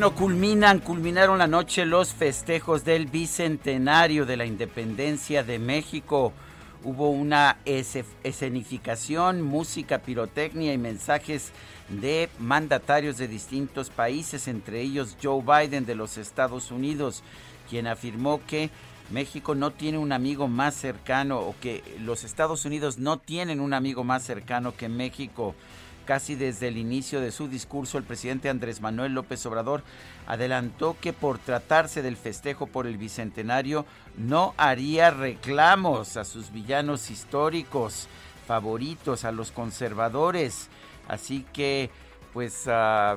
Bueno, culminan, culminaron la noche los festejos del bicentenario de la independencia de México. Hubo una escenificación, música, pirotecnia y mensajes de mandatarios de distintos países, entre ellos Joe Biden de los Estados Unidos, quien afirmó que México no tiene un amigo más cercano o que los Estados Unidos no tienen un amigo más cercano que México. Casi desde el inicio de su discurso, el presidente Andrés Manuel López Obrador adelantó que por tratarse del festejo por el Bicentenario no haría reclamos a sus villanos históricos favoritos, a los conservadores. Así que, pues, uh,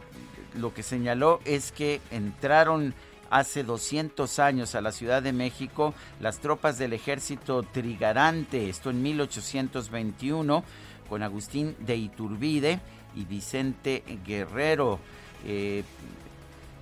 lo que señaló es que entraron hace 200 años a la Ciudad de México las tropas del ejército trigarante, esto en 1821 con Agustín de Iturbide y Vicente Guerrero. Eh,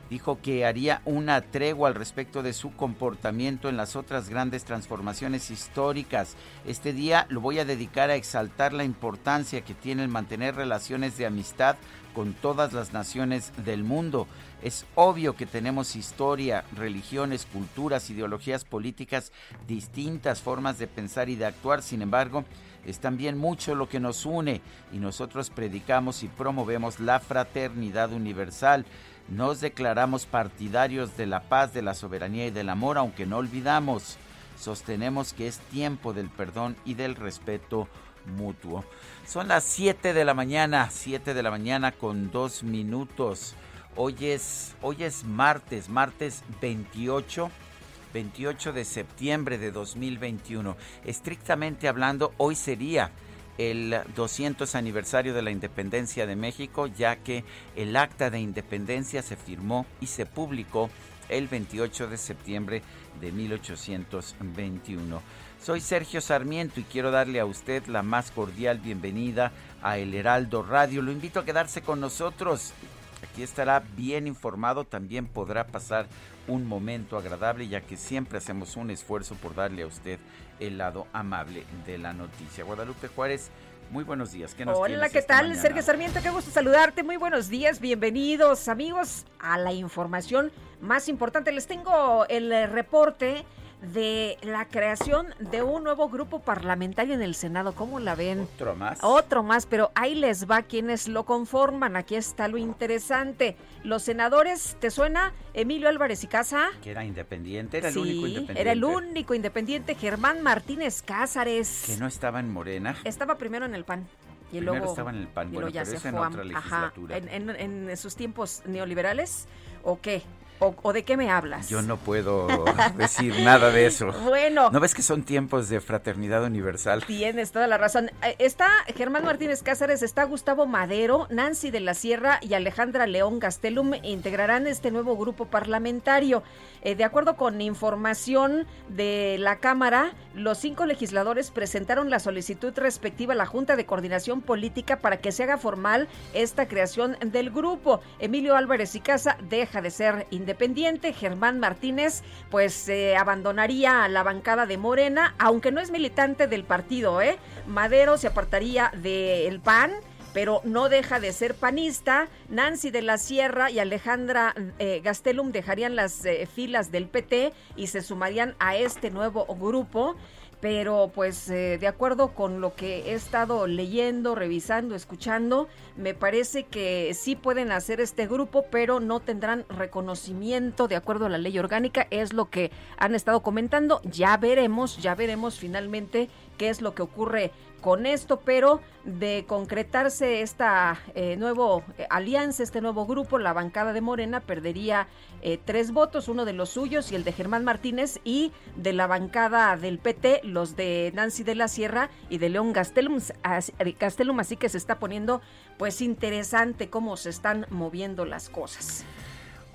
dijo que haría una tregua al respecto de su comportamiento en las otras grandes transformaciones históricas. Este día lo voy a dedicar a exaltar la importancia que tiene el mantener relaciones de amistad con todas las naciones del mundo. Es obvio que tenemos historia, religiones, culturas, ideologías políticas, distintas formas de pensar y de actuar. Sin embargo, es también mucho lo que nos une y nosotros predicamos y promovemos la fraternidad universal. Nos declaramos partidarios de la paz, de la soberanía y del amor, aunque no olvidamos, sostenemos que es tiempo del perdón y del respeto mutuo. Son las 7 de la mañana, 7 de la mañana con dos minutos. Hoy es, hoy es martes, martes 28 28 de septiembre de 2021. Estrictamente hablando, hoy sería el 200 aniversario de la independencia de México, ya que el acta de independencia se firmó y se publicó el 28 de septiembre de 1821. Soy Sergio Sarmiento y quiero darle a usted la más cordial bienvenida a El Heraldo Radio. Lo invito a quedarse con nosotros. Aquí estará bien informado, también podrá pasar un momento agradable, ya que siempre hacemos un esfuerzo por darle a usted el lado amable de la noticia. Guadalupe Juárez, muy buenos días. ¿Qué nos Hola, ¿qué tal? Sergio Sarmiento, qué gusto saludarte. Muy buenos días, bienvenidos amigos a la información más importante. Les tengo el reporte de la creación de un nuevo grupo parlamentario en el Senado. ¿Cómo la ven? Otro más. Otro más, pero ahí les va quienes lo conforman. Aquí está lo interesante. Los senadores, ¿te suena? Emilio Álvarez y Casa. Que era independiente, era el único independiente. Era el único independiente. Germán Martínez Cázares. Que no estaba en Morena. Estaba primero en el PAN. Y primero luego, estaba en el PAN, bueno, ya se en otra legislatura. en, en sus tiempos neoliberales, ¿o qué? ¿O, de qué me hablas? Yo no puedo decir nada de eso. Bueno. ¿No ves que son tiempos de fraternidad universal? Tienes toda la razón. Eh, está Germán Martínez Cáceres, está Gustavo Madero, Nancy de la Sierra y Alejandra León Gastelum integrarán este nuevo grupo parlamentario. Eh, de acuerdo con información de la Cámara, los cinco legisladores presentaron la solicitud respectiva a la Junta de Coordinación Política para que se haga formal esta creación del grupo. Emilio Álvarez y Casa deja de ser independiente Germán Martínez, pues eh, abandonaría la bancada de Morena, aunque no es militante del partido, ¿eh? Madero se apartaría del PAN pero no deja de ser panista. Nancy de la Sierra y Alejandra eh, Gastelum dejarían las eh, filas del PT y se sumarían a este nuevo grupo. Pero pues eh, de acuerdo con lo que he estado leyendo, revisando, escuchando, me parece que sí pueden hacer este grupo, pero no tendrán reconocimiento de acuerdo a la ley orgánica, es lo que han estado comentando, ya veremos, ya veremos finalmente qué es lo que ocurre con esto, pero de concretarse esta eh, nuevo eh, alianza, este nuevo grupo, la bancada de Morena perdería eh, tres votos, uno de los suyos y el de Germán Martínez, y de la bancada del PT, los de Nancy de la Sierra y de León Gastelum, Gastelum así que se está poniendo pues interesante cómo se están moviendo las cosas.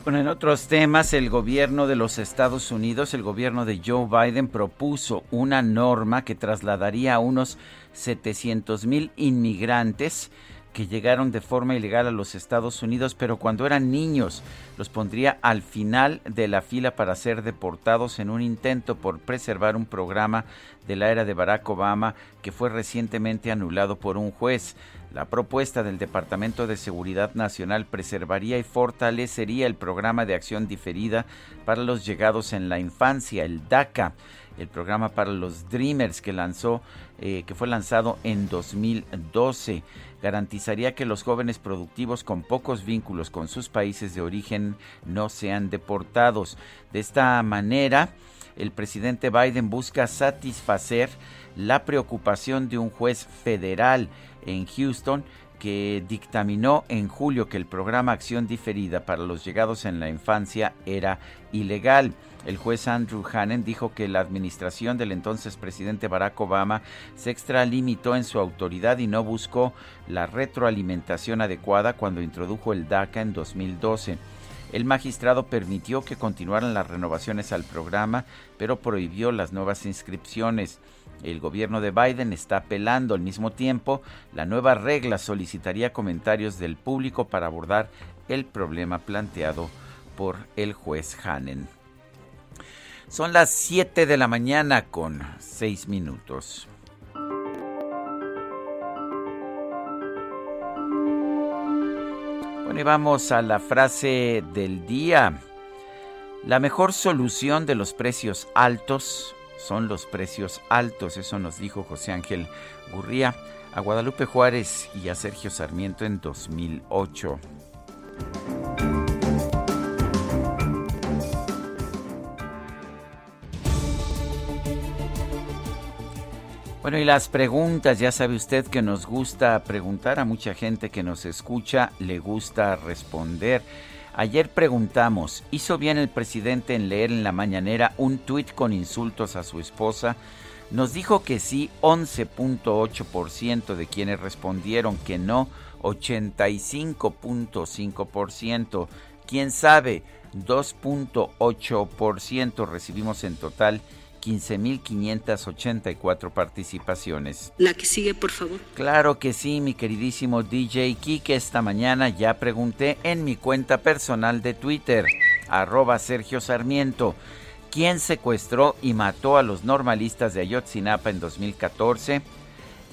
Bueno, en otros temas, el gobierno de los Estados Unidos, el gobierno de Joe Biden propuso una norma que trasladaría a unos 700 mil inmigrantes que llegaron de forma ilegal a los Estados Unidos, pero cuando eran niños los pondría al final de la fila para ser deportados en un intento por preservar un programa de la era de Barack Obama que fue recientemente anulado por un juez. La propuesta del Departamento de Seguridad Nacional preservaría y fortalecería el programa de acción diferida para los llegados en la infancia, el DACA el programa para los Dreamers que lanzó, eh, que fue lanzado en 2012. Garantizaría que los jóvenes productivos con pocos vínculos con sus países de origen no sean deportados. De esta manera, el presidente Biden busca satisfacer la preocupación de un juez federal en Houston que dictaminó en julio que el programa Acción Diferida para los llegados en la infancia era ilegal. El juez Andrew Hannon dijo que la administración del entonces presidente Barack Obama se extralimitó en su autoridad y no buscó la retroalimentación adecuada cuando introdujo el DACA en 2012. El magistrado permitió que continuaran las renovaciones al programa, pero prohibió las nuevas inscripciones. El gobierno de Biden está apelando al mismo tiempo. La nueva regla solicitaría comentarios del público para abordar el problema planteado por el juez Hannen. Son las 7 de la mañana con 6 minutos. Bueno, y vamos a la frase del día. La mejor solución de los precios altos son los precios altos. Eso nos dijo José Ángel Gurría a Guadalupe Juárez y a Sergio Sarmiento en 2008. Bueno, y las preguntas, ya sabe usted que nos gusta preguntar a mucha gente que nos escucha, le gusta responder. Ayer preguntamos, ¿hizo bien el presidente en leer en la mañanera un tuit con insultos a su esposa? Nos dijo que sí 11.8% de quienes respondieron que no 85.5%. ¿Quién sabe? 2.8% recibimos en total 15.584 participaciones. La que sigue, por favor. Claro que sí, mi queridísimo DJ Kike. Esta mañana ya pregunté en mi cuenta personal de Twitter, arroba Sergio Sarmiento, ¿quién secuestró y mató a los normalistas de Ayotzinapa en 2014?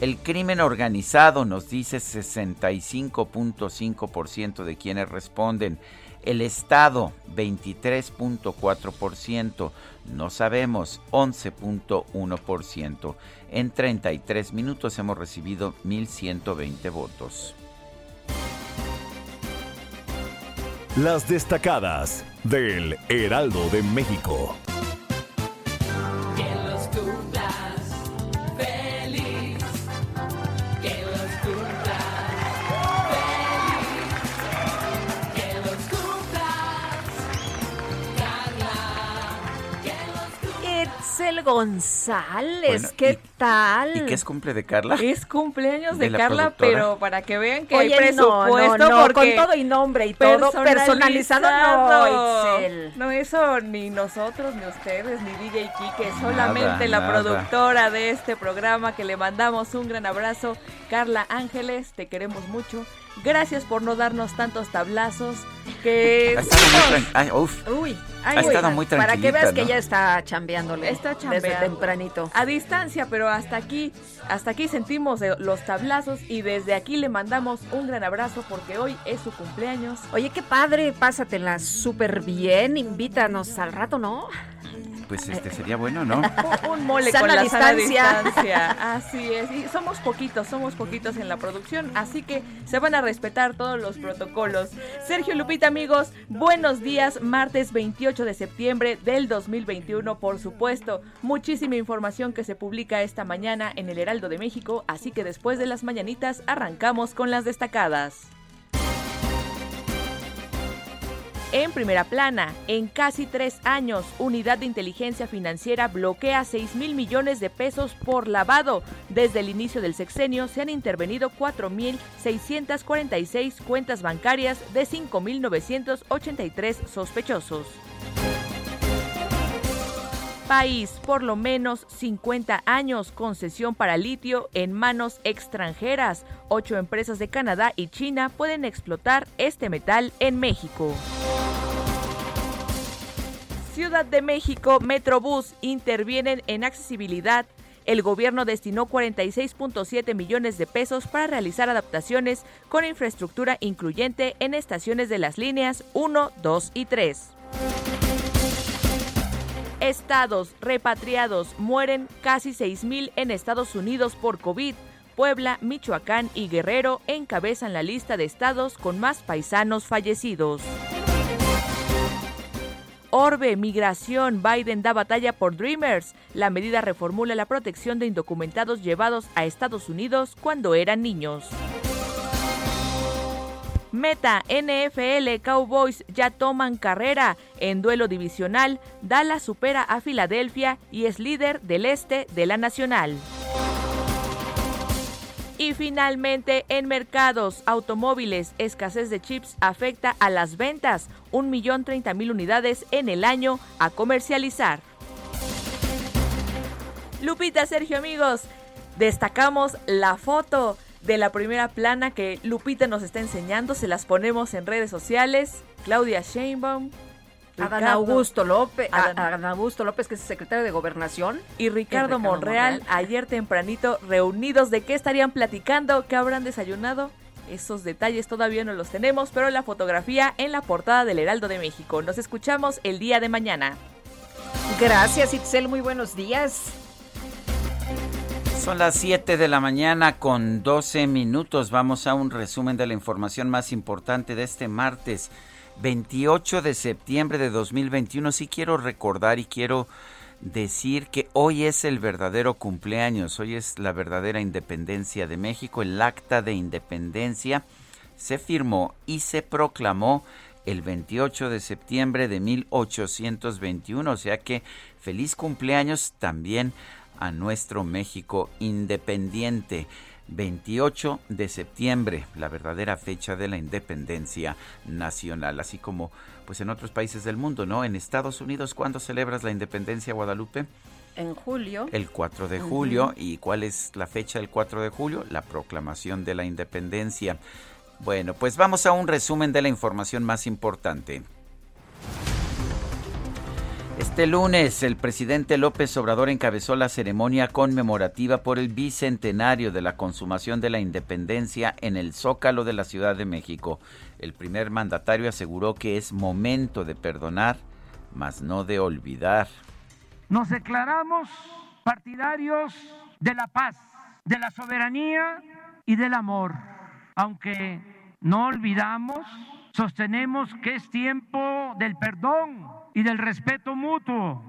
El crimen organizado nos dice 65.5% de quienes responden. El Estado, 23.4%. No sabemos, 11.1%. En 33 minutos hemos recibido 1.120 votos. Las destacadas del Heraldo de México. González, ¿qué tal? ¿Y qué es cumple de Carla? Es cumpleaños de, Carla, pero para que vean que hay presupuesto no, no, con todo y nombre y todo personalizado, no, No, eso ni nosotros, ni ustedes, ni DJ Kike, solamente la productora de este programa que le mandamos un gran abrazo. Carla Ángeles, te queremos mucho. Gracias por no darnos tantos tablazos. que... Ha estado muy, Ha estado muy Para que veas que ya está chambeándole. Está chambeando. Desde tempranito. A distancia, pero hasta aquí, hasta aquí sentimos los tablazos y desde aquí le mandamos un gran abrazo porque hoy es su cumpleaños. Oye, qué padre, pásatela súper bien, invítanos al rato, ¿no? pues este sería bueno, ¿no? un, mole con la distancia. distancia. Así es. Y somos poquitos, somos poquitos en la producción, así que se van a respetar todos los protocolos. Sergio Lupita, amigos, buenos días. Martes 28 de septiembre del 2021, por supuesto. Muchísima información que se publica esta mañana en el Heraldo de México, así que después de las mañanitas arrancamos con las destacadas. En primera plana, en casi tres años, Unidad de Inteligencia Financiera bloquea 6 mil millones de pesos por lavado. Desde el inicio del sexenio se han intervenido 4.646 cuentas bancarias de 5.983 sospechosos país por lo menos 50 años concesión para litio en manos extranjeras. Ocho empresas de Canadá y China pueden explotar este metal en México. Ciudad de México, Metrobús intervienen en accesibilidad. El gobierno destinó 46.7 millones de pesos para realizar adaptaciones con infraestructura incluyente en estaciones de las líneas 1, 2 y 3. Estados repatriados mueren casi 6.000 en Estados Unidos por COVID. Puebla, Michoacán y Guerrero encabezan la lista de estados con más paisanos fallecidos. Orbe, migración, Biden da batalla por Dreamers. La medida reformula la protección de indocumentados llevados a Estados Unidos cuando eran niños. Meta, NFL, Cowboys ya toman carrera. En duelo divisional, Dallas supera a Filadelfia y es líder del este de la Nacional. Y finalmente, en mercados automóviles, escasez de chips afecta a las ventas. Un millón treinta mil unidades en el año a comercializar. Lupita, Sergio, amigos, destacamos la foto de la primera plana que Lupita nos está enseñando. Se las ponemos en redes sociales. Claudia Sheinbaum. Adán Augusto López, Adán, Augusto López, que es secretario de Gobernación. Y Ricardo, Monreal, ayer tempranito, reunidos. ¿De qué estarían platicando? ¿Qué habrán desayunado? Esos detalles todavía no los tenemos, pero la fotografía en la portada del Heraldo de México. Nos escuchamos el día de mañana. Gracias, Itzel. Muy buenos días. Son las 7 de la mañana con 12 minutos. Vamos a un resumen de la información más importante de este martes 28 de septiembre de 2021. Sí quiero recordar y quiero decir que hoy es el verdadero cumpleaños, hoy es la verdadera independencia de México. El acta de independencia se firmó y se proclamó el 28 de septiembre de 1821. O sea que feliz cumpleaños también a nuestro México independiente. 28 de septiembre, la verdadera fecha de la independencia nacional, así como pues en otros países del mundo, ¿no? En Estados Unidos, ¿cuándo celebras la independencia, Guadalupe? En julio. El 4 de julio. ¿Y cuál es la fecha del 4 de julio? La proclamación de la independencia. Bueno, pues vamos a un resumen de la información más importante. Este lunes, el presidente López Obrador encabezó la ceremonia conmemorativa por el bicentenario de la consumación de la independencia en el Zócalo de la Ciudad de México. El primer mandatario aseguró que es momento de perdonar, mas no de olvidar. Nos declaramos partidarios de la paz, de la soberanía y del amor, aunque no olvidamos, sostenemos que es tiempo del perdón y del respeto mutuo.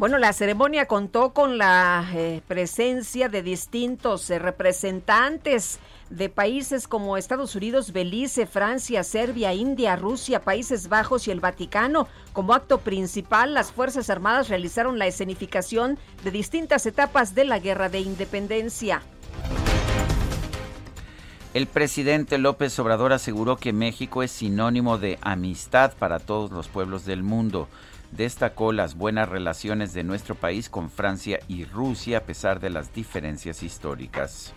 Bueno, la ceremonia contó con la eh, presencia de distintos eh, representantes de países como Estados Unidos, Belice, Francia, Serbia, India, Rusia, Países Bajos y el Vaticano. Como acto principal, las Fuerzas Armadas realizaron la escenificación de distintas etapas de la Guerra de Independencia. El presidente López Obrador aseguró que México es sinónimo de amistad para todos los pueblos del mundo. Destacó las buenas relaciones de nuestro país con Francia y Rusia a pesar de las diferencias históricas.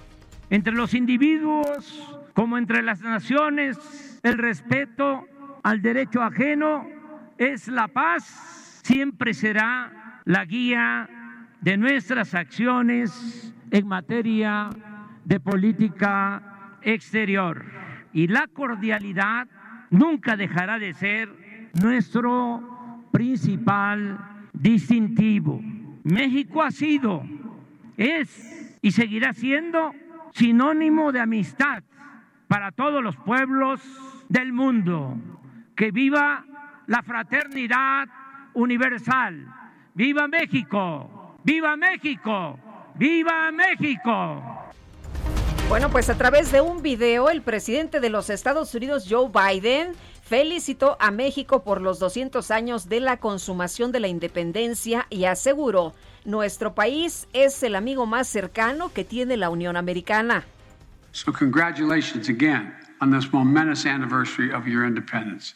Entre los individuos como entre las naciones, el respeto al derecho ajeno es la paz, siempre será la guía de nuestras acciones en materia de política exterior. Y la cordialidad nunca dejará de ser nuestro principal distintivo. México ha sido, es y seguirá siendo sinónimo de amistad para todos los pueblos del mundo. Que viva la fraternidad universal. ¡Viva México! ¡Viva México! ¡Viva México! Bueno, pues a través de un video, el presidente de los Estados Unidos, Joe Biden, felicitó a México por los 200 años de la consumación de la independencia y aseguró, nuestro país es el amigo más cercano que tiene la Unión Americana. So congratulations again on this momentous anniversary of your independence.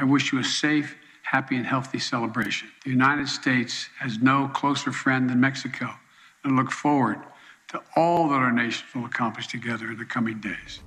I wish you a safe, happy and healthy celebration. The United States has no closer friend than Mexico and look forward to all that our nations will accomplish together in the coming days.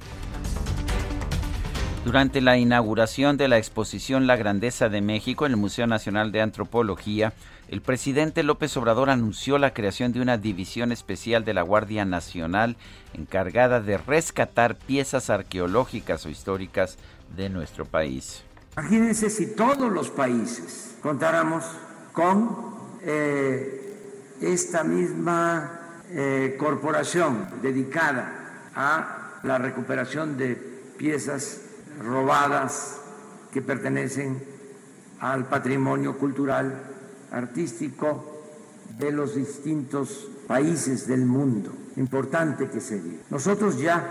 Durante la inauguración de la exposición La Grandeza de México en el Museo Nacional de Antropología, el presidente López Obrador anunció la creación de una división especial de la Guardia Nacional encargada de rescatar piezas arqueológicas o históricas de nuestro país. Imagínense si todos los países contáramos con eh, esta misma eh, corporación dedicada a la recuperación de piezas robadas que pertenecen al patrimonio cultural, artístico de los distintos países del mundo. Importante que se diga. Nosotros ya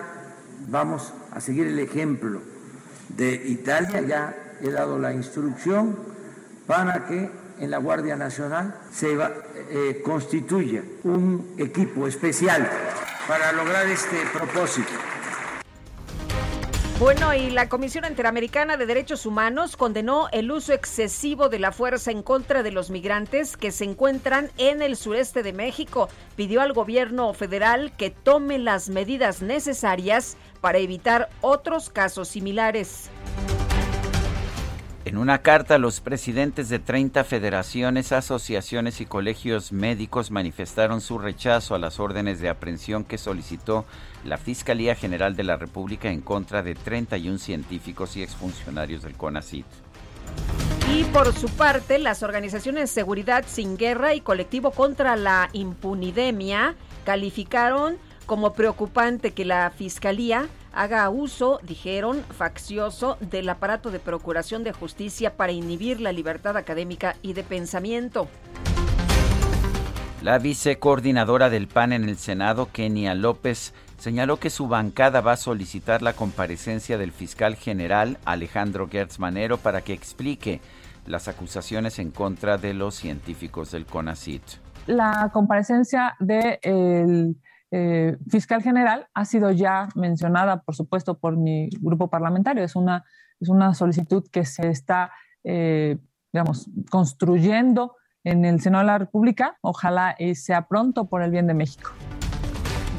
vamos a seguir el ejemplo de Italia, ya he dado la instrucción para que en la Guardia Nacional se eh, constituya un equipo especial para lograr este propósito. Bueno, y la Comisión Interamericana de Derechos Humanos condenó el uso excesivo de la fuerza en contra de los migrantes que se encuentran en el sureste de México. Pidió al gobierno federal que tome las medidas necesarias para evitar otros casos similares. En una carta, los presidentes de 30 federaciones, asociaciones y colegios médicos manifestaron su rechazo a las órdenes de aprehensión que solicitó la Fiscalía General de la República en contra de 31 científicos y exfuncionarios del CONACIT. Y por su parte, las organizaciones Seguridad Sin Guerra y Colectivo contra la Impunidemia calificaron como preocupante que la Fiscalía haga uso, dijeron, faccioso del aparato de procuración de justicia para inhibir la libertad académica y de pensamiento. La vicecoordinadora del PAN en el Senado, Kenia López, señaló que su bancada va a solicitar la comparecencia del fiscal general Alejandro Gertz Manero para que explique las acusaciones en contra de los científicos del CONACIT. La comparecencia del eh, fiscal general ha sido ya mencionada, por supuesto, por mi grupo parlamentario. Es una, es una solicitud que se está, eh, digamos, construyendo en el Senado de la República. Ojalá sea pronto por el bien de México.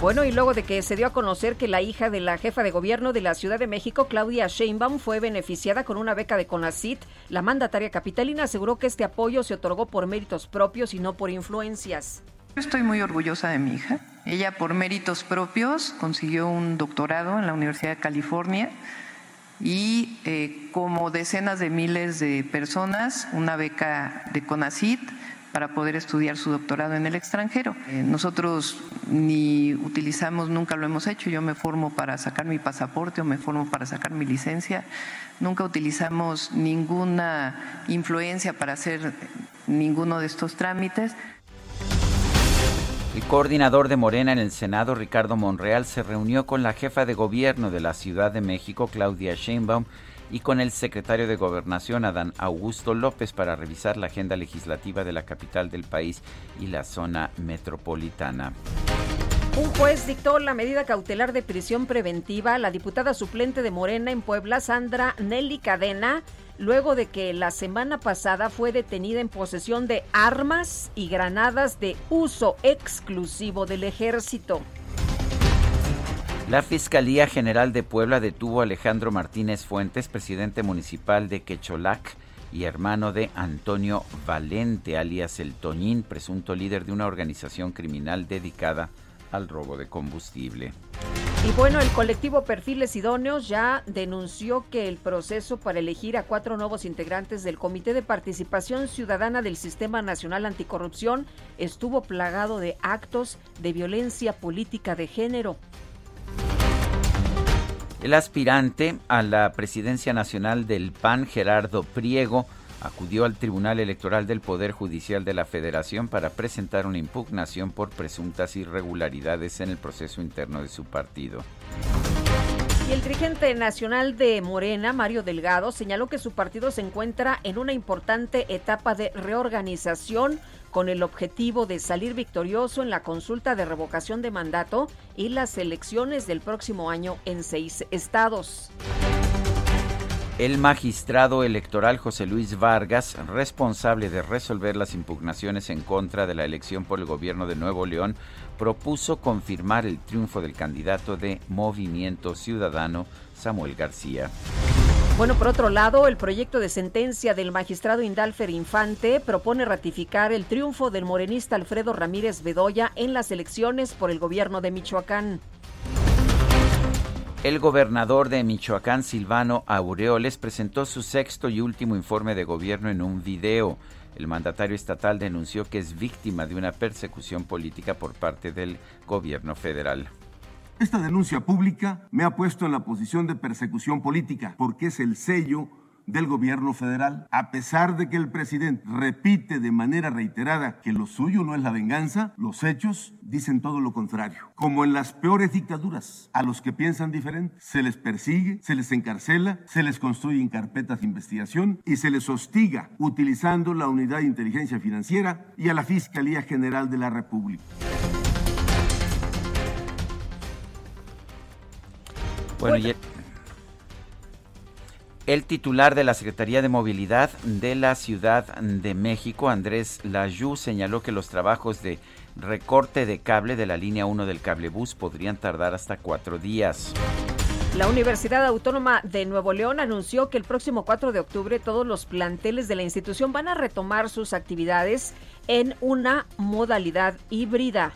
Bueno, y luego de que se dio a conocer que la hija de la jefa de gobierno de la Ciudad de México, Claudia Sheinbaum, fue beneficiada con una beca de CONACIT, la mandataria capitalina aseguró que este apoyo se otorgó por méritos propios y no por influencias. Estoy muy orgullosa de mi hija. Ella por méritos propios consiguió un doctorado en la Universidad de California y eh, como decenas de miles de personas una beca de CONACIT para poder estudiar su doctorado en el extranjero. Eh, nosotros ni utilizamos, nunca lo hemos hecho, yo me formo para sacar mi pasaporte o me formo para sacar mi licencia, nunca utilizamos ninguna influencia para hacer ninguno de estos trámites. El coordinador de Morena en el Senado, Ricardo Monreal, se reunió con la jefa de gobierno de la Ciudad de México, Claudia Sheinbaum, y con el secretario de Gobernación, Adán Augusto López, para revisar la agenda legislativa de la capital del país y la zona metropolitana. Un juez dictó la medida cautelar de prisión preventiva a la diputada suplente de Morena en Puebla, Sandra Nelly Cadena, luego de que la semana pasada fue detenida en posesión de armas y granadas de uso exclusivo del ejército. La Fiscalía General de Puebla detuvo a Alejandro Martínez Fuentes, presidente municipal de Quecholac y hermano de Antonio Valente, alias El Toñín, presunto líder de una organización criminal dedicada al robo de combustible. Y bueno, el colectivo Perfiles Idóneos ya denunció que el proceso para elegir a cuatro nuevos integrantes del Comité de Participación Ciudadana del Sistema Nacional Anticorrupción estuvo plagado de actos de violencia política de género. El aspirante a la presidencia nacional del PAN, Gerardo Priego, acudió al Tribunal Electoral del Poder Judicial de la Federación para presentar una impugnación por presuntas irregularidades en el proceso interno de su partido. Y el dirigente nacional de Morena, Mario Delgado, señaló que su partido se encuentra en una importante etapa de reorganización con el objetivo de salir victorioso en la consulta de revocación de mandato y las elecciones del próximo año en seis estados. El magistrado electoral José Luis Vargas, responsable de resolver las impugnaciones en contra de la elección por el gobierno de Nuevo León, propuso confirmar el triunfo del candidato de Movimiento Ciudadano, Samuel García. Bueno, por otro lado, el proyecto de sentencia del magistrado Indalfer Infante propone ratificar el triunfo del morenista Alfredo Ramírez Bedoya en las elecciones por el gobierno de Michoacán. El gobernador de Michoacán, Silvano Aureoles, presentó su sexto y último informe de gobierno en un video. El mandatario estatal denunció que es víctima de una persecución política por parte del gobierno federal. Esta denuncia pública me ha puesto en la posición de persecución política porque es el sello del gobierno federal. A pesar de que el presidente repite de manera reiterada que lo suyo no es la venganza, los hechos dicen todo lo contrario. Como en las peores dictaduras, a los que piensan diferente, se les persigue, se les encarcela, se les construyen carpetas de investigación y se les hostiga utilizando la Unidad de Inteligencia Financiera y a la Fiscalía General de la República. Bueno, el, titular de la Secretaría de Movilidad de la Ciudad de México, Andrés Layú, señaló que los trabajos de recorte de cable de la línea 1 del cablebús podrían tardar hasta cuatro días. La Universidad Autónoma de Nuevo León anunció que el próximo 4 de octubre todos los planteles de la institución van a retomar sus actividades en una modalidad híbrida.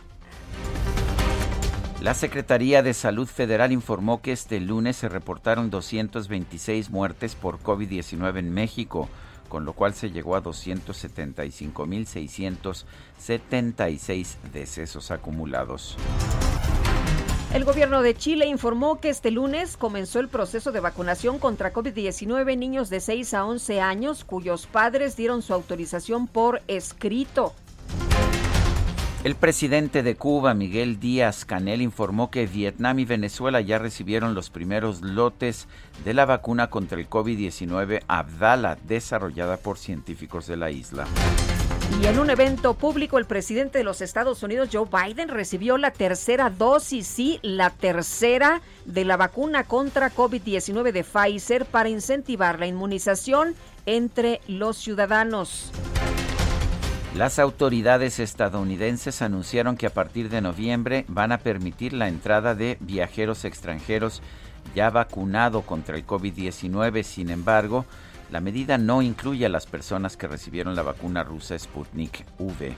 La Secretaría de Salud Federal informó que este lunes se reportaron 226 muertes por COVID-19 en México, con lo cual se llegó a 275.676 decesos acumulados. El gobierno de Chile informó que este lunes comenzó el proceso de vacunación contra COVID-19 en niños de 6 a 11 años cuyos padres dieron su autorización por escrito. El presidente de Cuba, Miguel Díaz Canel, informó que Vietnam y Venezuela ya recibieron los primeros lotes de la vacuna contra el COVID-19 Abdala, desarrollada por científicos de la isla. Y en un evento público, el presidente de los Estados Unidos, Joe Biden, recibió la tercera dosis, sí, la tercera de la vacuna contra COVID-19 de Pfizer para incentivar la inmunización entre los ciudadanos. Las autoridades estadounidenses anunciaron que a partir de noviembre van a permitir la entrada de viajeros extranjeros ya vacunados contra el COVID-19. Sin embargo, la medida no incluye a las personas que recibieron la vacuna rusa Sputnik V.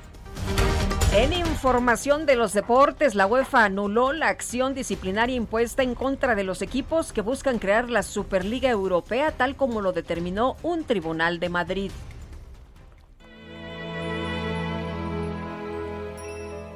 En información de los deportes, la UEFA anuló la acción disciplinaria impuesta en contra de los equipos que buscan crear la Superliga Europea, tal como lo determinó un tribunal de Madrid.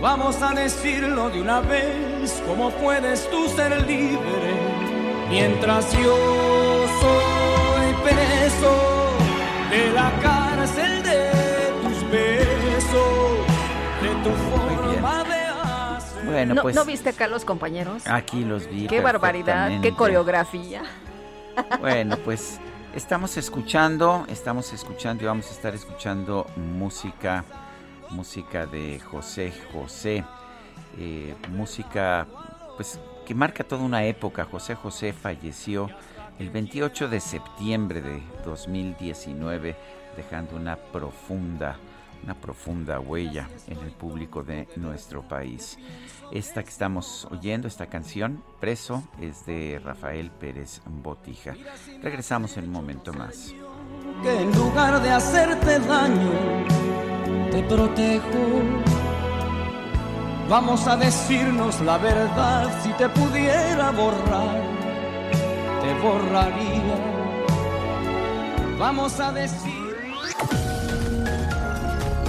Vamos a decirlo de una vez, ¿cómo puedes tú ser libre mientras yo soy preso de la cárcel de tus besos, de tu forma de hacer? Bueno, pues, ¿No, viste acá los compañeros? Aquí los vi. Qué barbaridad, qué coreografía. Bueno, pues estamos escuchando, estamos escuchando y vamos a estar escuchando música, música de José José, eh, música pues que marca toda una época. José José falleció el 28 de septiembre de 2019, dejando una profunda, una profunda huella en el público de nuestro país. Esta que estamos oyendo, esta canción, Preso, es de Rafael Pérez Botija. Regresamos en un momento más. Que en lugar de hacerte daño, te protejo. Vamos a decirnos la verdad, si te pudiera borrar borraría. Vamos a decir.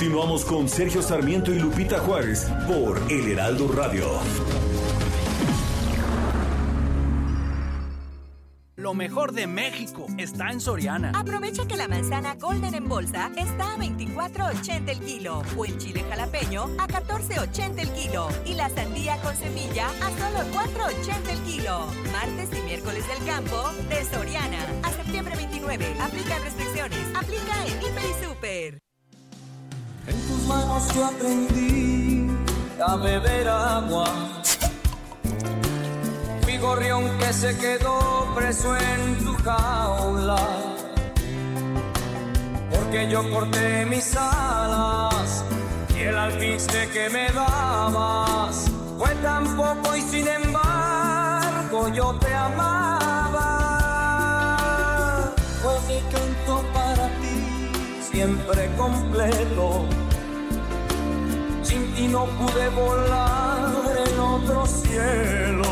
Continuamos con Sergio Sarmiento y Lupita Juárez por El Heraldo Radio. Lo mejor de México está en Soriana. Aprovecha que la manzana Golden en bolsa está a 24.80 el kilo o el chile jalapeño a 14.80 el kilo y la sandía con semilla a solo 4.80 el kilo. Martes y miércoles del campo de Soriana a septiembre 29. Aplica restricciones. Aplica en Hiper y Super. En tus manos yo aprendí a beber agua gorrión que se quedó preso en tu jaula. Porque yo corté mis alas y el alpiste que me dabas fue tan poco y sin embargo yo te amaba. Siempre completo. Sin ti no pude volar en otro cielo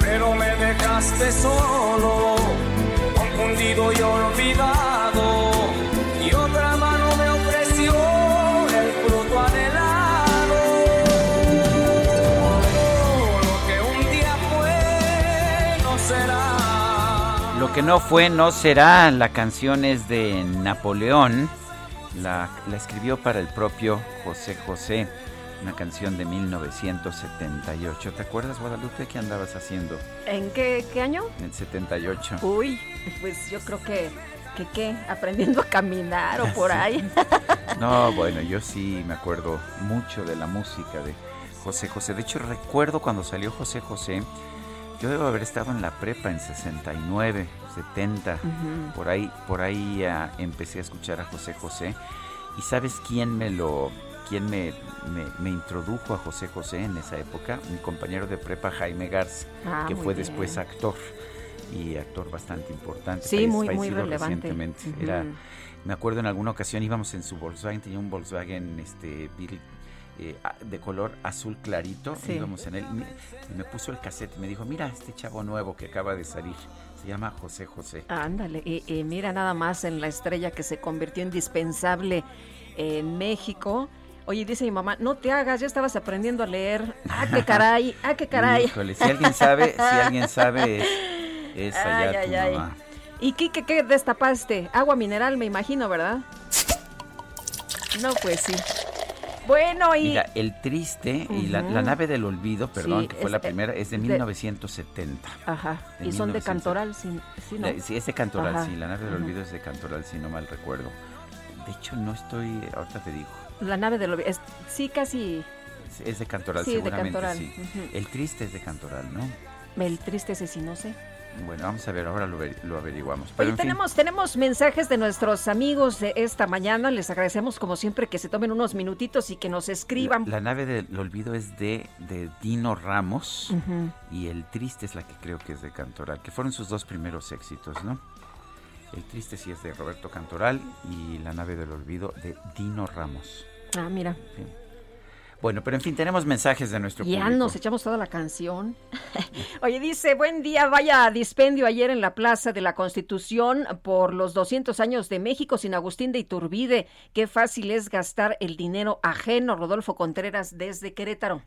pero me dejaste solo, confundido y olvidado, Lo que no fue no será. La canción es de Napoleón. La, la escribió para el propio José José una canción de 1978. ¿Te acuerdas, Guadalupe, qué andabas haciendo? ¿En qué, qué año? En el 78. Uy, pues yo creo que, que qué, aprendiendo a caminar o por ahí. no, bueno, yo sí me acuerdo mucho de la música de José José. De hecho, recuerdo cuando salió José José, yo debo haber estado en la prepa en 69, 70, por ahí, por ahí empecé a escuchar a José José. ¿Y sabes quién me lo quien me, me, introdujo a José José en esa época, mi compañero de prepa Jaime Garza, ah, que fue después actor y actor bastante importante. Sí, muy, muy relevante. Recientemente. Era, me acuerdo en alguna ocasión íbamos en su Volkswagen, tenía un Volkswagen este, eh, de color azul clarito, íbamos en él, y me, puso el cassette y me dijo, mira este chavo nuevo que acaba de salir, se llama José José. Ándale, y, y mira nada más en la estrella que se convirtió indispensable en México Oye, dice mi mamá, no te hagas, ya estabas aprendiendo a leer. Ah, qué caray, ah, qué caray. Híjole, si alguien sabe, si alguien sabe, es, allá tu mamá. ¿Y qué, qué, destapaste? Agua mineral, me imagino, ¿verdad? No, pues sí. Bueno, y... Mira, El Triste y la, Nave del Olvido, perdón, que fue la primera, es de, 1970. Ajá, y son de Cantoral, sí, sí, ¿no? Sí, es de Cantoral, sí, La Nave del Olvido es de Cantoral, si no mal recuerdo. De hecho, no estoy, ahorita te digo. La nave de olvido. sí, casi. Es de Cantoral, seguramente. Sí. El triste es de Cantoral, ¿no? El triste ese sí, no sé. Bueno, vamos a ver, ahora lo, averiguamos. Pero tenemos, tenemos mensajes de nuestros amigos de esta mañana. Les agradecemos como siempre que se tomen unos minutitos y que nos escriban. La, nave del olvido es de, de Dino Ramos y el triste es la que creo que es de Cantoral, que fueron sus dos primeros éxitos, ¿no? El triste sí es de Roberto Cantoral y La nave del olvido de Dino Ramos. Ah, mira. Bueno, pero en fin, tenemos mensajes de nuestro ya público. Ya nos echamos toda la canción. Oye, dice, buen día, vaya dispendio ayer en la Plaza de la Constitución por los 200 años de México sin Agustín de Iturbide. Qué fácil es gastar el dinero ajeno. Rodolfo Contreras desde Querétaro.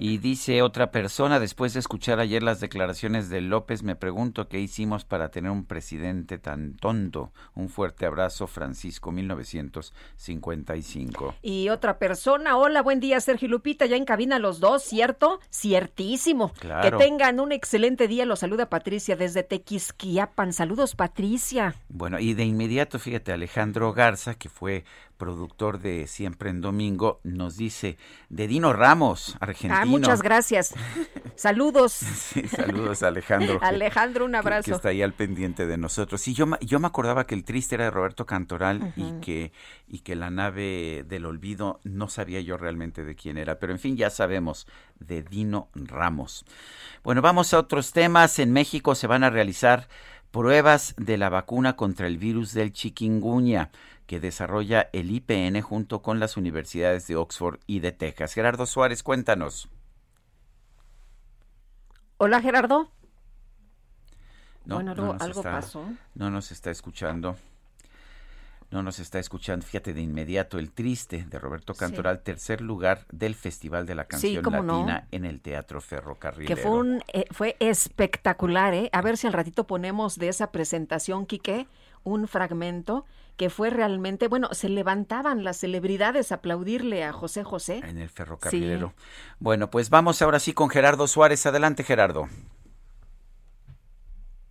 Y dice otra persona, después de escuchar ayer las declaraciones de López, me pregunto qué hicimos para tener un presidente tan tonto. Un fuerte abrazo, Francisco, 1955. Y otra persona, hola, buen día, Sergio Lupita, ya en cabina los dos, ¿cierto? Ciertísimo. Claro. Que tengan un excelente día, los saluda Patricia desde Tequisquiapan. Saludos, Patricia. Bueno, y de inmediato, fíjate, Alejandro Garza, que fue productor de Siempre en Domingo, nos dice de Dino Ramos, argentino. Ah, muchas gracias. Saludos. Sí, saludos, Alejandro. Alejandro, un abrazo. Que, que, está ahí al pendiente de nosotros. Sí, yo, yo me acordaba que el triste era de Roberto Cantoral uh -huh. y, que, y que la nave del olvido no sabía yo realmente de quién era. Pero en fin, ya sabemos de Dino Ramos. Bueno, vamos a otros temas. En México se van a realizar pruebas de la vacuna contra el virus del chikungunya que desarrolla el IPN junto con las universidades de Oxford y de Texas. Gerardo Suárez, cuéntanos. Hola, Gerardo. No, bueno, no algo está, pasó. No nos está escuchando. No nos está escuchando. Fíjate de inmediato el triste de Roberto Cantoral, sí. tercer lugar del Festival de la Canción sí, Latina no? en el Teatro Ferrocarrilero. Que fue un eh, fue espectacular, ¿eh? A ver si al ratito ponemos de esa presentación, Quique, un fragmento que fue realmente, bueno, se levantaban las celebridades a aplaudirle a José José. En el ferrocarrilero. Sí. Bueno, pues vamos ahora sí con Gerardo Suárez. Adelante, Gerardo.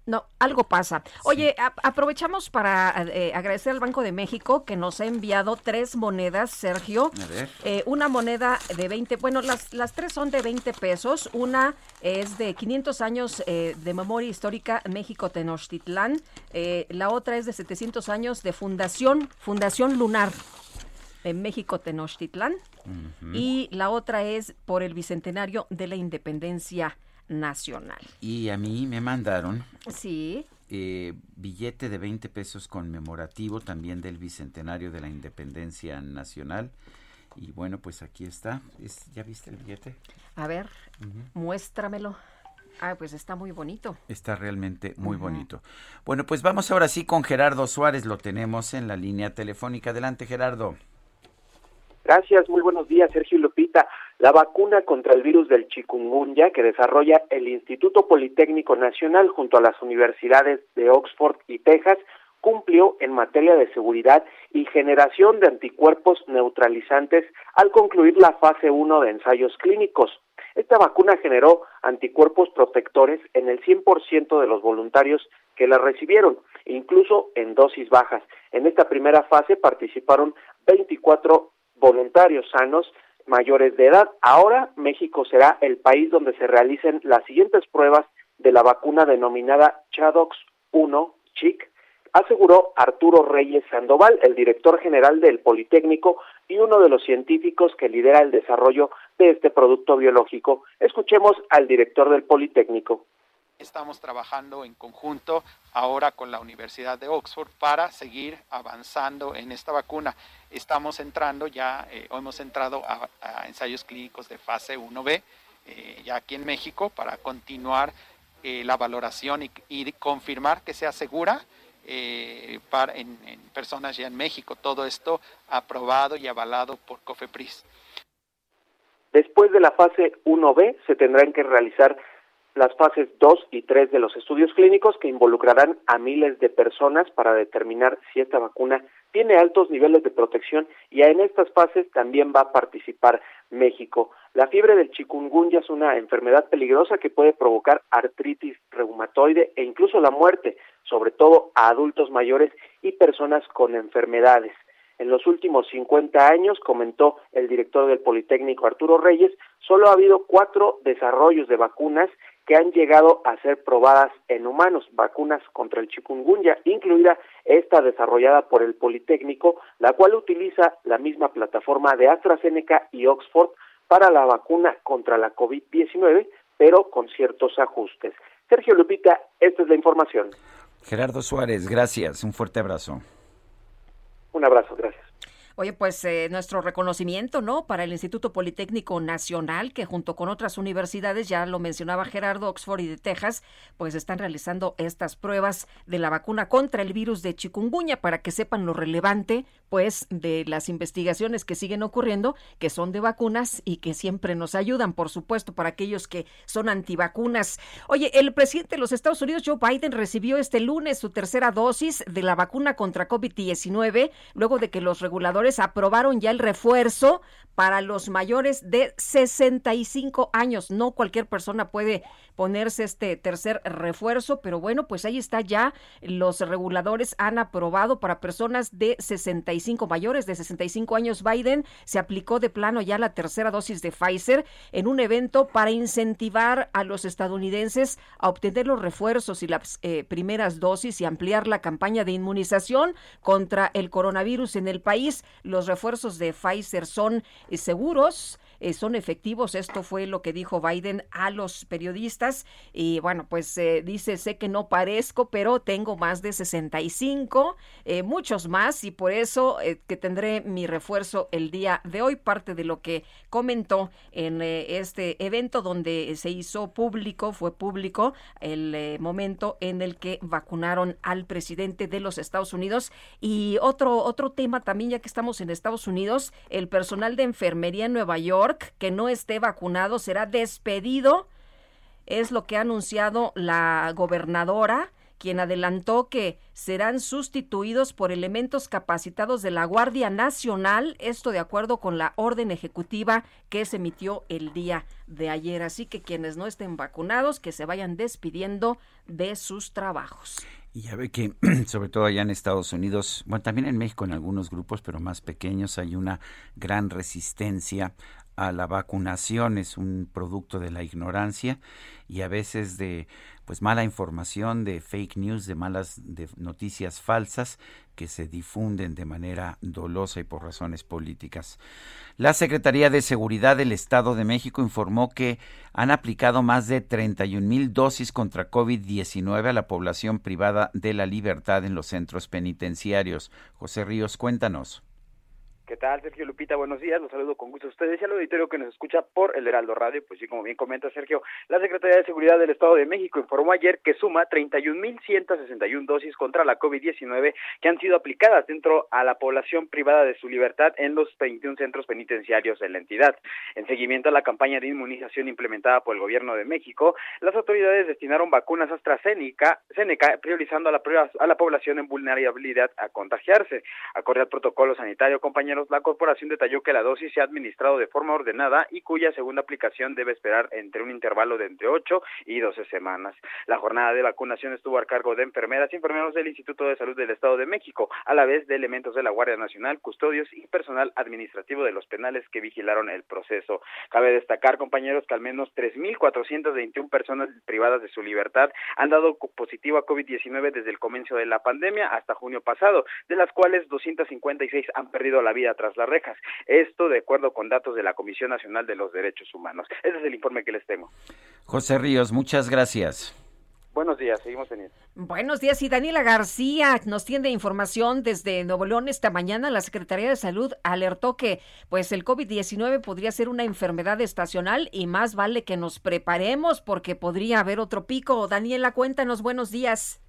No, algo pasa. Oye, sí. a, aprovechamos para eh, agradecer al Banco de México que nos ha enviado tres monedas, Sergio. A ver. Eh, una moneda de 20, bueno, las, las tres son de 20 pesos. Una es de 500 años eh, de memoria histórica México Tenochtitlán. la otra es de 700 años de fundación, Fundación Lunar en México Tenochtitlán. Uh -huh. Y la otra es por el bicentenario de la independencia nacional. Y a mí me mandaron sí. eh, billete de 20 pesos conmemorativo también del Bicentenario de la Independencia Nacional. Y bueno, pues aquí está. Es, ¿Ya viste el billete? A ver, uh -huh. muéstramelo. Ah, pues está muy bonito. Está realmente muy uh -huh. bonito. Bueno, pues vamos ahora sí con Gerardo Suárez. Lo tenemos en la línea telefónica. Adelante, Gerardo. Gracias, muy buenos días, Sergio Lupita. La vacuna contra el virus del chikungunya que desarrolla el Instituto Politécnico Nacional junto a las universidades de Oxford y Texas cumplió en materia de seguridad y generación de anticuerpos neutralizantes al concluir la fase 1 de ensayos clínicos. Esta vacuna generó anticuerpos protectores en el 100% de los voluntarios que la recibieron, incluso en dosis bajas. En esta primera fase participaron 24 voluntarios sanos mayores de edad. Ahora México será el país donde se realicen las siguientes pruebas de la vacuna denominada Chadox 1 CHIC, aseguró Arturo Reyes Sandoval, el director general del Politécnico y uno de los científicos que lidera el desarrollo de este producto biológico. Escuchemos al director del Politécnico. Estamos trabajando en conjunto ahora con la Universidad de Oxford para seguir avanzando en esta vacuna. Estamos entrando ya, eh, hemos entrado a, ensayos clínicos de fase 1B, eh, ya aquí en México, para continuar eh, la valoración y, confirmar que sea segura para, en, en personas ya en México. Todo esto aprobado y avalado por COFEPRIS. Después de la fase 1B se tendrán que realizar las fases 2 y 3 de los estudios clínicos que involucrarán a miles de personas para determinar si esta vacuna tiene altos niveles de protección y en estas fases también va a participar México. La fiebre del chikungunya es una enfermedad peligrosa que puede provocar artritis reumatoide e incluso la muerte, sobre todo a adultos mayores y personas con enfermedades. En los últimos 50 años, comentó el director del Politécnico Arturo Reyes, solo ha habido cuatro desarrollos de vacunas que han llegado a ser probadas en humanos, vacunas contra el chikungunya, incluida esta desarrollada por el Politécnico, la cual utiliza la misma plataforma de AstraZeneca y Oxford para la vacuna contra la COVID-19, pero con ciertos ajustes. Sergio Lupita, esta es la información. Gerardo Suárez, gracias. Un fuerte abrazo. Un abrazo, gracias. Oye, pues eh, nuestro reconocimiento, ¿no? Para el Instituto Politécnico Nacional, que junto con otras universidades, ya lo mencionaba Gerardo, Oxford y de Texas, pues están realizando estas pruebas de la vacuna contra el virus de chikungunya para que sepan lo relevante, pues, de las investigaciones que siguen ocurriendo, que son de vacunas y que siempre nos ayudan, por supuesto, para aquellos que son antivacunas. Oye, el presidente de los Estados Unidos, Joe Biden, recibió este lunes su tercera dosis de la vacuna contra COVID-19, luego de que los reguladores aprobaron ya el refuerzo para los mayores de 65 años. No cualquier persona puede ponerse este tercer refuerzo, pero bueno, pues ahí está ya. Los reguladores han aprobado para personas de 65 mayores de 65 años. Biden se aplicó de plano ya la tercera dosis de Pfizer en un evento para incentivar a los estadounidenses a obtener los refuerzos y las eh, primeras dosis y ampliar la campaña de inmunización contra el coronavirus en el país. Los refuerzos de Pfizer son seguros eh, son efectivos. Esto fue lo que dijo Biden a los periodistas. Y bueno, pues eh, dice, sé que no parezco, pero tengo más de 65, eh, muchos más, y por eso que tendré mi refuerzo el día de hoy. Parte de lo que comentó en este evento donde se hizo público, fue público el momento en el que vacunaron al presidente de los Estados Unidos. Y otro, otro tema también, ya que estamos en Estados Unidos, el personal de enfermería en Nueva York que no esté vacunado será despedido. Es lo que ha anunciado la gobernadora, quien adelantó que serán sustituidos por elementos capacitados de la Guardia Nacional, esto de acuerdo con la orden ejecutiva que se emitió el día de ayer. Así que quienes no estén vacunados, que se vayan despidiendo de sus trabajos. Y ya ve que, sobre todo allá en Estados Unidos, bueno, también en México en algunos grupos, pero más pequeños, hay una gran resistencia a la vacunación es un producto de la ignorancia y a veces de pues mala información, de fake news, de malas noticias falsas que se difunden de manera dolosa y por razones políticas. La Secretaría de Seguridad del Estado de México informó que han aplicado más de 31 mil dosis contra COVID-19 a la población privada de la libertad en los centros penitenciarios. José Ríos, cuéntanos. ¿Qué tal, Sergio Lupita? Buenos días, los saludo con gusto a ustedes y al auditorio que nos escucha por el Heraldo Radio. Pues sí, como bien comenta Sergio, la Secretaría de Seguridad del Estado de México informó ayer que suma 31.161 dosis contra la COVID-19 que han sido aplicadas dentro a la población privada de su libertad en los 21 centros penitenciarios de la entidad. En seguimiento a la campaña de inmunización implementada por el Gobierno de México, las autoridades destinaron vacunas AstraZeneca, priorizando a la, a la población en vulnerabilidad a contagiarse. Acorde al protocolo sanitario, compañeros la corporación detalló que la dosis se ha administrado de forma ordenada y cuya segunda aplicación debe esperar entre un intervalo de entre 8 y 12 semanas. La jornada de vacunación estuvo a cargo de enfermeras y enfermeros del Instituto de Salud del Estado de México, a la vez de elementos de la Guardia Nacional, custodios y personal administrativo de los penales que vigilaron el proceso. Cabe destacar, compañeros, que al menos 3.421 personas privadas de su libertad han dado positivo a COVID-19 desde el comienzo de la pandemia hasta junio pasado, de las cuales 256 han perdido la vida tras las rejas. Esto de acuerdo con datos de la Comisión Nacional de los Derechos Humanos. Ese es el informe que les tengo. José Ríos, muchas gracias. Buenos días, seguimos teniendo. Buenos días, y Daniela García nos tiene información desde Nuevo León esta mañana. La Secretaría de Salud alertó que pues el COVID-19 podría ser una enfermedad estacional y más vale que nos preparemos porque podría haber otro pico. Daniela, cuéntanos, buenos días.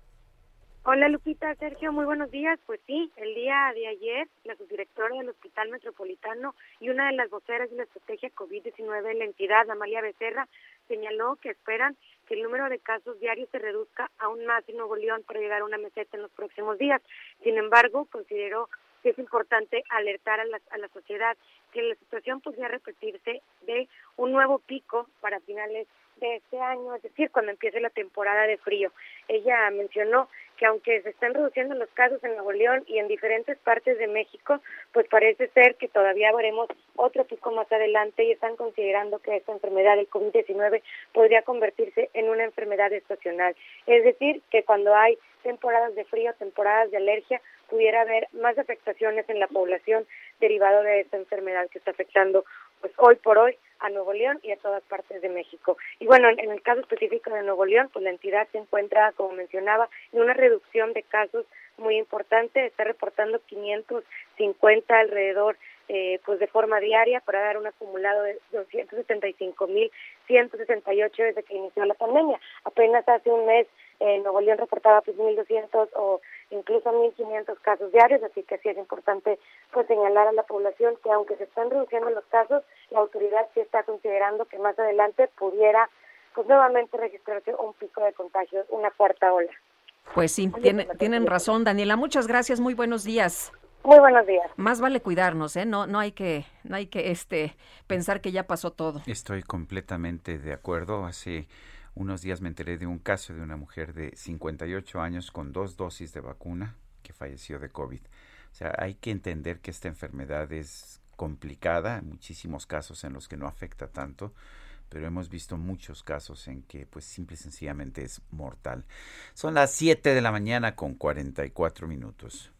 Hola Lupita, Sergio, muy buenos días. Pues sí, el día de ayer la subdirectora del Hospital Metropolitano y una de las voceras de la estrategia COVID-19 de la entidad, Amalia Becerra, señaló que esperan que el número de casos diarios se reduzca aún más en Nuevo León para llegar a una meseta en los próximos días. Sin embargo, consideró que es importante alertar a la sociedad que la situación podría repetirse de un nuevo pico para finales de este año, es decir, cuando empiece la temporada de frío. Ella mencionó que aunque se están reduciendo los casos en Nuevo León y en diferentes partes de México, pues parece ser que todavía veremos otro pico más adelante y están considerando que esta enfermedad del COVID-19 podría convertirse en una enfermedad estacional. Es decir, que cuando hay temporadas de frío, temporadas de alergia, pudiera haber más afectaciones en la población derivado de esta enfermedad que está afectando pues hoy por hoy a Nuevo León y a todas partes de México. Y bueno, en, el caso específico de Nuevo León, pues la entidad se encuentra, como mencionaba, en una reducción de casos muy importante, está reportando 550 alrededor eh, pues de forma diaria para dar un acumulado de 275.168 desde que inició la pandemia. Apenas hace un mes eh, Nuevo León reportaba pues 1.200 o incluso 1.500 casos diarios, así que sí es importante pues señalar a la población que aunque se están reduciendo los casos, la autoridad sí está considerando que más adelante pudiera pues nuevamente registrarse un pico de contagios, una cuarta ola. Pues sí, tienen razón, Daniela. Muchas gracias, muy buenos días. Muy buenos días. Más vale cuidarnos, ¿eh? No, no hay que, no hay que, este, pensar que ya pasó todo. Estoy completamente de acuerdo. Hace unos días me enteré de un caso de una mujer de 58 años con dos dosis de vacuna que falleció de COVID. O sea, hay que entender que esta enfermedad es complicada, muchísimos casos en los que no afecta tanto, pero hemos visto muchos casos en que pues simple y sencillamente es mortal. Son las 7 de la mañana con 44 minutos.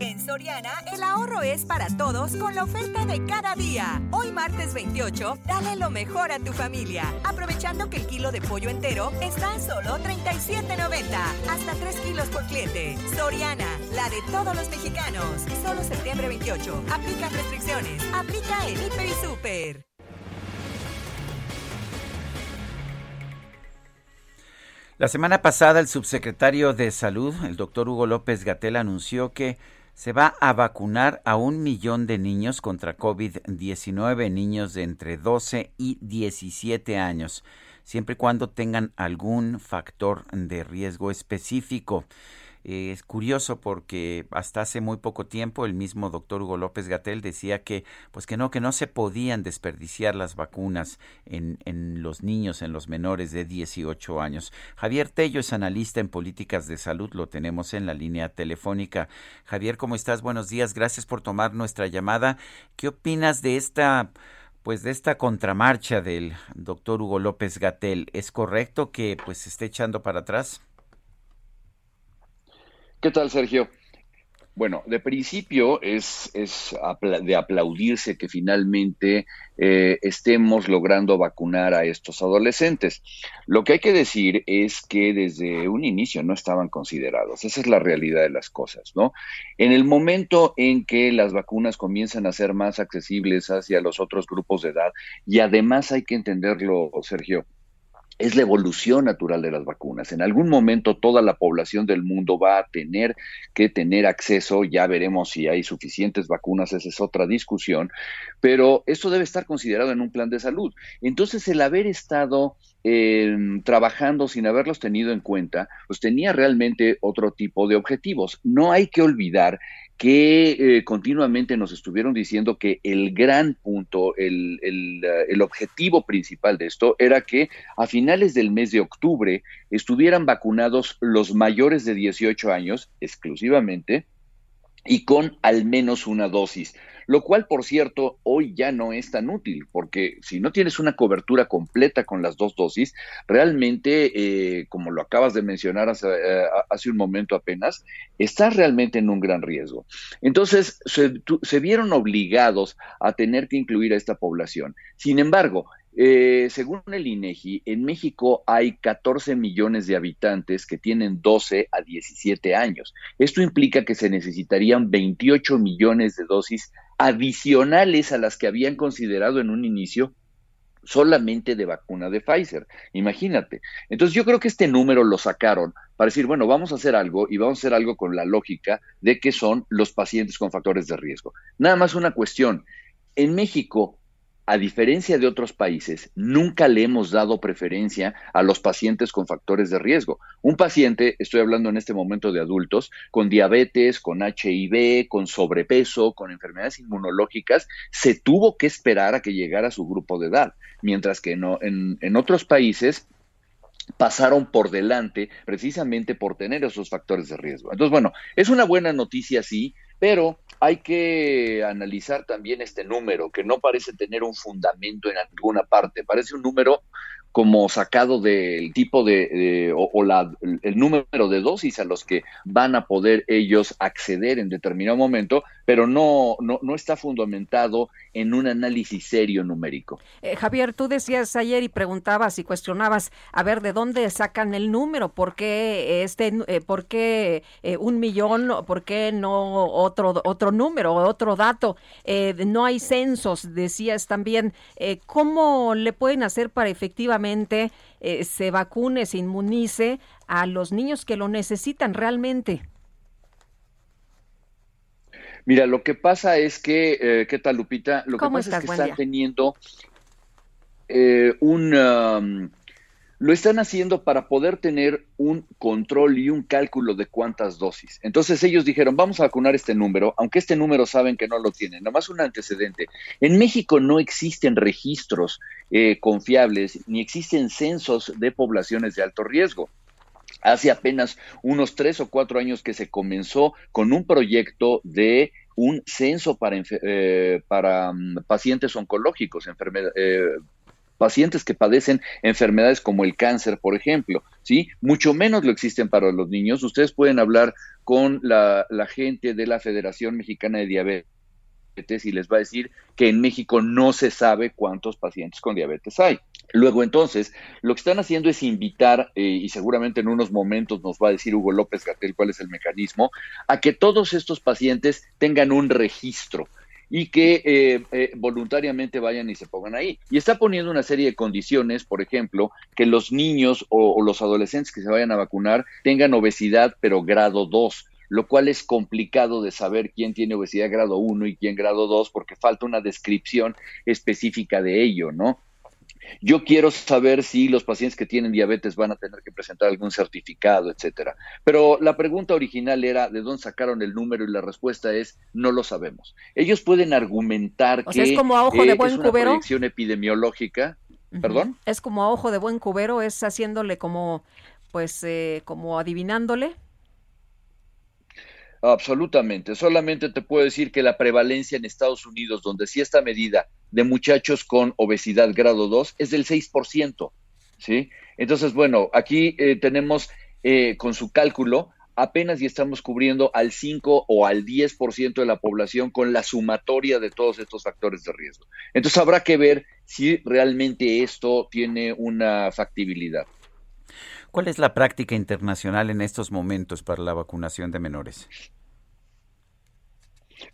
En Soriana, el ahorro es para todos con la oferta de cada día. Hoy martes 28, dale lo mejor a tu familia, aprovechando que el kilo de pollo entero está a solo 37.90, hasta 3 kilos por cliente. Soriana, la de todos los mexicanos. Solo septiembre 28. Aplica restricciones. Aplica en Hiper y Super. La semana pasada el subsecretario de Salud, el doctor Hugo López Gatel, anunció que se va a vacunar a un millón de niños contra COVID-19, niños de entre 12 y 17 años, siempre y cuando tengan algún factor de riesgo específico es curioso porque hasta hace muy poco tiempo el mismo doctor Hugo López Gatel decía que pues que no que no se podían desperdiciar las vacunas en, en los niños en los menores de 18 años. Javier Tello es analista en políticas de salud lo tenemos en la línea telefónica. Javier cómo estás buenos días gracias por tomar nuestra llamada. Qué opinas de esta pues de esta contramarcha del doctor Hugo López Gatel es correcto que pues se esté echando para atrás ¿Qué tal, Sergio? Bueno, de principio es, de aplaudirse que finalmente eh, estemos logrando vacunar a estos adolescentes. Lo que hay que decir es que desde un inicio no estaban considerados. Esa es la realidad de las cosas, ¿no? En el momento en que las vacunas comienzan a ser más accesibles hacia los otros grupos de edad, y además hay que entenderlo, Sergio, es la evolución natural de las vacunas. En algún momento toda la población del mundo va a tener que tener acceso, ya veremos si hay suficientes vacunas, esa es otra discusión, pero esto debe estar considerado en un plan de salud. Entonces, el haber estado em, trabajando sin haberlos tenido en cuenta, pues tenía realmente otro tipo de objetivos. No hay que olvidar que eh, continuamente nos estuvieron diciendo que el gran punto, el, el, eh, el, objetivo principal de esto era que a finales del mes de octubre estuvieran vacunados los mayores de 18 años exclusivamente y con al menos una dosis lo cual, por cierto, hoy ya no es tan útil, porque si no tienes una cobertura completa con las dos dosis, realmente, eh, como lo acabas de mencionar hace, eh, hace, un momento apenas, estás realmente en un gran riesgo. Entonces, se, vieron obligados a tener que incluir a esta población. Sin embargo, eh, según el INEGI, en México hay 14 millones de habitantes que tienen 12 a 17 años. Esto implica que se necesitarían 28 millones de dosis adicionales a las que habían considerado en un inicio solamente de vacuna de Pfizer. Imagínate. Entonces yo creo que este número lo sacaron para decir, bueno, vamos a hacer algo y vamos a hacer algo con la lógica de que son los pacientes con factores de riesgo. Nada más una cuestión. En México, a diferencia de otros países, nunca le hemos dado preferencia a los pacientes con factores de riesgo. Un paciente, estoy hablando en este momento de adultos, con diabetes, con HIV, con sobrepeso, con enfermedades inmunológicas, se tuvo que esperar a que llegara su grupo de edad, mientras que en, en otros países pasaron por delante precisamente por tener esos factores de riesgo. Entonces, bueno, es una buena noticia, sí, pero hay que analizar también este número, que no parece tener un fundamento en alguna parte, parece un número como sacado del tipo de, o, la, el número de dosis a los que van a poder ellos acceder en determinado momento, pero no, no, no está fundamentado en un análisis serio numérico. Eh, Javier, tú decías ayer y preguntabas y cuestionabas, a ver, ¿de dónde sacan el número? ¿Por qué, este, eh, ¿por qué eh, un millón? ¿Por qué no otro, otro número, otro dato? no hay censos, decías también. ¿Cómo le pueden hacer para efectivamente se vacune, se inmunice a los niños que lo necesitan realmente? Mira, lo que pasa es que, eh, ¿qué tal, Lupita? Lo que pasa es que están teniendo eh, un... Um, lo están haciendo para poder tener un control y un cálculo de cuántas dosis. Entonces ellos dijeron, vamos a vacunar este número, aunque este número saben que no lo tienen. Nomás un antecedente. En México no existen registros eh, confiables ni existen censos de poblaciones de alto riesgo. Hace apenas unos tres o cuatro años que se comenzó con un proyecto de un censo para, eh, mm, pacientes oncológicos, eh, pacientes que padecen enfermedades como el cáncer, por ejemplo, ¿sí? Mucho menos lo existen para los niños. Ustedes pueden hablar con la, gente de la Federación Mexicana de Diabetes y les va a decir que en México no se sabe cuántos pacientes con diabetes hay. Luego entonces, lo que están haciendo es invitar, eh, y seguramente en unos momentos nos va a decir Hugo López Gatel cuál es el mecanismo, a que todos estos pacientes tengan un registro y que eh, eh, voluntariamente vayan y se pongan ahí. Y está poniendo una serie de condiciones, por ejemplo, que los niños o, o los adolescentes que se vayan a vacunar tengan obesidad, pero grado 2 lo cual es complicado de saber quién tiene obesidad grado 1 y quién grado 2 porque falta una descripción específica de ello, ¿no? Yo quiero saber si los pacientes que tienen diabetes van a tener que presentar algún certificado, etcétera. Pero la pregunta original era de dónde sacaron el número y la respuesta es no lo sabemos. Ellos pueden argumentar que es como a ojo de buen una proyección epidemiológica. ¿Perdón? Es como a ojo de buen cubero, es haciéndole como pues eh, como adivinándole. Absolutamente. Solamente te puedo decir que la prevalencia en Estados Unidos, donde sí esta medida de muchachos con obesidad grado 2 es del 6%. ¿sí? Entonces, bueno, aquí eh, tenemos eh, con su cálculo apenas y estamos cubriendo al 5 o al 10% de la población con la sumatoria de todos estos factores de riesgo. Entonces habrá que ver si realmente esto tiene una factibilidad. ¿Cuál es la práctica internacional en estos momentos para la vacunación de menores?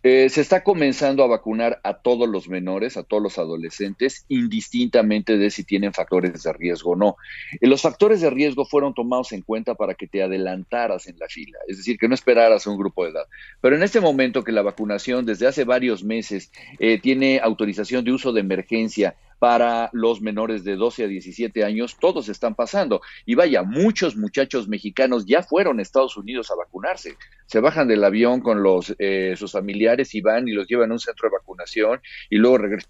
Eh, se está comenzando a vacunar a todos los menores, a todos los adolescentes, indistintamente de si tienen factores de riesgo o no. Eh, los factores de riesgo fueron tomados en cuenta para que te adelantaras en la fila, es decir, que no esperaras un grupo de edad. Pero en este momento que la vacunación desde hace varios meses eh, tiene autorización de uso de emergencia para los menores de 12 a 17 años, todos están pasando. Y vaya, muchos muchachos mexicanos ya fueron a Estados Unidos a vacunarse. Se bajan del avión con los, eh, sus familiares y van y los llevan a un centro de vacunación y luego regresan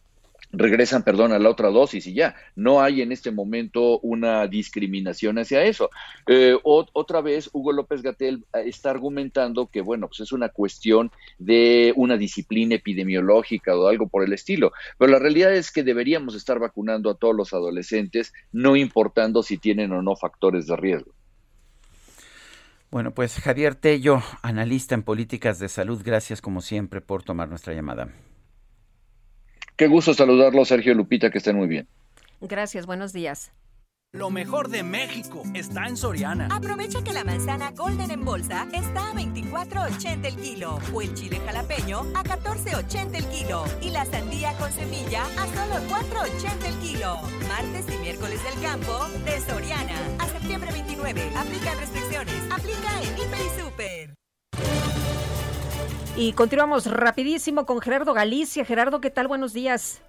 regresan, perdón, a la otra dosis y ya. No hay en este momento una discriminación hacia eso. Eh, otra vez, Hugo López Gatel eh, está argumentando que, bueno, pues es una cuestión de una disciplina epidemiológica o algo por el estilo. Pero la realidad es que deberíamos estar vacunando a todos los adolescentes, no importando si tienen o no factores de riesgo. Bueno, pues Javier Tello, analista en políticas de salud, gracias como siempre por tomar nuestra llamada. Qué gusto saludarlo, Sergio Lupita, que estén muy bien. Gracias, buenos días. Lo mejor de México está en Soriana. Aprovecha que la manzana Golden en bolsa está a 24.80 el kilo o el chile jalapeño a 14.80 el kilo y la sandía con semilla a solo 4.80 el kilo. Martes y miércoles del campo de Soriana a septiembre 29. Aplican restricciones. Aplica en Hiper y Super. Y continuamos rapidísimo con Gerardo Galicia. Gerardo, ¿qué tal? Buenos días.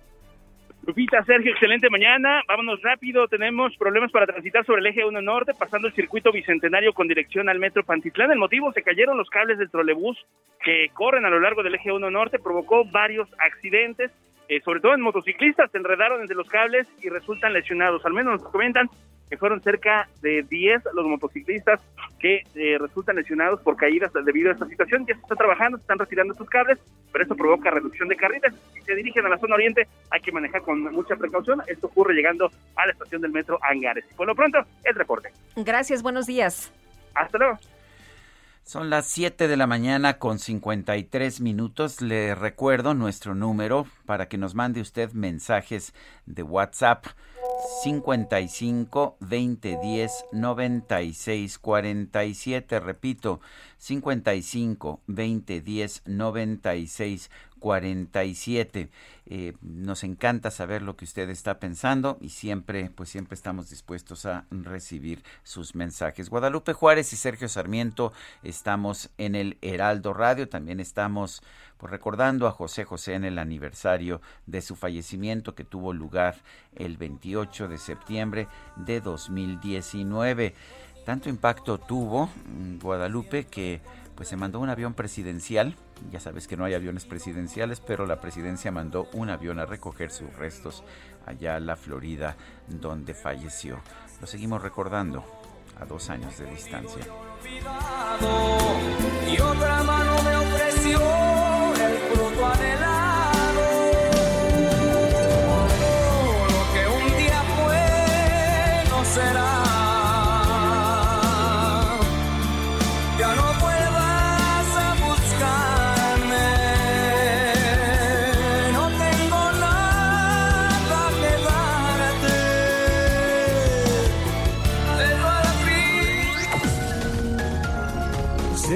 Lupita, Sergio, excelente mañana. Vámonos rápido. Tenemos problemas para transitar sobre el eje 1 norte, pasando el circuito bicentenario con dirección al metro Pantitlán. El motivo, se cayeron los cables del trolebús que corren a lo largo del eje 1 norte, provocó varios accidentes, eh, sobre todo en motociclistas, se enredaron entre los cables y resultan lesionados. Al menos nos comentan que fueron cerca de 10 los motociclistas que eh, resultan lesionados por caídas debido a esta situación. Ya se está trabajando, se están retirando estos cables, pero esto provoca reducción de carriles. Si se dirigen a la zona oriente, hay que manejar con mucha precaución. Esto ocurre llegando a la estación del metro Angares. Por lo pronto, el reporte. Gracias, buenos días. Hasta luego. Son las 7 de la mañana con 53 minutos. Le recuerdo nuestro número para que nos mande usted mensajes de WhatsApp 55 20 10 96 47. Repito, 55 20 10 96 47. Eh, nos encanta saber lo que usted está pensando y siempre, pues siempre estamos dispuestos a recibir sus mensajes. Guadalupe Juárez y Sergio Sarmiento estamos en el Heraldo Radio, también estamos pues, recordando a José José en el aniversario de su fallecimiento que tuvo lugar el 28 de septiembre de 2019. Tanto impacto tuvo mm, Guadalupe que pues se mandó un avión presidencial. Ya sabes que no hay aviones presidenciales, pero la presidencia mandó un avión a recoger sus restos allá a la Florida, donde falleció. Lo seguimos recordando a dos años de distancia. Y otra mano me ofreció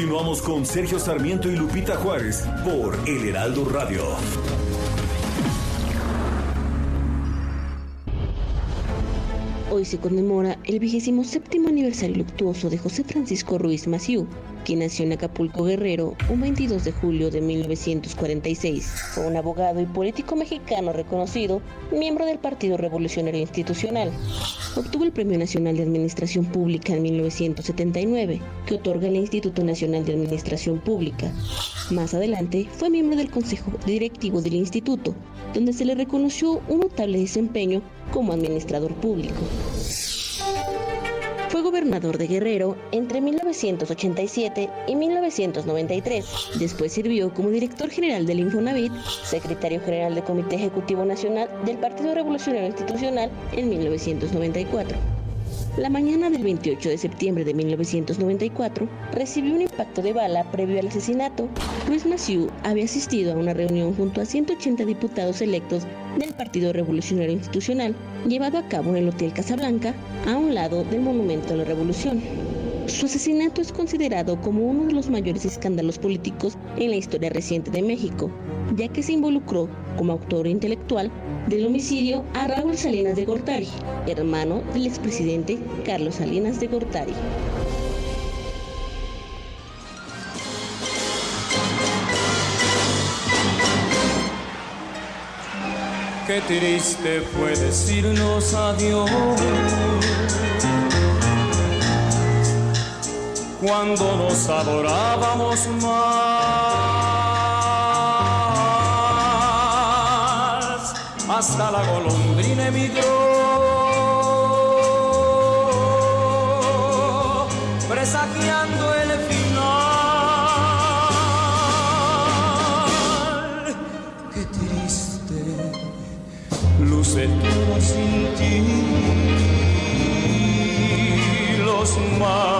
Continuamos con Sergio Sarmiento y Lupita Juárez por El Heraldo Radio. Hoy se conmemora el vigésimo séptimo aniversario luctuoso de José Francisco Ruiz Maciú, quien nació en Acapulco Guerrero un 22 de julio de 1946. Fue un abogado y político mexicano reconocido, miembro del Partido Revolucionario Institucional. Obtuvo el Premio Nacional de Administración Pública en 1979, que otorga el Instituto Nacional de Administración Pública. Más adelante fue miembro del Consejo Directivo del Instituto, donde se le reconoció un notable desempeño como administrador público. Gobernador de Guerrero entre 1987 y 1993. Después sirvió como director general del Infonavit, secretario general del Comité Ejecutivo Nacional del Partido Revolucionario Institucional en 1994. La mañana del 28 de septiembre de 1994 recibió un impacto de bala previo al asesinato. Luis Massieu había asistido a una reunión junto a 180 diputados electos del Partido Revolucionario Institucional, llevado a cabo en el Hotel Casablanca, a un lado del Monumento a la Revolución. Su asesinato es considerado como uno de los mayores escándalos políticos en la historia reciente de México, ya que se involucró como autor intelectual del homicidio a Raúl Salinas de Gortari, hermano del expresidente Carlos Salinas de Gortari. Qué triste fue decirnos adiós cuando nos adorábamos más. Hasta la golondrina emigró, presagiando el final. Qué triste luce todo sin ti. Los mares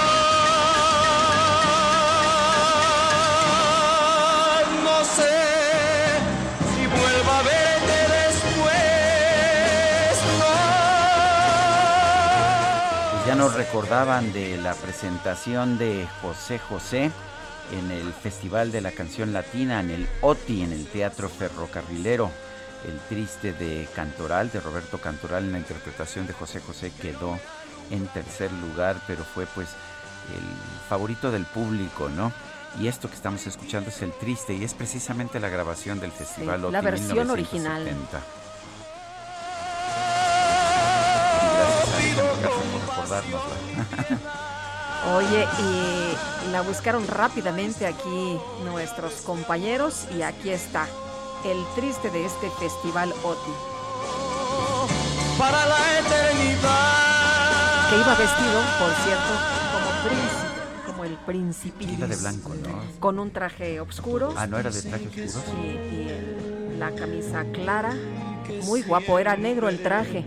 nos recordaban de la presentación de José José en el Festival de la Canción Latina, en el OTI, en el Teatro Ferrocarrilero. El triste de Cantoral, de Roberto Cantoral, en la interpretación de José José quedó en tercer lugar, pero fue pues el favorito del público, ¿no? Y esto que estamos escuchando es el triste y es precisamente la grabación del festival sí, La versión original. Oye, y la buscaron rápidamente aquí nuestros compañeros y aquí está, el triste de este festival OTI. Para la eternidad. Que iba vestido, por cierto, como príncipe como el príncipe. Iba de blanco, ¿no? Con un traje oscuro. Ah, ¿no era de traje oscuro? Sí, y la camisa clara. Muy guapo, era negro el traje.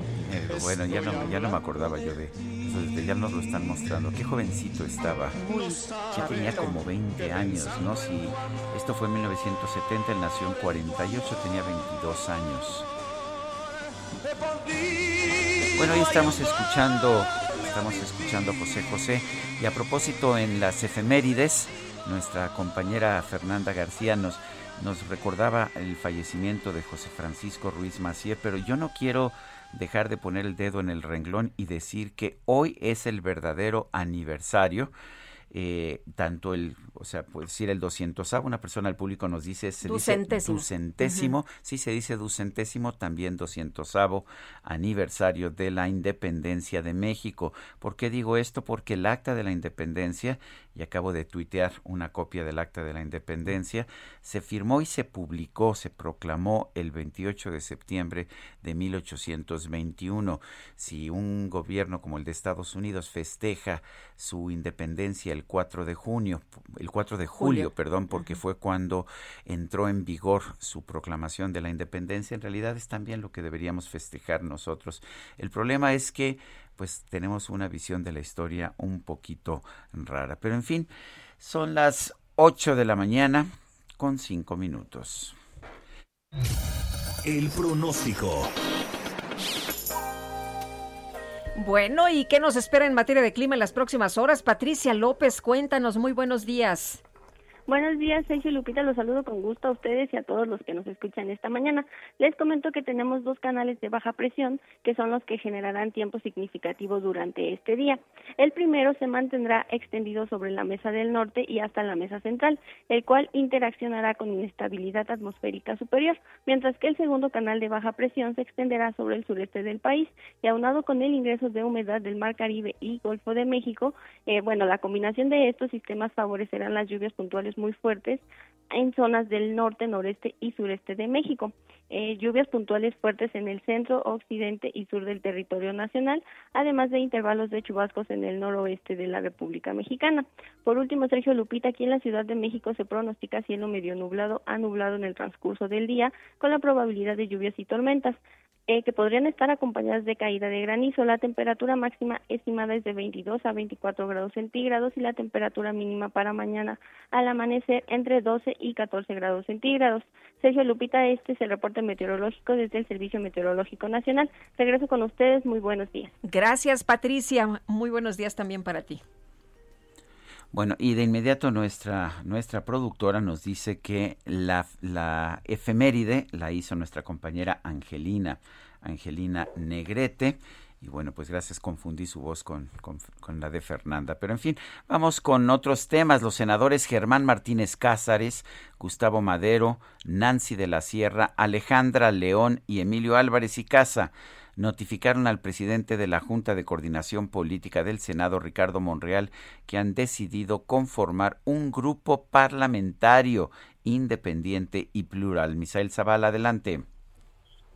bueno, ya no, ya no me acordaba yo de ya nos lo están mostrando. Qué jovencito estaba. Ya tenía como 20 años, ¿no? Si esto fue en 1970, él nació en 48, tenía 22 años. Bueno, hoy estamos escuchando, estamos escuchando a José José. Y a propósito, en las efemérides, nuestra compañera Fernanda García nos, nos recordaba el fallecimiento de José Francisco Ruiz Macié, pero yo no quiero dejar de poner el dedo en el renglón y decir que hoy es el verdadero aniversario. Eh, tanto el, o sea, puede decir el 200 una persona al público nos dice, se ducentésimo. dice ducentésimo, sí se dice ducentésimo, también 200 aniversario de la independencia de México. ¿Por qué digo esto? Porque el acta de la independencia y acabo de tuitear una copia del Acta de la Independencia, se firmó y se publicó, se proclamó el 28 de septiembre de 1821. Si un gobierno como el de Estados Unidos festeja su independencia el 4 de junio, el 4 de julio, perdón, porque fue cuando entró en vigor su proclamación de la independencia, en realidad es también lo que deberíamos festejar nosotros. El problema es que pues tenemos una visión de la historia un poquito rara. Pero en fin, son las 8 de la mañana con 5 minutos. El pronóstico. Bueno, ¿y qué nos espera en materia de clima en las próximas horas? Patricia López, cuéntanos, muy buenos días. Buenos días, Sergio Lupita, los saludo con gusto a ustedes y a todos los que nos escuchan esta mañana. Les comento que tenemos dos canales de baja presión que son los que generarán tiempo significativo durante este día. El primero se mantendrá extendido sobre la mesa del norte y hasta la mesa central, el cual interaccionará con inestabilidad atmosférica superior, mientras que el segundo canal de baja presión se extenderá sobre el sureste del país y aunado con el ingreso de humedad del Mar Caribe y Golfo de México, eh, bueno, la combinación de estos sistemas favorecerán las lluvias puntuales muy fuertes en zonas del norte, noreste y sureste de México. Eh, lluvias puntuales fuertes en el centro, occidente y sur del territorio nacional, además de intervalos de chubascos en el noroeste de la República Mexicana. Por último, Sergio Lupita, aquí en la Ciudad de México se pronostica cielo medio nublado a nublado en el transcurso del día, con la probabilidad de lluvias y tormentas. Eh, que podrían estar acompañadas de caída de granizo. La temperatura máxima estimada es de 22 a 24 grados centígrados y la temperatura mínima para mañana al amanecer entre 12 y 14 grados centígrados. Sergio Lupita, este es el reporte meteorológico desde el Servicio Meteorológico Nacional. Regreso con ustedes. Muy buenos días. Gracias, Patricia. Muy buenos días también para ti. Bueno, y de inmediato nuestra, nuestra productora nos dice que la, la efeméride la hizo nuestra compañera Angelina, Angelina Negrete. Y bueno, pues gracias, confundí su voz con, con, con, la de Fernanda. Pero en fin, vamos con otros temas. Los senadores Germán Martínez Cázares, Gustavo Madero, Nancy de la Sierra, Alejandra León y Emilio Álvarez y Casa notificaron al presidente de la Junta de Coordinación Política del Senado, Ricardo Monreal, que han decidido conformar un grupo parlamentario independiente y plural. Misael Zavala, adelante.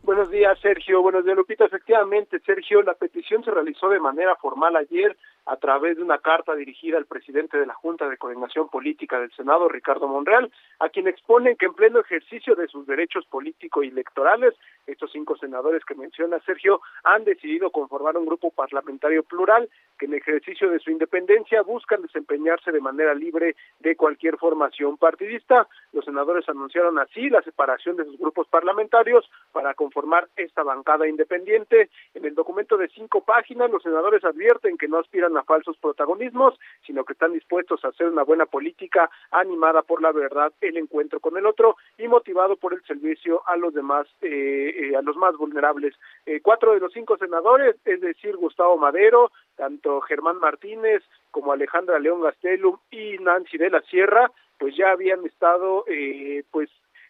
Buenos días, Sergio. Buenos días, Lupita. Efectivamente, Sergio, la petición se realizó de manera formal ayer a través de una carta dirigida al presidente de la Junta de Coordinación Política del Senado, Ricardo Monreal, a quien exponen que en pleno ejercicio de sus derechos políticos y electorales, estos cinco senadores que menciona Sergio han decidido conformar un grupo parlamentario plural que en ejercicio de su independencia buscan desempeñarse de manera libre de cualquier formación partidista. Los senadores anunciaron así la separación de sus grupos parlamentarios para conformar esta bancada independiente. En el documento de cinco páginas, los senadores advierten que no aspiran falsos protagonismos, sino que están dispuestos a hacer una buena política animada por la verdad, el encuentro con el otro y motivado por el servicio a los demás, eh, eh, a los más vulnerables. Eh, cuatro de los cinco senadores, es decir, Gustavo Madero, tanto Germán Martínez como Alejandra León Gastelum y Nancy de la Sierra, pues ya habían estado, pues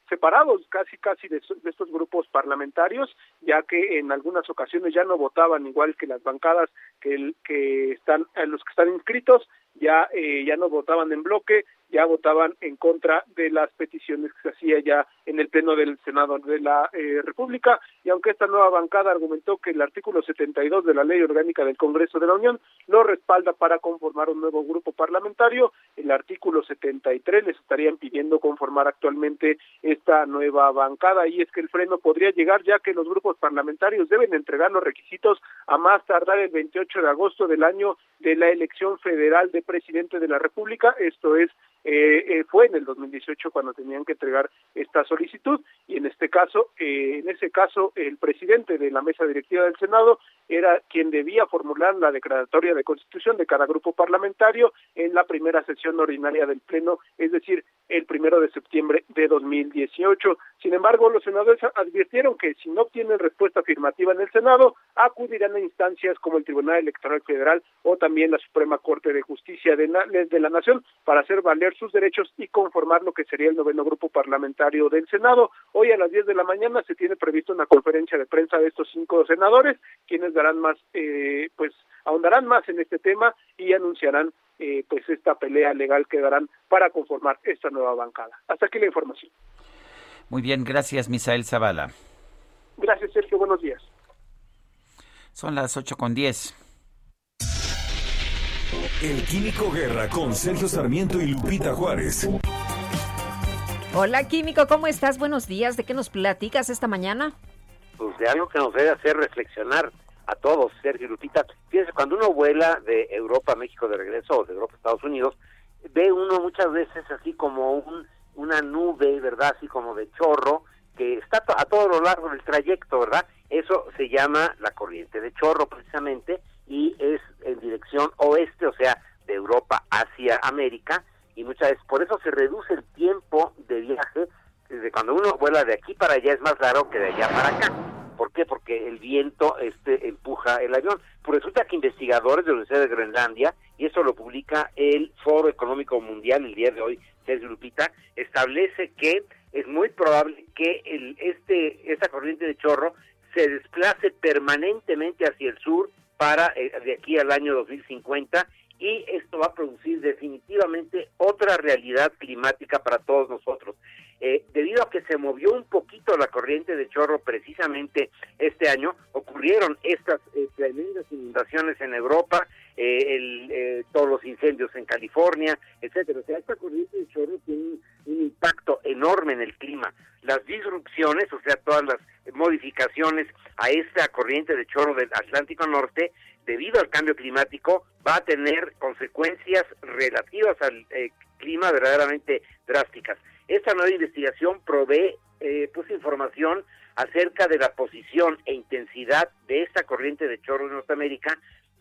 separados casi casi de, estos grupos parlamentarios, ya que en algunas ocasiones ya no votaban igual que las bancadas que, el, que están los que están inscritos, ya eh, ya no votaban en bloque, ya votaban en contra de las peticiones que se hacía ya en el pleno del Senado de la eh, República. Y aunque esta nueva bancada argumentó que el artículo 72 de la Ley Orgánica del Congreso de la Unión lo respalda para conformar un nuevo grupo parlamentario, el artículo 73 les estarían pidiendo conformar actualmente esta nueva bancada. Y es que el freno podría llegar ya que los grupos parlamentarios deben entregar los requisitos a más tardar el 28 de agosto del año de la elección federal de presidente de la República, esto es eh, eh, fue en el 2018 cuando tenían que entregar esta solicitud y en este caso, eh, en ese caso, el presidente de la mesa directiva del Senado era quien debía formular la declaratoria de constitución de cada grupo parlamentario en la primera sesión ordinaria del Pleno, es decir, el primero de septiembre de 2018. Sin embargo, los senadores advirtieron que si no obtienen respuesta afirmativa en el Senado, acudirán a instancias como el Tribunal Electoral Federal o también la Suprema Corte de Justicia de la, de la Nación para hacer valer sus derechos y conformar lo que sería el noveno grupo parlamentario del Senado. Hoy a las 10 de la mañana se tiene previsto una conferencia de prensa de estos cinco senadores, quienes darán más, eh, pues ahondarán más en este tema y anunciarán eh, pues esta pelea legal que darán para conformar esta nueva bancada. Hasta aquí la información. Muy bien, gracias Misael Zavala. Gracias Sergio, buenos días. Son las ocho con diez. El Químico Guerra con Sergio Sarmiento y Lupita Juárez. Hola Químico, ¿cómo estás? Buenos días. ¿De qué nos platicas esta mañana? Pues de algo que nos debe hacer reflexionar a todos, Sergio y Lupita. Fíjense, cuando uno vuela de Europa a México de regreso o de Europa a Estados Unidos, ve uno muchas veces así como un, una nube, ¿verdad? Así como de chorro, que está a todo lo largo del trayecto, ¿verdad? Eso se llama la corriente de chorro precisamente y es en dirección oeste, o sea, de Europa hacia América, y muchas veces por eso se reduce el tiempo de viaje, desde cuando uno vuela de aquí para allá es más largo que de allá para acá. ¿Por qué? Porque el viento este empuja el avión. Pues resulta que investigadores de la Universidad de Groenlandia, y eso lo publica el Foro Económico Mundial el día de hoy, Sergio Lupita, establece que es muy probable que el, este esta corriente de chorro se desplace permanentemente hacia el sur para eh, de aquí al año 2050 y esto va a producir definitivamente otra realidad climática para todos nosotros. Eh, debido a que se movió un poquito la corriente de chorro precisamente este año, ocurrieron estas eh, tremendas inundaciones en Europa, el, todos los incendios en California, etcétera. O sea, esta corriente de chorro tiene un impacto enorme en el clima. Las disrupciones, o sea, todas las modificaciones a esta corriente de chorro del Atlántico Norte, debido al cambio climático, va a tener consecuencias relativas al eh, clima verdaderamente drásticas. Esta nueva investigación provee eh, pues información acerca de la posición e intensidad de esta corriente de chorro en Norteamérica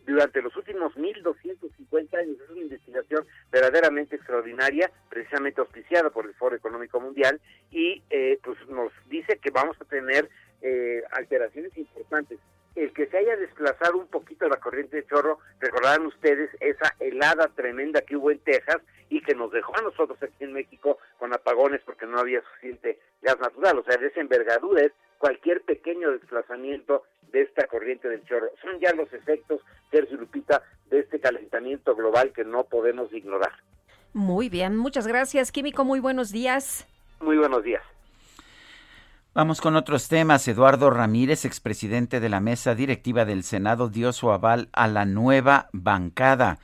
durante los últimos 1.250 años. Es una investigación verdaderamente extraordinaria, precisamente auspiciada por el Foro Económico Mundial, y eh, pues nos dice que vamos a tener eh, alteraciones importantes. El que se haya desplazado un poquito la corriente de chorro, recordarán ustedes esa helada tremenda que hubo en Texas y que nos dejó a nosotros aquí en México con apagones porque no había suficiente gas natural. O sea, de esa envergadura es cualquier pequeño desplazamiento de esta corriente del chorro. Son ya los efectos, Sergio Lupita, de este calentamiento global que no podemos ignorar. Muy bien, muchas gracias, Químico. Muy buenos días. Muy buenos días. Vamos con otros temas. Eduardo Ramírez, expresidente de la mesa directiva del Senado, dio su aval a la nueva bancada.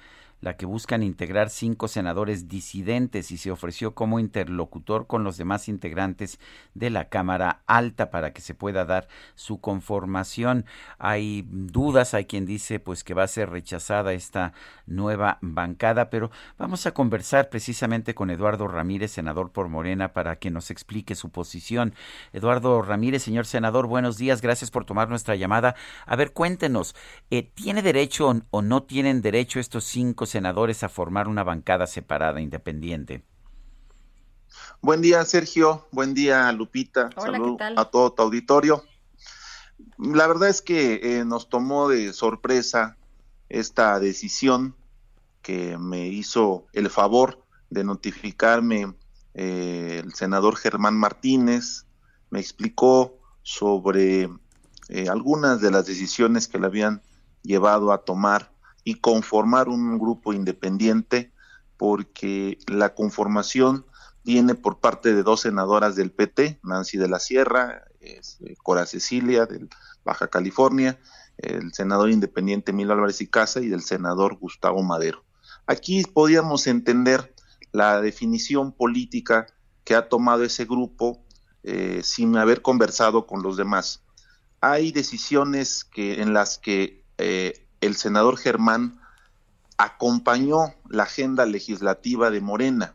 La que buscan integrar cinco senadores disidentes y se ofreció como interlocutor con los demás integrantes de la Cámara Alta para que se pueda dar su conformación. Hay dudas, hay quien dice pues que va a ser rechazada esta nueva bancada, pero vamos a conversar precisamente con Eduardo Ramírez, senador por Morena, para que nos explique su posición. Eduardo Ramírez, señor senador, buenos días, gracias por tomar nuestra llamada. A ver, cuéntenos, eh, ¿tiene derecho o no tienen derecho estos cinco senadores a formar una bancada separada, independiente? Buen día, Sergio. Buen día, Lupita. Saludos a todo tu auditorio. La verdad es que eh, nos tomó de sorpresa esta decisión que me hizo el favor de notificarme eh, el senador Germán Martínez, me explicó sobre eh, algunas de las decisiones que le habían llevado a tomar y conformar un grupo independiente, porque la conformación viene por parte de dos senadoras del PT, Nancy de la Sierra, Cora Cecilia del Baja California, el senador independiente Milo Álvarez y Casa y del senador Gustavo Madero. Aquí podíamos entender la definición política que ha tomado ese grupo eh, sin haber conversado con los demás. Hay decisiones que, en las que eh, el senador Germán acompañó la agenda legislativa de Morena,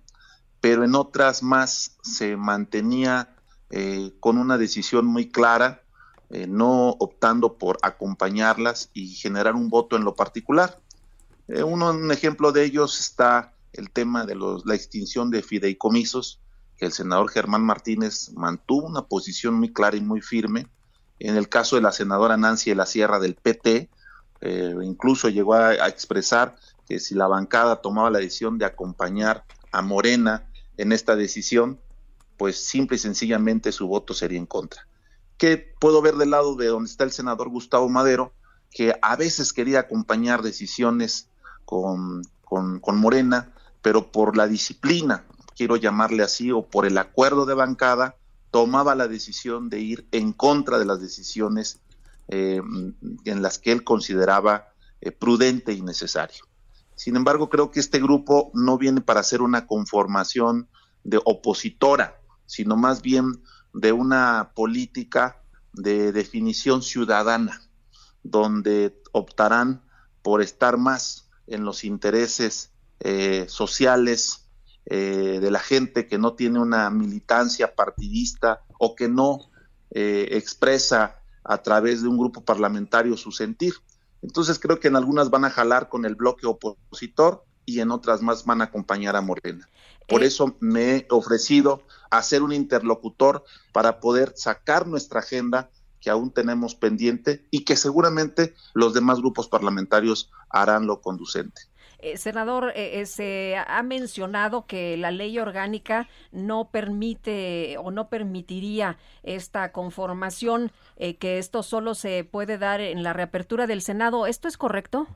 pero en otras más se mantenía eh, con una decisión muy clara eh, no optando por acompañarlas y generar un voto en lo particular. Eh, uno, un ejemplo de ellos está el tema de los, la extinción de fideicomisos, que el senador Germán Martínez mantuvo una posición muy clara y muy firme. En el caso de la senadora Nancy de la Sierra del PT, eh, incluso llegó a, a expresar que si la bancada tomaba la decisión de acompañar a Morena en esta decisión, pues simple y sencillamente su voto sería en contra. Que puedo ver del lado de donde está el senador Gustavo Madero, que a veces quería acompañar decisiones con, con, Morena, pero por la disciplina, quiero llamarle así, o por el acuerdo de bancada, tomaba la decisión de ir en contra de las decisiones eh, en las que él consideraba eh, prudente y necesario. Sin embargo, creo que este grupo no viene para ser una conformación de opositora, sino más bien de una política de definición ciudadana, donde optarán por estar más en los intereses eh, sociales de la gente que no tiene una militancia partidista o que no expresa a través de un grupo parlamentario su sentir. Entonces creo que en algunas van a jalar con el bloque opositor y en otras más van a acompañar a Morena. Por eso me he ofrecido a ser un interlocutor para poder sacar nuestra agenda que aún tenemos pendiente y que seguramente los demás grupos parlamentarios harán lo conducente. Eh, senador, eh, eh, se ha mencionado que la ley orgánica no permite o no permitiría esta conformación, que esto solo se puede dar en la reapertura del Senado. ¿Esto es correcto?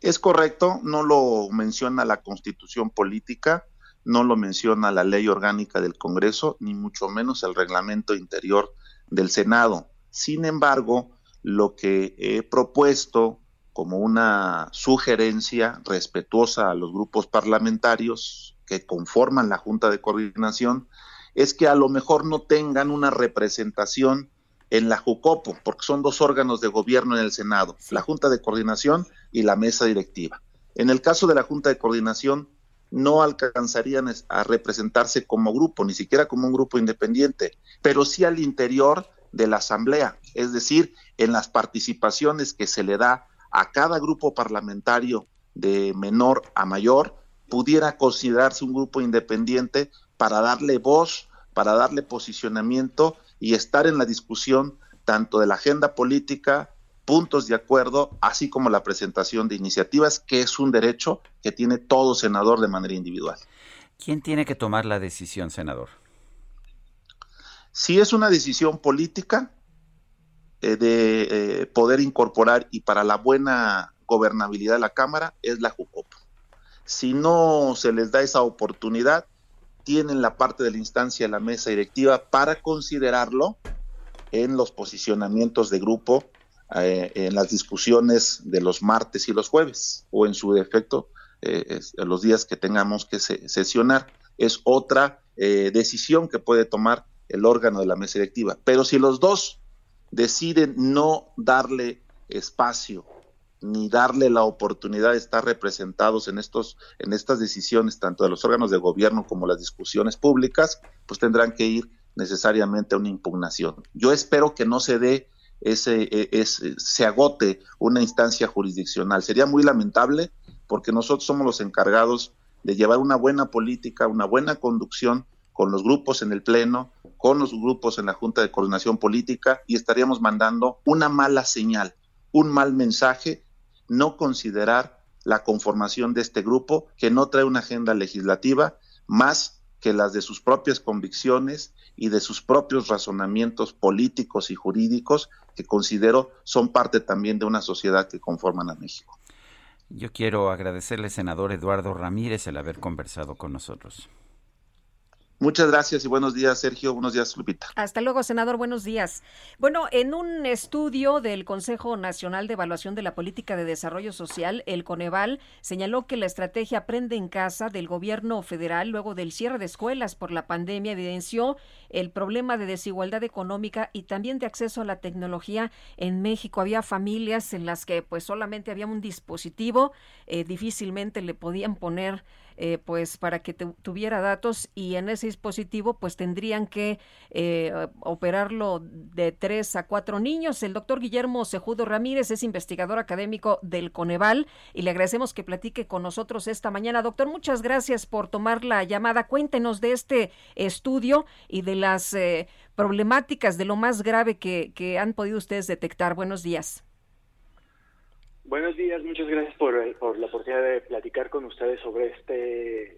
Es correcto, no lo menciona la constitución política, no lo menciona la ley orgánica del Congreso, ni mucho menos el reglamento interior del Senado. Sin embargo, lo que he propuesto como una sugerencia respetuosa a los grupos parlamentarios que conforman la Junta de Coordinación es que a lo mejor no tengan una representación en la JUCOPO, porque son dos órganos de gobierno en el Senado, la Junta de Coordinación y la Mesa Directiva. En el caso de la Junta de Coordinación, no alcanzarían a representarse como grupo, ni siquiera como un grupo independiente, pero sí al interior de la Asamblea, es decir, en las participaciones que se le da a cada grupo parlamentario de menor a mayor, pudiera considerarse un grupo independiente para darle voz, para darle posicionamiento y estar en la discusión tanto de la agenda política, puntos de acuerdo, así como la presentación de iniciativas, que es un derecho que tiene todo senador de manera individual. ¿Quién tiene que tomar la decisión, senador? Si es una decisión política eh, de eh, poder incorporar y para la buena gobernabilidad de la Cámara, es la JUCOPO. Si no se les da esa oportunidad, tienen la parte de la instancia de la mesa directiva para considerarlo en los posicionamientos de grupo eh, en las discusiones de los martes y los jueves, o en su defecto, los días que tengamos que sesionar. Es otra decisión que puede tomar el órgano de la mesa directiva. Pero si los dos deciden no darle espacio ni darle la oportunidad de estar representados en estos en estas decisiones tanto de los órganos de gobierno como las discusiones públicas, pues tendrán que ir necesariamente a una impugnación. Yo espero que no se dé ese, e, se agote una instancia jurisdiccional. Sería muy lamentable porque nosotros somos los encargados de llevar una buena política, una buena conducción con los grupos en el Pleno, con los grupos en la Junta de Coordinación Política y estaríamos mandando una mala señal, un mal mensaje, no considerar la conformación de este grupo que no trae una agenda legislativa más que las de sus propias convicciones y de sus propios razonamientos políticos y jurídicos que considero son parte también de una sociedad que conforman a México. Yo quiero agradecerle, senador Eduardo Ramírez, el haber conversado con nosotros. Muchas gracias y buenos días, Sergio. Buenos días, Lupita. Hasta luego, senador. Buenos días. Bueno, en un estudio del Consejo Nacional de Evaluación de la Política de Desarrollo Social, el Coneval señaló que la estrategia Aprende en Casa del gobierno federal, luego del cierre de escuelas por la pandemia, evidenció el problema de desigualdad económica y también de acceso a la tecnología en México. Había familias en las que pues solamente había un dispositivo, eh, difícilmente le podían poner eh, pues para que tuviera datos y en ese dispositivo pues tendrían que eh, operarlo de tres a cuatro niños. El doctor Guillermo Sejudo Ramírez es investigador académico del Coneval y le agradecemos que platique con nosotros esta mañana. Doctor, muchas gracias por tomar la llamada. Cuéntenos de este estudio y de las eh, problemáticas, de lo más grave que, que han podido ustedes detectar. Buenos días. Buenos días, muchas gracias por, la oportunidad de platicar con ustedes sobre este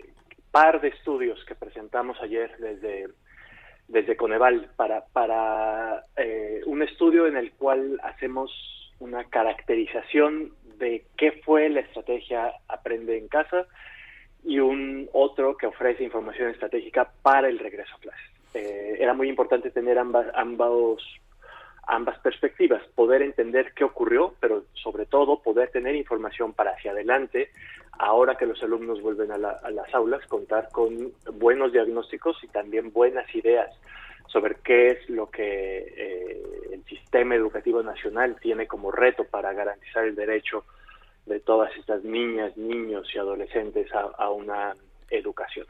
par de estudios que presentamos ayer desde, desde Coneval para, para eh, un estudio en el cual hacemos una caracterización de qué fue la estrategia Aprende en Casa y un otro que ofrece información estratégica para el regreso a clases. Eh, era muy importante tener ambas, ambos ambas perspectivas, poder entender qué ocurrió, pero sobre todo poder tener información para hacia adelante, ahora que los alumnos vuelven a, las aulas, contar con buenos diagnósticos y también buenas ideas sobre qué es lo que eh, el sistema educativo nacional tiene como reto para garantizar el derecho de todas estas niñas, niños y adolescentes a, una educación.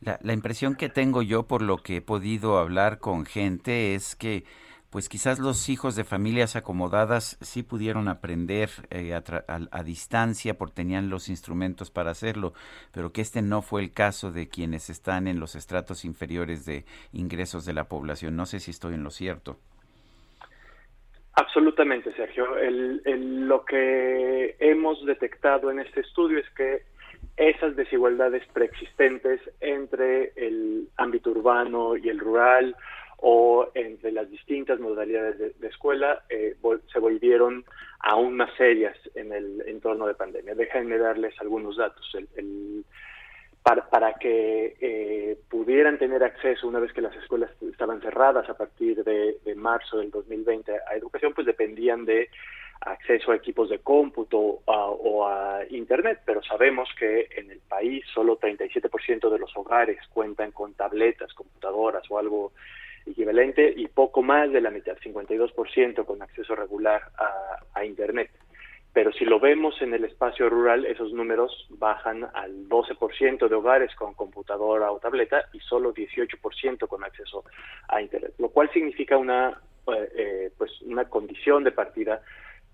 la impresión que tengo yo por lo que he podido hablar con gente es que pues quizás los hijos de familias acomodadas sí pudieron aprender eh, a, distancia porque tenían los instrumentos para hacerlo, pero que este no fue el caso de quienes están en los estratos inferiores de ingresos de la población. No sé si estoy en lo cierto. Absolutamente, Sergio. lo que hemos detectado en este estudio es que esas desigualdades preexistentes entre el ámbito urbano y el rural, o entre las distintas modalidades de, escuela eh, se volvieron aún más serias en el entorno de pandemia. Déjenme darles algunos datos. Para, para, que eh, pudieran tener acceso una vez que las escuelas estaban cerradas a partir de, marzo del 2020 a educación, pues dependían de acceso a equipos de cómputo o a Internet, pero sabemos que en el país solo 37% de los hogares cuentan con tabletas, computadoras o algo equivalente y poco más de la mitad, 52% con acceso regular a, Internet. Pero si lo vemos en el espacio rural, esos números bajan al 12% de hogares con computadora o tableta y solo 18% con acceso a Internet, lo cual significa una, eh, eh, pues una condición de partida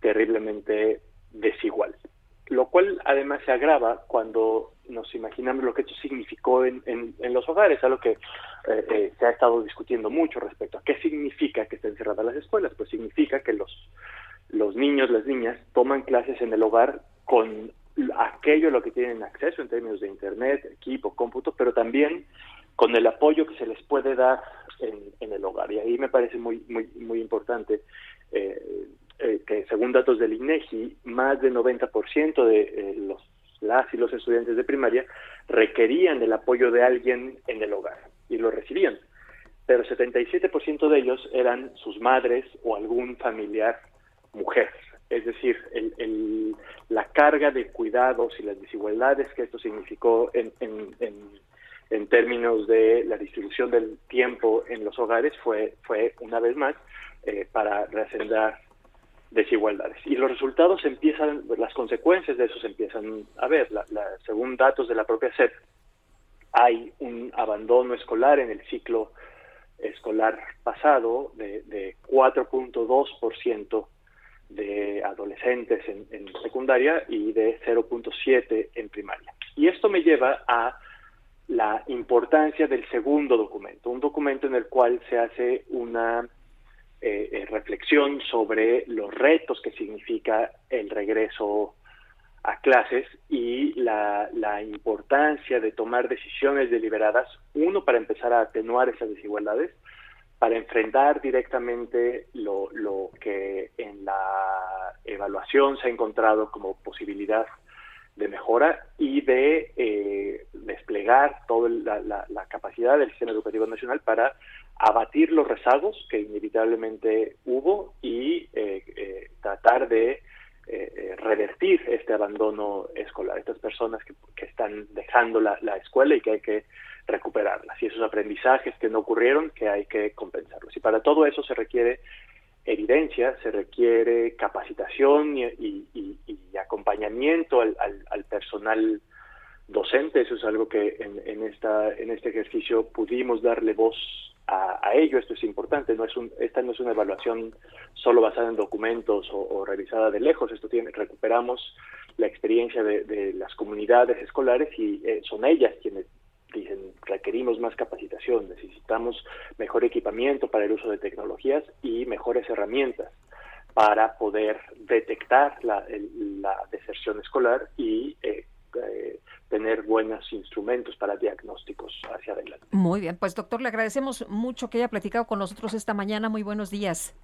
terriblemente desigual. Lo cual además se agrava cuando nos imaginamos lo que esto significó en, en, los hogares, algo que eh, eh, se ha estado discutiendo mucho respecto a qué significa que estén cerradas las escuelas. Pues significa que los, los niños, las niñas, toman clases en el hogar con aquello a lo que tienen acceso en términos de internet, equipo, cómputo, pero también con el apoyo que se les puede dar en, en el hogar. Y ahí me parece muy, muy, muy importante eh, que según datos del INEGI, más del 90% de los las y los estudiantes de primaria requerían el apoyo de alguien en el hogar y lo recibían. Pero 77% de ellos eran sus madres o algún familiar mujer. Es decir, la carga de cuidados y las desigualdades que esto significó en, en, términos de la distribución del tiempo en los hogares fue, fue una vez más, eh, para reascender desigualdades. Y los resultados empiezan, las consecuencias de eso se empiezan a ver. según datos de la propia SEP, hay un abandono escolar en el ciclo escolar pasado de, de 4.2% de adolescentes en, en, secundaria y de 0.7 en primaria. Y esto me lleva a la importancia del segundo documento, un documento en el cual se hace una eh, eh, reflexión sobre los retos que significa el regreso a clases y la, importancia de tomar decisiones deliberadas, uno, para empezar a atenuar esas desigualdades, para enfrentar directamente lo, lo que en la evaluación se ha encontrado como posibilidad de mejora y de eh, desplegar toda la, capacidad del sistema educativo nacional para abatir los rezagos que inevitablemente hubo y eh, eh, tratar de revertir este abandono escolar, estas personas que, están dejando la, escuela y que hay que recuperarlas y esos aprendizajes que no ocurrieron que hay que compensarlos. Y para todo eso se requiere evidencia, se requiere capacitación y, acompañamiento al, personal docente. Eso es algo que en, esta, en este ejercicio pudimos darle voz a, ello. Esto es importante. No es un, esta no es una evaluación solo basada en documentos o, revisada de lejos. Esto tiene, recuperamos la experiencia de, las comunidades escolares y eh, son ellas quienes dicen requerimos más capacitación, necesitamos mejor equipamiento para el uso de tecnologías y mejores herramientas para poder detectar la, deserción escolar y eh, eh, tener buenos instrumentos para diagnósticos hacia adelante. Muy bien, pues doctor, le agradecemos mucho que haya platicado con nosotros esta mañana. Muy buenos días.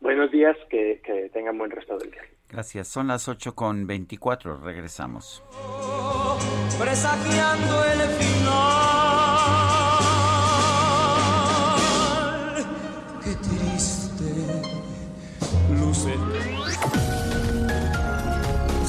Buenos días, que, que tengan buen resto del día. Gracias, son las 8 con 24, regresamos presagiando el final. Qué triste luce.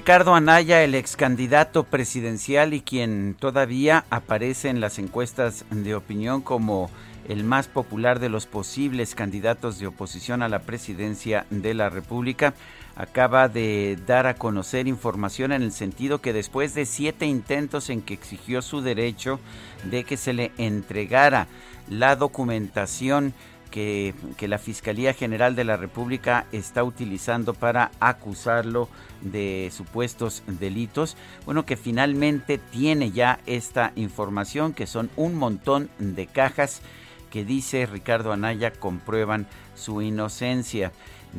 Ricardo Anaya, el ex candidato presidencial y quien todavía aparece en las encuestas de opinión como el más popular de los posibles candidatos de oposición a la presidencia de la República, acaba de dar a conocer información en el sentido que después de siete intentos en que exigió su derecho de que se le entregara la documentación que, la Fiscalía General de la República está utilizando para acusarlo de supuestos delitos. Bueno, que finalmente tiene ya esta información, que son un montón de cajas que dice Ricardo Anaya comprueban su inocencia.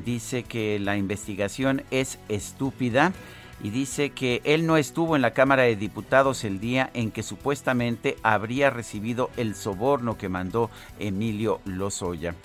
Dice que la investigación es estúpida y dice que él no estuvo en la Cámara de Diputados el día en que supuestamente habría recibido el soborno que mandó Emilio Lozoya.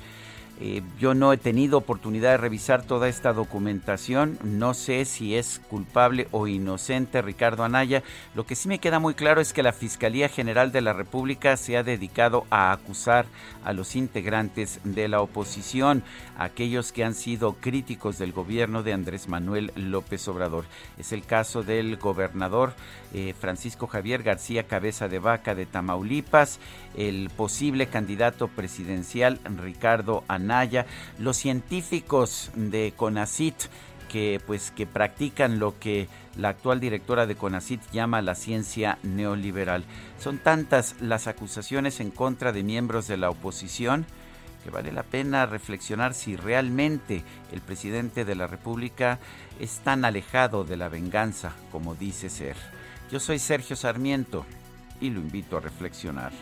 Eh, yo no he tenido oportunidad de revisar toda esta documentación. No sé si es culpable o inocente Ricardo Anaya. Lo que sí me queda muy claro es que la Fiscalía General de la República se ha dedicado a acusar a los integrantes de la oposición, aquellos que han sido críticos del gobierno de Andrés Manuel López Obrador. Es el caso del gobernador eh, Francisco Javier García Cabeza de Vaca de Tamaulipas, el posible candidato presidencial Ricardo Anaya, los científicos de CONACIT que pues que practican lo que la actual directora de CONACIT llama la ciencia neoliberal. Son tantas las acusaciones en contra de miembros de la oposición que vale la pena reflexionar si realmente el presidente de la República es tan alejado de la venganza como dice ser. Yo soy Sergio Sarmiento y lo invito a reflexionar.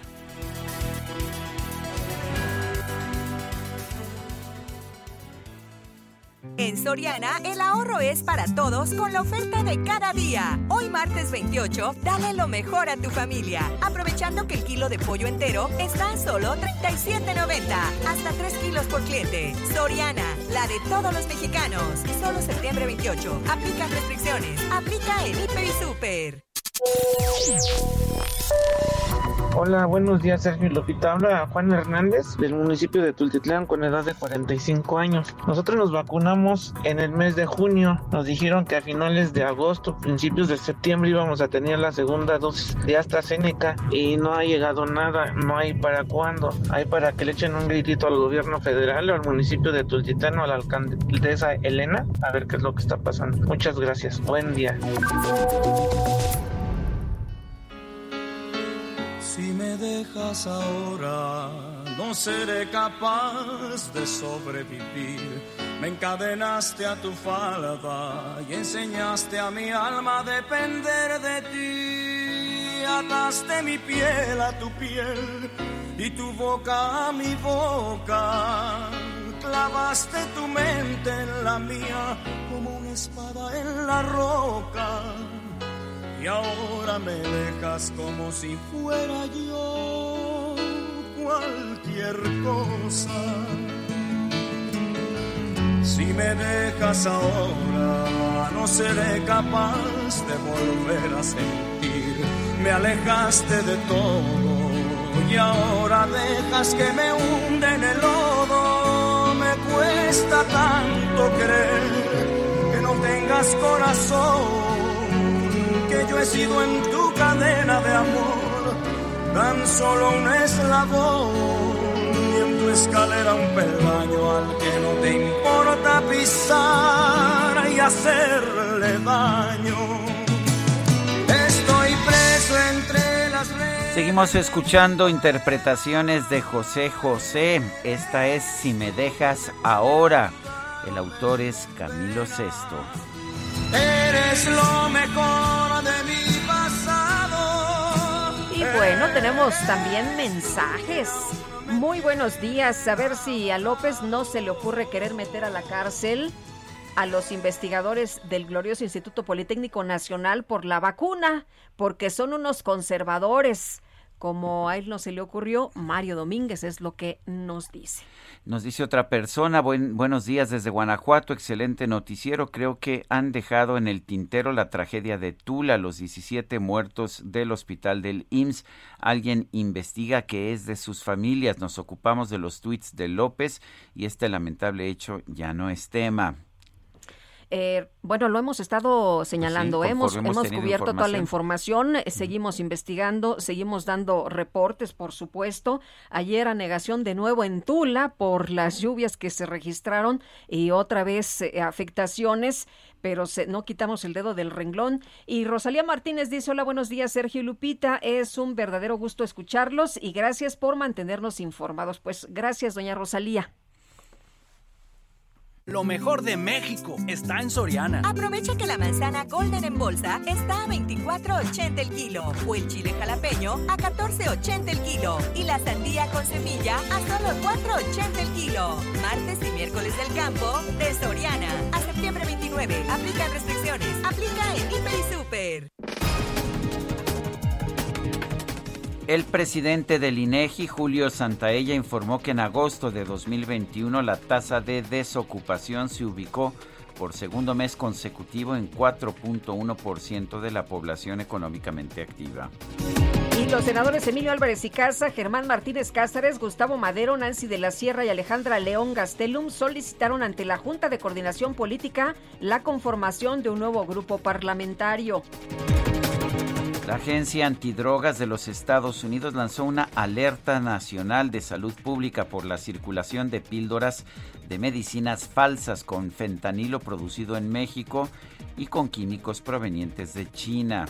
En Soriana, el ahorro es para todos con la oferta de cada día. Hoy martes 28, dale lo mejor a tu familia. Aprovechando que el kilo de pollo entero está a solo 37.90. Hasta 3 kilos por cliente. Soriana, la de todos los mexicanos. Solo septiembre 28. Aplica restricciones. Aplica en Hiper y Super. Hola, buenos días Sergio Lopita. Habla Juan Hernández del municipio de Tultitlán con edad de 45 años. Nosotros nos vacunamos en el mes de junio. Nos dijeron que a finales de agosto, principios de septiembre íbamos a tener la segunda dosis de AstraZeneca y no ha llegado nada. No hay para cuándo. Hay para que le echen un gritito al gobierno federal o al municipio de Tultitlán o a la alcaldesa Elena a ver qué es lo que está pasando. Muchas gracias. Buen día. Si me dejas ahora, no seré capaz de sobrevivir. Me encadenaste a tu falda y enseñaste a mi alma a depender de ti. Ataste mi piel a tu piel y tu boca a mi boca. Clavaste tu mente en la mía como una espada en la roca y ahora me dejas como si fuera yo cualquier cosa. Si me dejas ahora, no seré capaz de volver a sentir. Me alejaste de todo y ahora dejas que me hunde en el lodo. Me cuesta tanto creer que no tengas corazón yo he sido en tu cadena de amor tan solo un eslabón y en tu escalera un peldaño al que no te importa pisar y hacerle daño. Estoy preso entre las redes. Seguimos escuchando interpretaciones de José José. Esta es Si me dejas ahora. El autor es Camilo Sesto. Eres lo mejor de mi pasado. Y bueno, tenemos también mensajes. Muy buenos días. A ver si a López no se le ocurre querer meter a la cárcel a los investigadores del glorioso Instituto Politécnico Nacional por la vacuna, porque son unos conservadores como a él no se le ocurrió, Mario Domínguez es lo que nos dice. Nos dice otra persona, buenos días desde Guanajuato, excelente noticiero. Creo que han dejado en el tintero la tragedia de Tula, los 17 muertos del hospital del IMSS. Alguien investiga que es de sus familias. Nos ocupamos de los tweets de López y este lamentable hecho ya no es tema. Eh, bueno, lo hemos estado señalando, hemos, hemos, cubierto toda la información, eh, seguimos investigando, seguimos dando reportes, por supuesto. Ayer a negación de nuevo en Tula por las lluvias que se registraron y otra vez eh, afectaciones, pero no quitamos el dedo del renglón. Y Rosalía Martínez dice, hola, buenos días, Sergio y Lupita, es un verdadero gusto escucharlos y gracias por mantenernos informados. Pues gracias, doña Rosalía. Lo mejor de México está en Soriana. Aprovecha que la manzana Golden en bolsa está a 24.80 el kilo o el chile jalapeño a 14.80 el kilo y la sandía con semilla a solo 4.80 el kilo. Martes y miércoles del campo de Soriana a septiembre 29. Aplica restricciones. Aplica en Hiper y Super. El presidente del INEGI, Julio Santaella, informó que en agosto de 2021 la tasa de desocupación se ubicó por segundo mes consecutivo en 4.1% de la población económicamente activa. Y los senadores Emilio Álvarez y Casa, Germán Martínez Cázares, Gustavo Madero, Nancy de la Sierra y Alejandra León Gastelum solicitaron ante la Junta de Coordinación Política la conformación de un nuevo grupo parlamentario. La Agencia Antidrogas de los Estados Unidos lanzó una alerta nacional de salud pública por la circulación de píldoras de medicinas falsas con fentanilo producido en México y con químicos provenientes de China.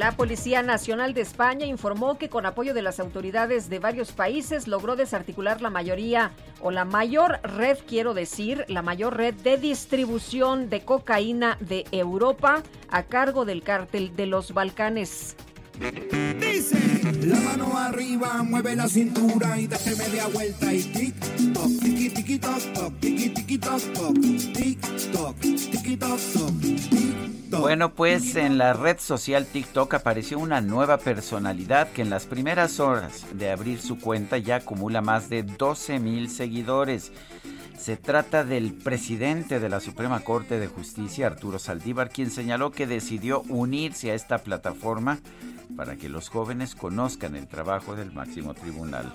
La Policía Nacional de España informó que con apoyo de las autoridades de varios países logró desarticular la mayoría o la mayor red, quiero decir, la mayor red de distribución de cocaína de Europa a cargo del cártel de los Balcanes. Dice, la mano arriba, mueve la cintura y date media vuelta y tic toc, tiki tiki toc toc, tiki tiki toc toc, tic toc. Bueno, pues en la red social TikTok apareció una nueva personalidad que en las primeras horas de abrir su cuenta ya acumula más de 12 mil seguidores. Se trata del presidente de la Suprema Corte de Justicia, Arturo Saldívar, quien señaló que decidió unirse a esta plataforma para que los jóvenes conozcan el trabajo del máximo tribunal.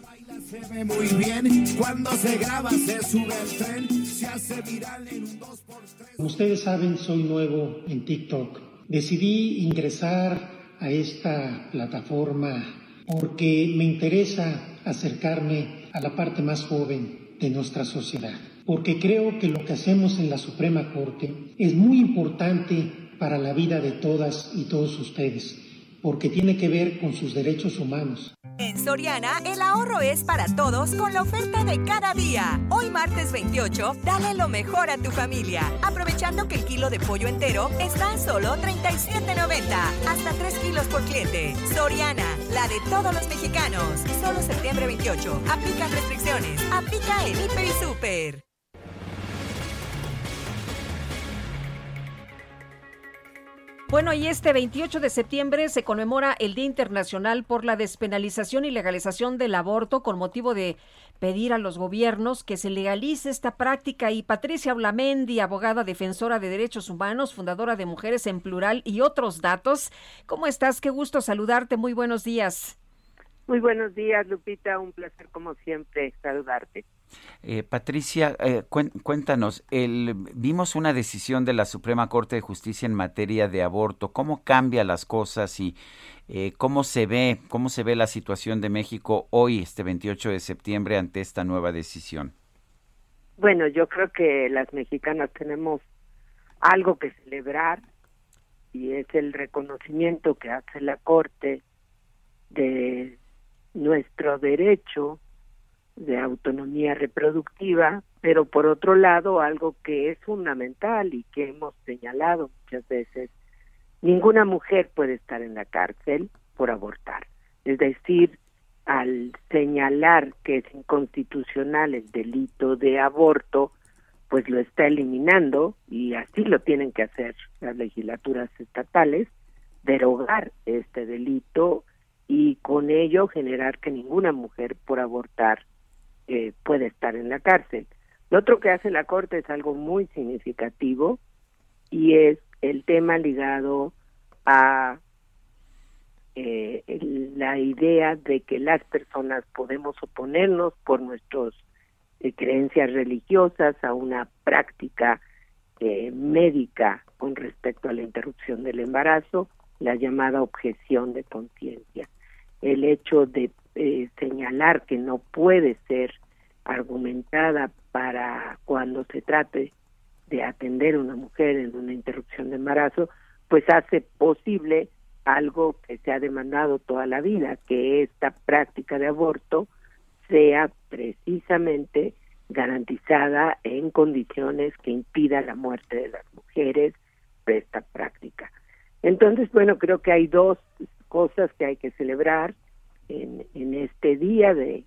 Muy bien cuando se graba, se sube el tren, se hace viral en un 2x3. Como ustedes saben, soy nuevo en TikTok. Decidí ingresar a esta plataforma porque me interesa acercarme a la parte más joven de nuestra sociedad. Porque creo que lo que hacemos en la Suprema Corte es muy importante para la vida de todas y todos ustedes porque tiene que ver con sus derechos humanos. En Soriana, el ahorro es para todos con la oferta de cada día. Hoy martes 28, dale lo mejor a tu familia, aprovechando que el kilo de pollo entero está en solo 37.90, hasta 3 kilos por cliente. Soriana, la de todos los mexicanos. Solo septiembre 28. Aplica restricciones. Aplica en Hiper y Super. Bueno, y este 28 de septiembre se conmemora el Día Internacional por la Despenalización y Legalización del Aborto con motivo de pedir a los gobiernos que se legalice esta práctica. Y Patricia Blamendi, abogada defensora de derechos humanos, fundadora de Mujeres en Plural y otros datos. ¿Cómo estás? Qué gusto saludarte. Muy buenos días. Muy buenos días, Lupita. Un placer, como siempre, saludarte. Eh, Patricia, eh, cuéntanos, el, vimos una decisión de la Suprema Corte de Justicia en materia de aborto. ¿Cómo cambia las cosas y eh, cómo se ve, cómo se ve la situación de México hoy, este 28 de septiembre, ante esta nueva decisión? Bueno, yo creo que las mexicanas tenemos algo que celebrar y es el reconocimiento que hace la Corte de nuestro derecho de autonomía reproductiva, pero por otro lado algo que es fundamental y que hemos señalado muchas veces, ninguna mujer puede estar en la cárcel por abortar. Es decir, al señalar que es inconstitucional el delito de aborto, pues lo está eliminando y así lo tienen que hacer las legislaturas estatales, derogar este delito y con ello generar que ninguna mujer por abortar eh, puede estar en la cárcel. Lo otro que hace la Corte es algo muy significativo y es el tema ligado a eh, la idea de que las personas podemos oponernos por nuestras eh, creencias religiosas a una práctica médica con respecto a la interrupción del embarazo, la llamada objeción de conciencia. El hecho de eh, señalar que no puede ser argumentada para cuando se trate de atender a una mujer en una interrupción de embarazo, pues hace posible algo que se ha demandado toda la vida, que esta práctica de aborto sea precisamente garantizada en condiciones que impida la muerte de las mujeres por esta práctica. Entonces, bueno, creo que hay dos cosas que hay que celebrar en, en este día de,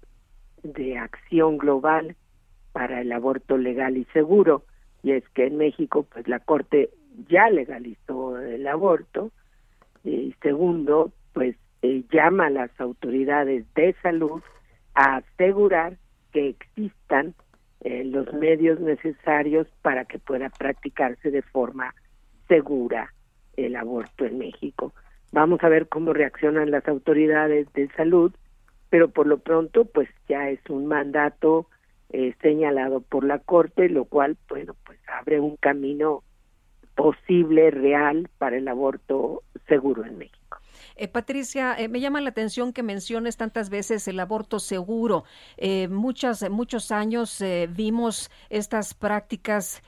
de acción global para el aborto legal y seguro y es que en México pues la corte ya legalizó el aborto y segundo pues eh, llama a las autoridades de salud a asegurar que existan eh, los medios necesarios para que pueda practicarse de forma segura el aborto en México. Vamos a ver cómo reaccionan las autoridades de salud, pero por lo pronto pues ya es un mandato eh, señalado por la Corte, lo cual, bueno, pues abre un camino posible, real, para el aborto seguro en México. Eh, Patricia, eh, me llama la atención que menciones tantas veces el aborto seguro. Eh, muchas, muchos años vimos estas prácticas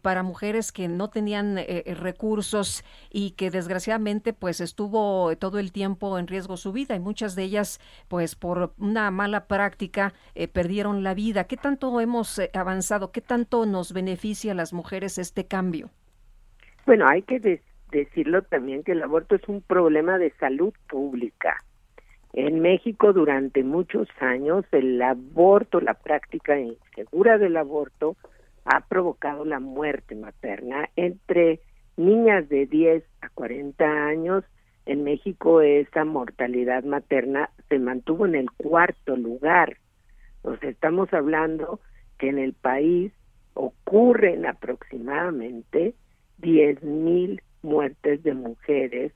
para mujeres que no tenían recursos y que desgraciadamente pues estuvo todo el tiempo en riesgo su vida y muchas de ellas pues por una mala práctica perdieron la vida. ¿Qué tanto hemos avanzado? ¿Qué tanto nos beneficia a las mujeres este cambio? Bueno, hay que decir decirlo también que el aborto es un problema de salud pública. En México durante muchos años el aborto, la práctica insegura del aborto ha provocado la muerte materna entre niñas de 10 a 40 años. En México esa mortalidad materna se mantuvo en el cuarto lugar. Nos estamos hablando que en el país ocurren aproximadamente 10 mil muertes de mujeres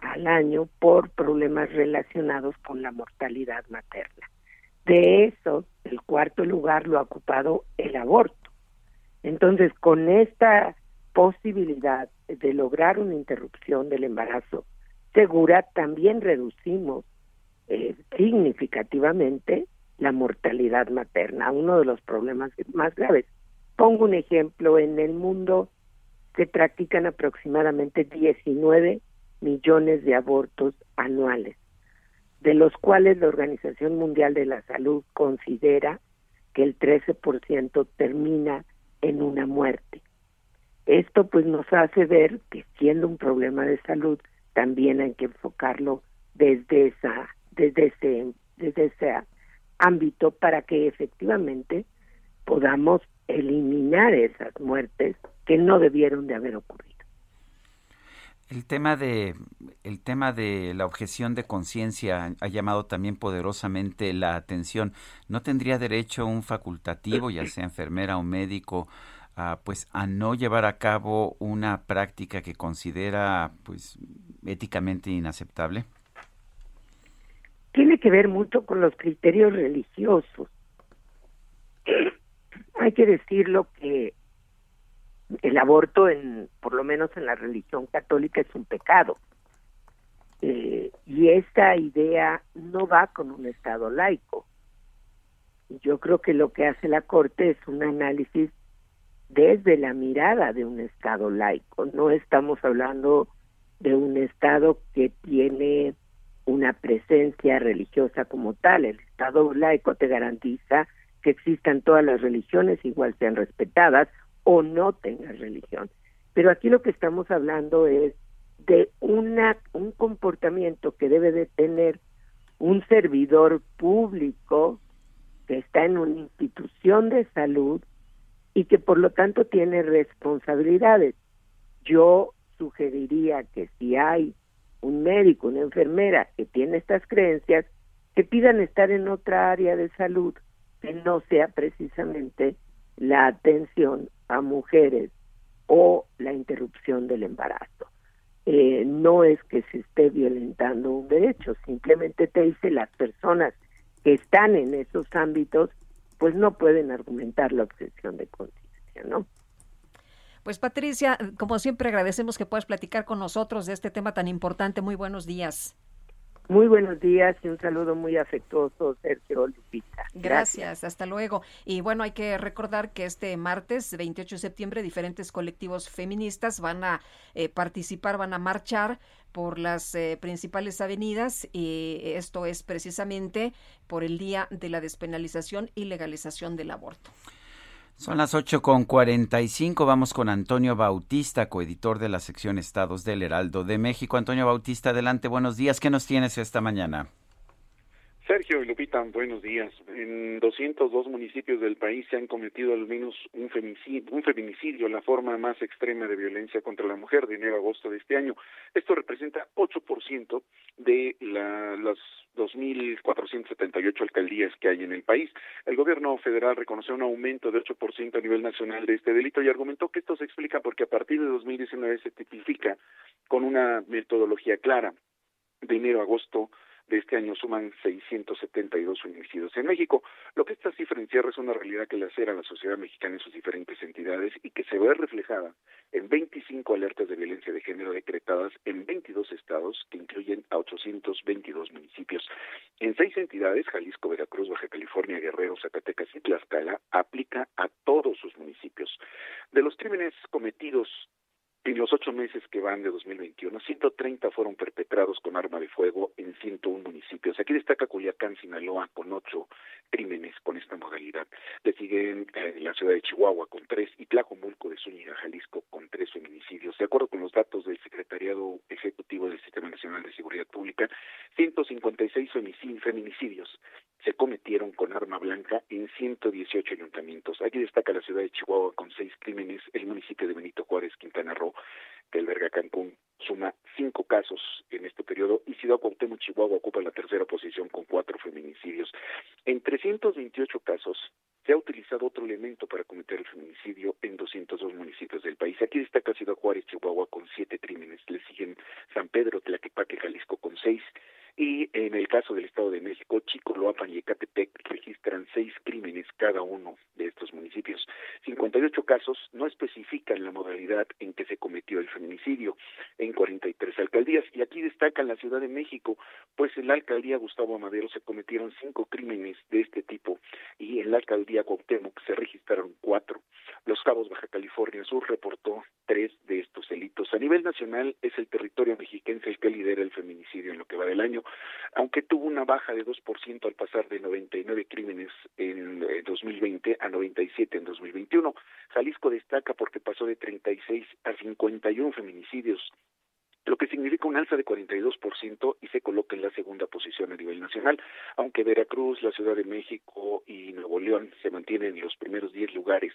al año por problemas relacionados con la mortalidad materna. De eso, el cuarto lugar lo ha ocupado el aborto. Entonces, con esta posibilidad de lograr una interrupción del embarazo segura, también reducimos eh, significativamente la mortalidad materna, uno de los problemas más graves. Pongo un ejemplo, en el mundo se practican aproximadamente 19 millones de abortos anuales, de los cuales la Organización Mundial de la Salud considera que el 13% termina en una muerte. Esto pues nos hace ver que siendo un problema de salud también hay que enfocarlo desde esa desde ese desde ese ámbito para que efectivamente podamos eliminar esas muertes que no debieron de haber ocurrido. El tema de el tema de la objeción de conciencia ha llamado también poderosamente la atención. ¿No tendría derecho un facultativo, ya sea enfermera o médico, a, pues a no llevar a cabo una práctica que considera pues éticamente inaceptable? Tiene que ver mucho con los criterios religiosos. Hay que decirlo que el aborto, en, por lo menos en la religión católica, es un pecado. Eh, y esta idea no va con un Estado laico. Yo creo que lo que hace la Corte es un análisis desde la mirada de un Estado laico. No estamos hablando de un Estado que tiene una presencia religiosa como tal. El Estado laico te garantiza que existan todas las religiones, igual sean respetadas, o no tengas religión. Pero aquí lo que estamos hablando es de una un comportamiento que debe de tener un servidor público que está en una institución de salud y que por lo tanto tiene responsabilidades. Yo sugeriría que si hay un médico, una enfermera que tiene estas creencias, que pidan estar en otra área de salud que no sea precisamente la atención a mujeres o la interrupción del embarazo. Eh, no es que se esté violentando un derecho, simplemente te dice las personas que están en esos ámbitos, pues no pueden argumentar la obsesión de conciencia, ¿no? Pues Patricia, como siempre agradecemos que puedas platicar con nosotros de este tema tan importante. Muy buenos días. Muy buenos días y un saludo muy afectuoso, Sergio Lupita. Gracias. hasta luego. Y bueno, hay que recordar que este martes, 28 de septiembre, diferentes colectivos feministas van a eh, participar, van a marchar por las eh, principales avenidas y esto es precisamente por el Día de la Despenalización y Legalización del Aborto. Son las ocho con cuarenta y cinco. Vamos con Antonio Bautista, coeditor de la sección Estados del Heraldo de México. Antonio Bautista, adelante, buenos días. ¿Qué nos tienes esta mañana? Sergio y Lupita, buenos días. En 202 municipios del país se han cometido al menos un feminicidio, un feminicidio, la forma más extrema de violencia contra la mujer de enero a agosto de este año. Esto representa 8% de la, las 2.478 alcaldías que hay en el país. El gobierno federal reconoció un aumento de 8% a nivel nacional de este delito y argumentó que esto se explica porque a partir de 2019 se tipifica con una metodología clara de enero a agosto de este año suman 672 feminicidios en México. Lo que esta cifra encierra es una realidad que le acera a la sociedad mexicana en sus diferentes entidades y que se ve reflejada en 25 alertas de violencia de género decretadas en 22 estados que incluyen a 822 municipios. En seis entidades, Jalisco, Veracruz, Baja California, Guerrero, Zacatecas y Tlaxcala, aplica a todos sus municipios. De los crímenes cometidos en los ocho meses que van de 2021, 130 fueron perpetrados con arma de fuego en 101 municipios. Aquí destaca Culiacán, Sinaloa, con ocho crímenes con esta modalidad. Le siguen eh, la ciudad de Chihuahua con tres y Tlajomulco de Zúñiga, Jalisco, con tres feminicidios. De acuerdo con los datos del Secretariado Ejecutivo del Sistema Nacional de Seguridad Pública, 156 feminicidios se cometieron con arma blanca en 118 ayuntamientos. Aquí destaca la ciudad de Chihuahua con seis crímenes, el municipio de Benito Juárez, Quintana Roo, que alberga Cancún, suma cinco casos en este periodo y Ciudad Cuauhtémoc, Chihuahua, ocupa la tercera posición con cuatro feminicidios. En 328 casos se ha utilizado otro elemento para cometer el feminicidio en 202 municipios del país. Aquí destaca Ciudad Juárez, Chihuahua, con siete crímenes. Le siguen San Pedro, Tlaquepaque, Jalisco, con seis y en el caso del Estado de México, Chicoloapan y Ecatepec registran seis crímenes cada uno de estos municipios. 58 casos no especifican la modalidad en que se cometió el feminicidio en 43 alcaldías. Y aquí destaca la Ciudad de México, pues en la alcaldía Gustavo Amadero se cometieron cinco crímenes de este tipo y en la alcaldía Cuauhtémoc se registraron cuatro. Los Cabos Baja California Sur reportó tres de estos delitos. A nivel nacional es el territorio mexiquense el que lidera el feminicidio en lo que va del año aunque tuvo una baja de 2% al pasar de 99 crímenes en 2020 eh, a 97 en 2021. Jalisco destaca porque pasó de 36 a 51 feminicidios lo que significa un alza de 42% y se coloca en la segunda posición a nivel nacional, aunque Veracruz, la Ciudad de México y Nuevo León se mantienen en los primeros 10 lugares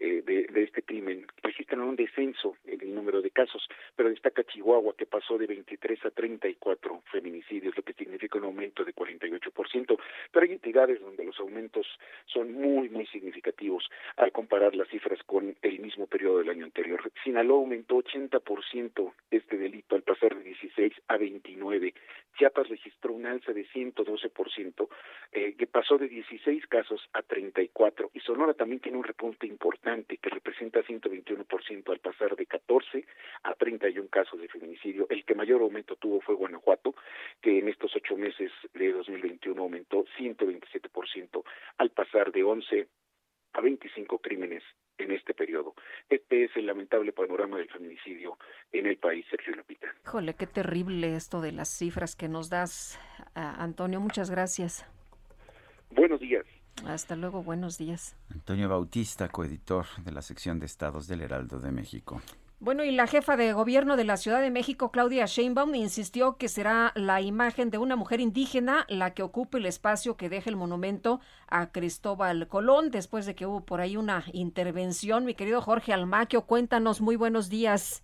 eh, de, de, este crimen registran un descenso en el número de casos, pero destaca Chihuahua que pasó de 23 a 34 feminicidios, lo que significa un aumento de 48%, pero hay entidades donde los aumentos son muy, muy significativos al comparar las cifras con el mismo periodo del año anterior. Sinaloa aumentó 80% este delito al pasar de 16 a 29. Chiapas registró un alza de 112%, eh, que pasó de 16 casos a 34, y Sonora también tiene un repunte importante que representa 121% al pasar de 14 a 31 casos de feminicidio. El que mayor aumento tuvo fue Guanajuato, que en estos ocho meses de 2021 aumentó 127% al pasar de 11 a 25 crímenes en este periodo. Este es el lamentable panorama del feminicidio en el país, Sergio Lupita. Híjole, qué terrible esto de las cifras que nos das, Antonio. Muchas gracias. Buenos días. Hasta luego, buenos días. Antonio Bautista, coeditor de la sección de estados del Heraldo de México. Bueno, y la jefa de gobierno de la Ciudad de México, Claudia Sheinbaum, insistió que será la imagen de una mujer indígena la que ocupe el espacio que deje el monumento a Cristóbal Colón, después de que hubo por ahí una intervención. Mi querido Jorge Almaquio, cuéntanos, muy buenos días.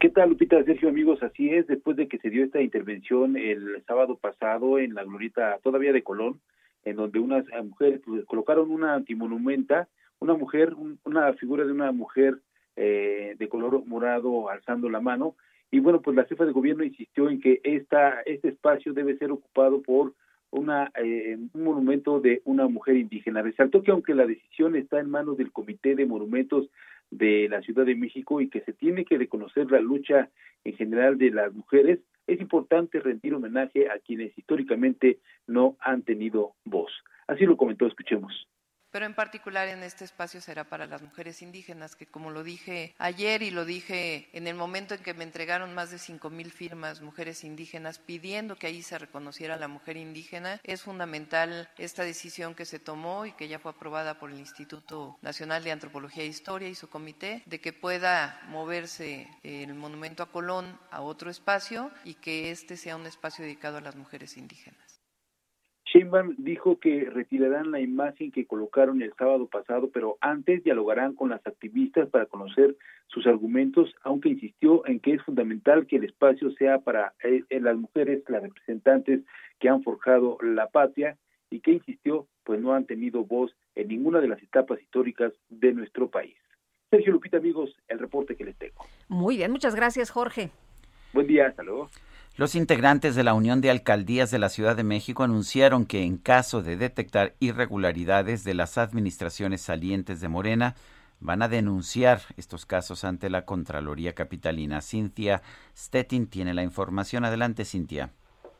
¿Qué tal, Lupita, Sergio, amigos? Así es, después de que se dio esta intervención el sábado pasado en la glorieta todavía de Colón, en donde unas mujeres pues, colocaron una antimonumenta, una mujer, una figura de una mujer eh, de color morado alzando la mano, y bueno, pues la jefa de gobierno insistió en que esta, este espacio debe ser ocupado por una, eh, un monumento de una mujer indígena. Resaltó que aunque la decisión está en manos del Comité de Monumentos de la Ciudad de México y que se tiene que reconocer la lucha en general de las mujeres, es importante rendir homenaje a quienes históricamente no han tenido voz. Así lo comentó, escuchemos pero en particular en este espacio será para las mujeres indígenas, que como lo dije ayer y lo dije en el momento en que me entregaron más de cinco mil firmas mujeres indígenas pidiendo que ahí se reconociera la mujer indígena, es fundamental esta decisión que se tomó y que ya fue aprobada por el Instituto Nacional de Antropología e Historia y su comité, de que pueda moverse el monumento a Colón a otro espacio y que este sea un espacio dedicado a las mujeres indígenas. Sheinbaum dijo que retirarán la imagen que colocaron el sábado pasado, pero antes dialogarán con las activistas para conocer sus argumentos, aunque insistió en que es fundamental que el espacio sea para eh, las mujeres, las representantes que han forjado la patria y que insistió, pues no han tenido voz en ninguna de las etapas históricas de nuestro país. Sergio Lupita, amigos, el reporte que les tengo. Muy bien, muchas gracias, Jorge. Buen día, hasta luego. Los integrantes de la Unión de Alcaldías de la Ciudad de México anunciaron que en caso de detectar irregularidades de las administraciones salientes de Morena, van a denunciar estos casos ante la Contraloría Capitalina. Cintia Stettin tiene la información. Adelante, Cintia.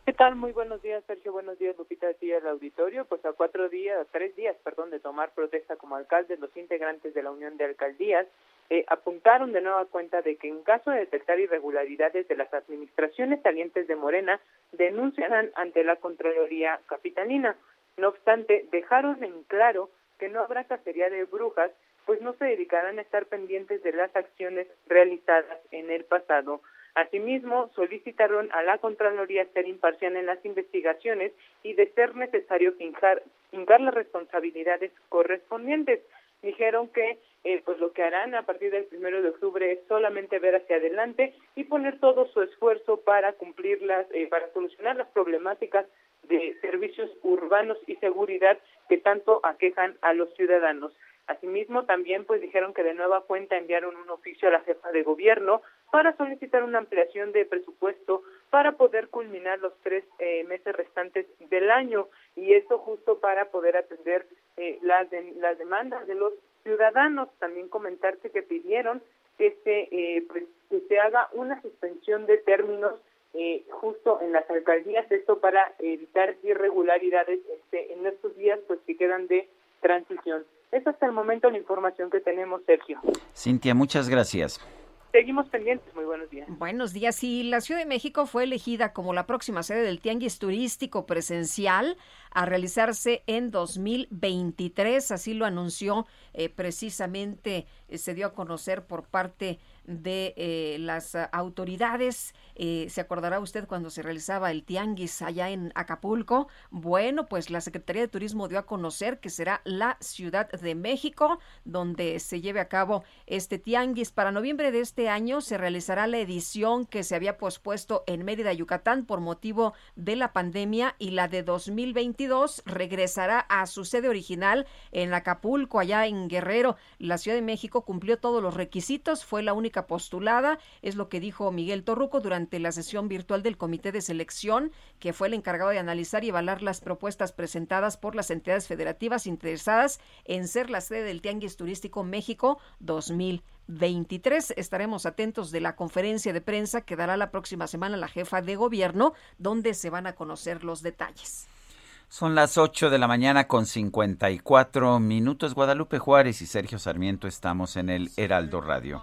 ¿Qué tal? Muy buenos días, Sergio. Buenos días, Lupita, aquí al auditorio. Pues a cuatro días, tres días, perdón, de tomar protesta como alcaldes, los integrantes de la Unión de Alcaldías eh, apuntaron de nueva cuenta de que en caso de detectar irregularidades de las administraciones salientes de Morena, denunciarán ante la Contraloría Capitalina. No obstante, dejaron en claro que no habrá cacería de brujas, pues no se dedicarán a estar pendientes de las acciones realizadas en el pasado. Asimismo, solicitaron a la Contraloría ser imparcial en las investigaciones y, de ser necesario, fincar, fincar las responsabilidades correspondientes dijeron que eh, pues lo que harán a partir del primero de octubre es solamente ver hacia adelante y poner todo su esfuerzo para cumplir las, eh, para solucionar las problemáticas de servicios urbanos y seguridad que tanto aquejan a los ciudadanos. Asimismo, también pues dijeron que de nueva cuenta enviaron un oficio a la jefa de gobierno para solicitar una ampliación de presupuesto para poder culminar los tres eh, meses restantes del año y eso justo para poder atender eh, las, las demandas de los ciudadanos. También comentarte que pidieron que se, eh, pues, que se haga una suspensión de términos eh, justo en las alcaldías, esto para evitar irregularidades este, en estos días pues que quedan de transición. Es hasta el momento la información que tenemos, Sergio. Cintia, muchas gracias. Seguimos pendientes. Muy buenos días. Buenos días. Y la Ciudad de México fue elegida como la próxima sede del Tianguis Turístico Presencial a realizarse en 2023. Así lo anunció eh, precisamente, eh, se dio a conocer por parte de eh, las autoridades. Eh, ¿Se acordará usted cuando se realizaba el tianguis allá en Acapulco? Bueno, pues la Secretaría de Turismo dio a conocer que será la Ciudad de México donde se lleve a cabo este tianguis. Para noviembre de este año se realizará la edición que se había pospuesto en Mérida, Yucatán por motivo de la pandemia y la de 2022 regresará a su sede original en Acapulco, allá en Guerrero. La Ciudad de México cumplió todos los requisitos, fue la única postulada, es lo que dijo Miguel Torruco durante la sesión virtual del Comité de Selección, que fue el encargado de analizar y evaluar las propuestas presentadas por las entidades federativas interesadas en ser la sede del Tianguis Turístico México 2023. Estaremos atentos de la conferencia de prensa que dará la próxima semana la jefa de gobierno, donde se van a conocer los detalles. Son las 8 de la mañana con 54 minutos. Guadalupe Juárez y Sergio Sarmiento estamos en el Heraldo Radio.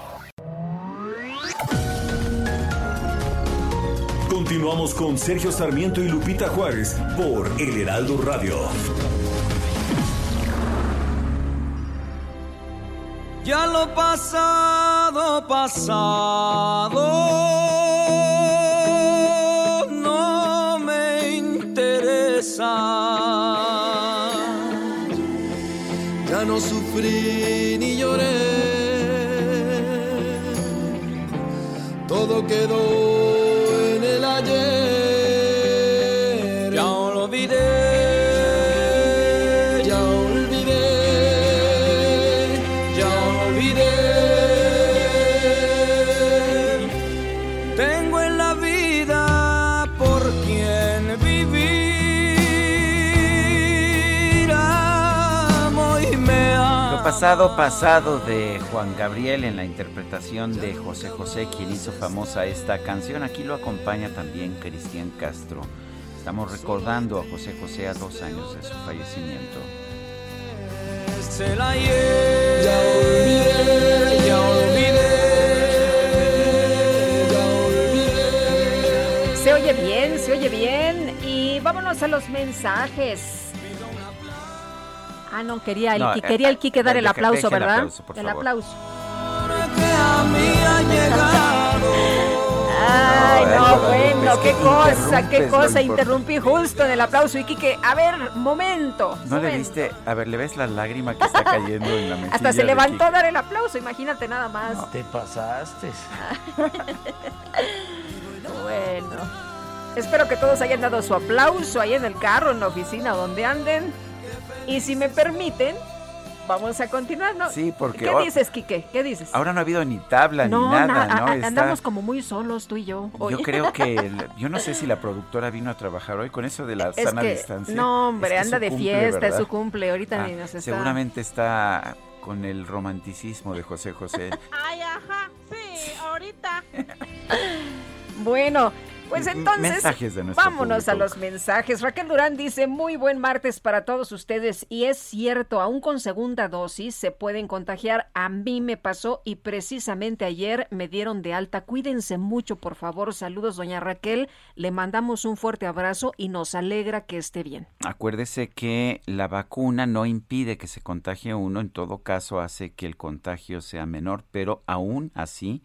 Continuamos con Sergio Sarmiento y Lupita Juárez por El Heraldo Radio. Ya lo pasado, pasado. No me interesa. Ya no sufrí ni lloré. Todo quedó pasado pasado de Juan Gabriel en la interpretación de José José, quien hizo famosa esta canción. Aquí lo acompaña también Cristian Castro. Estamos recordando a José José a dos años de su fallecimiento. Se oye bien, se oye bien. Y vámonos a los mensajes. Ah, no, quería el, No, quería el eh, Quique dar el aplauso, deje el ¿verdad? aplauso, por el favor. aplauso. No, Ay, eh, no, no, bueno, qué cosa, qué cosa. Interrumpí justo en el aplauso. Y Quique, a ver, momento. ¿No le momento. viste? A ver, ¿le ves la lágrima que está cayendo en la mejilla Hasta se levantó a dar el aplauso, imagínate nada más. Te pasaste. Bueno, espero que todos hayan dado su aplauso ahí en el carro, en la oficina, donde anden. Y si me permiten, vamos a continuar, ¿no? Sí, porque ¿Qué dices, Quique? ¿Qué dices? Ahora no ha habido ni tabla no, ni nada, na- ¿no? a- Está- andamos como muy solos tú y yo. hoy. Yo creo que, el- yo no sé si la productora vino a trabajar hoy con eso de la Es sana que, distancia. no, hombre, Es que anda de cumple, fiesta, es su cumple, ahorita Ah, ni nos está... Seguramente está con el romanticismo de José José. Ay, ajá, sí, ahorita. Bueno, pues entonces vámonos a los mensajes. Raquel Durán dice, muy buen martes para todos ustedes y es cierto, aún con segunda dosis se pueden contagiar. A mí me pasó y precisamente ayer me dieron de alta. Cuídense mucho, por favor. Saludos, doña Raquel. Le mandamos un fuerte abrazo y nos alegra que esté bien. Acuérdese que la vacuna no impide que se contagie uno, en todo caso hace que el contagio sea menor, pero aún así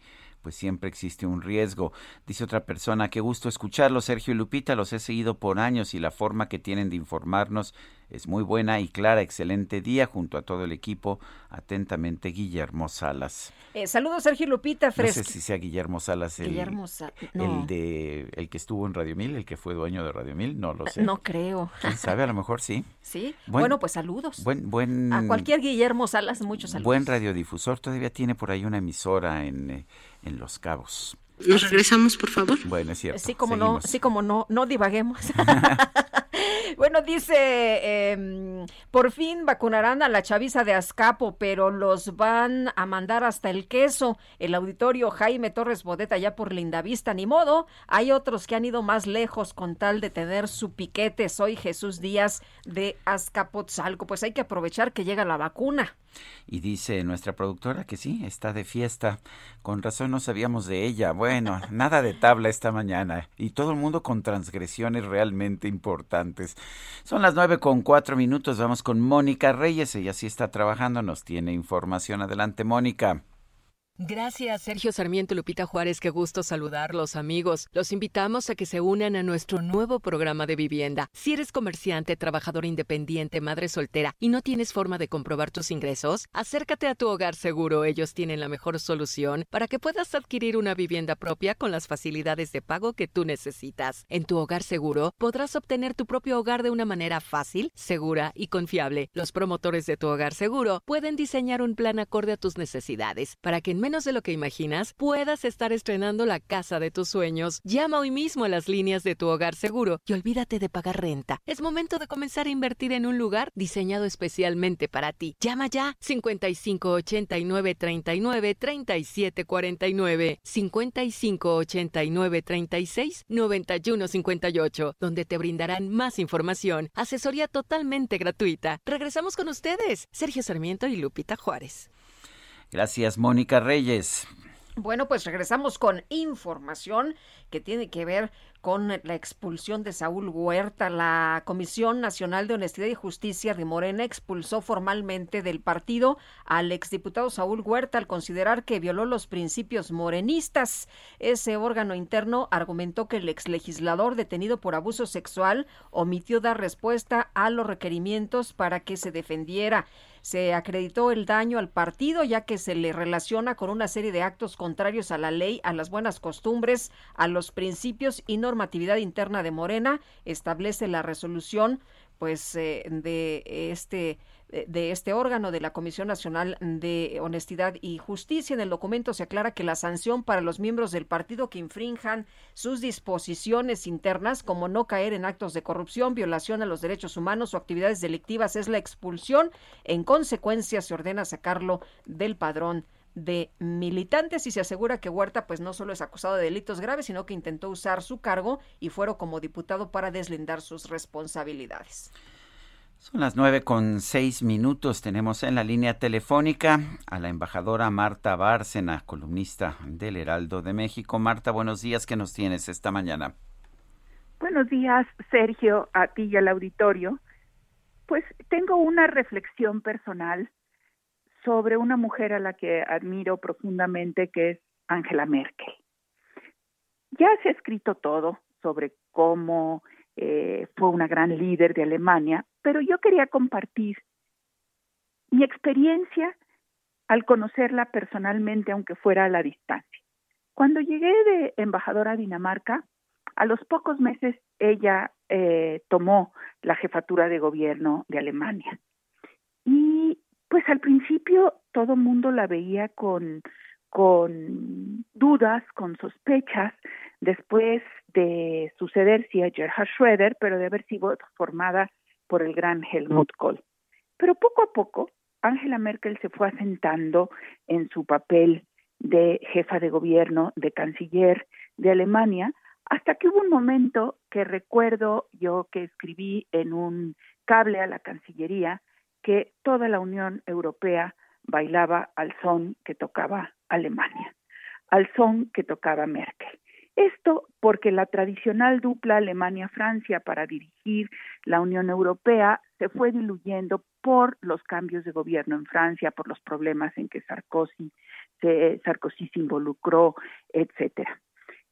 pues siempre existe un riesgo. Dice otra persona, qué gusto escucharlos, Sergio y Lupita, los he seguido por años y la forma que tienen de informarnos es muy buena y clara. Excelente día junto a todo el equipo. Atentamente, Guillermo Salas. Eh, saludos, Sergio y Lupita No Fresco. sé si sea Guillermo Salas el, Guillermo Sa- no. el de el que estuvo en Radio Mil, el que fue dueño de Radio Mil, no lo sé. No creo. ¿Quién sabe? A lo mejor sí. Sí. Buen- bueno, pues saludos. Buen, buen, A cualquier Guillermo Salas, muchos saludos. buen radiodifusor. Todavía tiene por ahí una emisora en, eh, en Los Cabos. Nos regresamos, por favor. Bueno, es cierto. Sí, como no, sí, como no, no divaguemos. bueno, dice, em, por fin vacunarán a la chaviza de Azcapo, pero los van a mandar hasta el queso. El auditorio Jaime Torres Bodeta ya por Lindavista, ni modo. Hay otros que han ido más lejos con tal de tener su piquete. Soy Jesús Díaz de Azcapotzalco. Pues hay que aprovechar que llega la vacuna. Y dice nuestra productora que sí, está de fiesta. Con razón no sabíamos de ella. Bueno, nada de tabla esta mañana. Y todo el mundo con transgresiones realmente importantes. Son las nueve con cuatro minutos. Vamos con Mónica Reyes. Ella sí está trabajando. Nos tiene información. Adelante, Mónica. Gracias, Sergio Sarmiento Lupita Juárez. Qué gusto saludarlos, amigos. Los invitamos a que se unan a nuestro nuevo programa de vivienda. Si eres comerciante, trabajador independiente, madre soltera y no tienes forma de comprobar tus ingresos, acércate a tu hogar seguro. Ellos tienen la mejor solución para que puedas adquirir una vivienda propia con las facilidades de pago que tú necesitas. En tu hogar seguro podrás obtener tu propio hogar de una manera fácil, segura y confiable. Los promotores de tu hogar seguro pueden diseñar un plan acorde a tus necesidades para que en menos de lo que imaginas puedas estar estrenando la casa de tus sueños. Llama hoy mismo a las líneas de tu hogar seguro y olvídate de pagar renta. Es momento de comenzar a invertir en un lugar diseñado especialmente para ti. Llama ya 55 89 39 37 49 55 89 36 91 58 donde te brindarán más información, asesoría totalmente gratuita. Regresamos con ustedes, Sergio Sarmiento y Lupita Juárez. Gracias, Mónica Reyes. Bueno, pues regresamos con información que tiene que ver con la expulsión de Saúl Huerta. La Comisión Nacional de Honestidad y Justicia de Morena expulsó formalmente del partido al exdiputado Saúl Huerta al considerar que violó los principios morenistas. Ese órgano interno argumentó que el exlegislador detenido por abuso sexual omitió dar respuesta a los requerimientos para que se defendiera. Se acreditó el daño al partido ya que se le relaciona con una serie de actos contrarios a la ley, a las buenas costumbres, a los principios y normatividad interna de Morena. Establece la resolución pues eh, de este de este órgano de la Comisión Nacional de Honestidad y Justicia. En el documento se aclara que la sanción para los miembros del partido que infrinjan sus disposiciones internas, como no caer en actos de corrupción, violación a los derechos humanos o actividades delictivas, es la expulsión. En consecuencia, se ordena sacarlo del padrón de militantes y se asegura que Huerta pues no solo es acusado de delitos graves, sino que intentó usar su cargo y fueron como diputado para deslindar sus responsabilidades. Son las nueve con seis minutos. Tenemos en la línea telefónica a la embajadora Marta Bárcena, columnista del Heraldo de México. Marta, buenos días. ¿Qué nos tienes esta mañana? Buenos días, Sergio, a ti y al auditorio. Pues tengo una reflexión personal sobre una mujer a la que admiro profundamente, que es Angela Merkel. Ya se ha escrito todo sobre cómo eh, fue una gran líder de Alemania, pero yo quería compartir mi experiencia al conocerla personalmente, aunque fuera a la distancia. Cuando llegué de embajadora a Dinamarca, a los pocos meses ella eh, tomó la jefatura de gobierno de Alemania. Y pues al principio todo el mundo la veía con, con dudas, con sospechas, después de sucederse a Gerhard Schröder, pero de haber sido formada por el gran Helmut Kohl. Pero poco a poco, Angela Merkel se fue asentando en su papel de jefa de gobierno, de canciller de Alemania, hasta que hubo un momento que recuerdo yo que escribí en un cable a la Cancillería que toda la Unión Europea bailaba al son que tocaba Alemania, al son que tocaba Merkel. Esto porque la tradicional dupla Alemania-Francia para dirigir la Unión Europea se fue diluyendo por los cambios de gobierno en Francia, por los problemas en que Sarkozy se, Sarkozy se involucró, etcétera.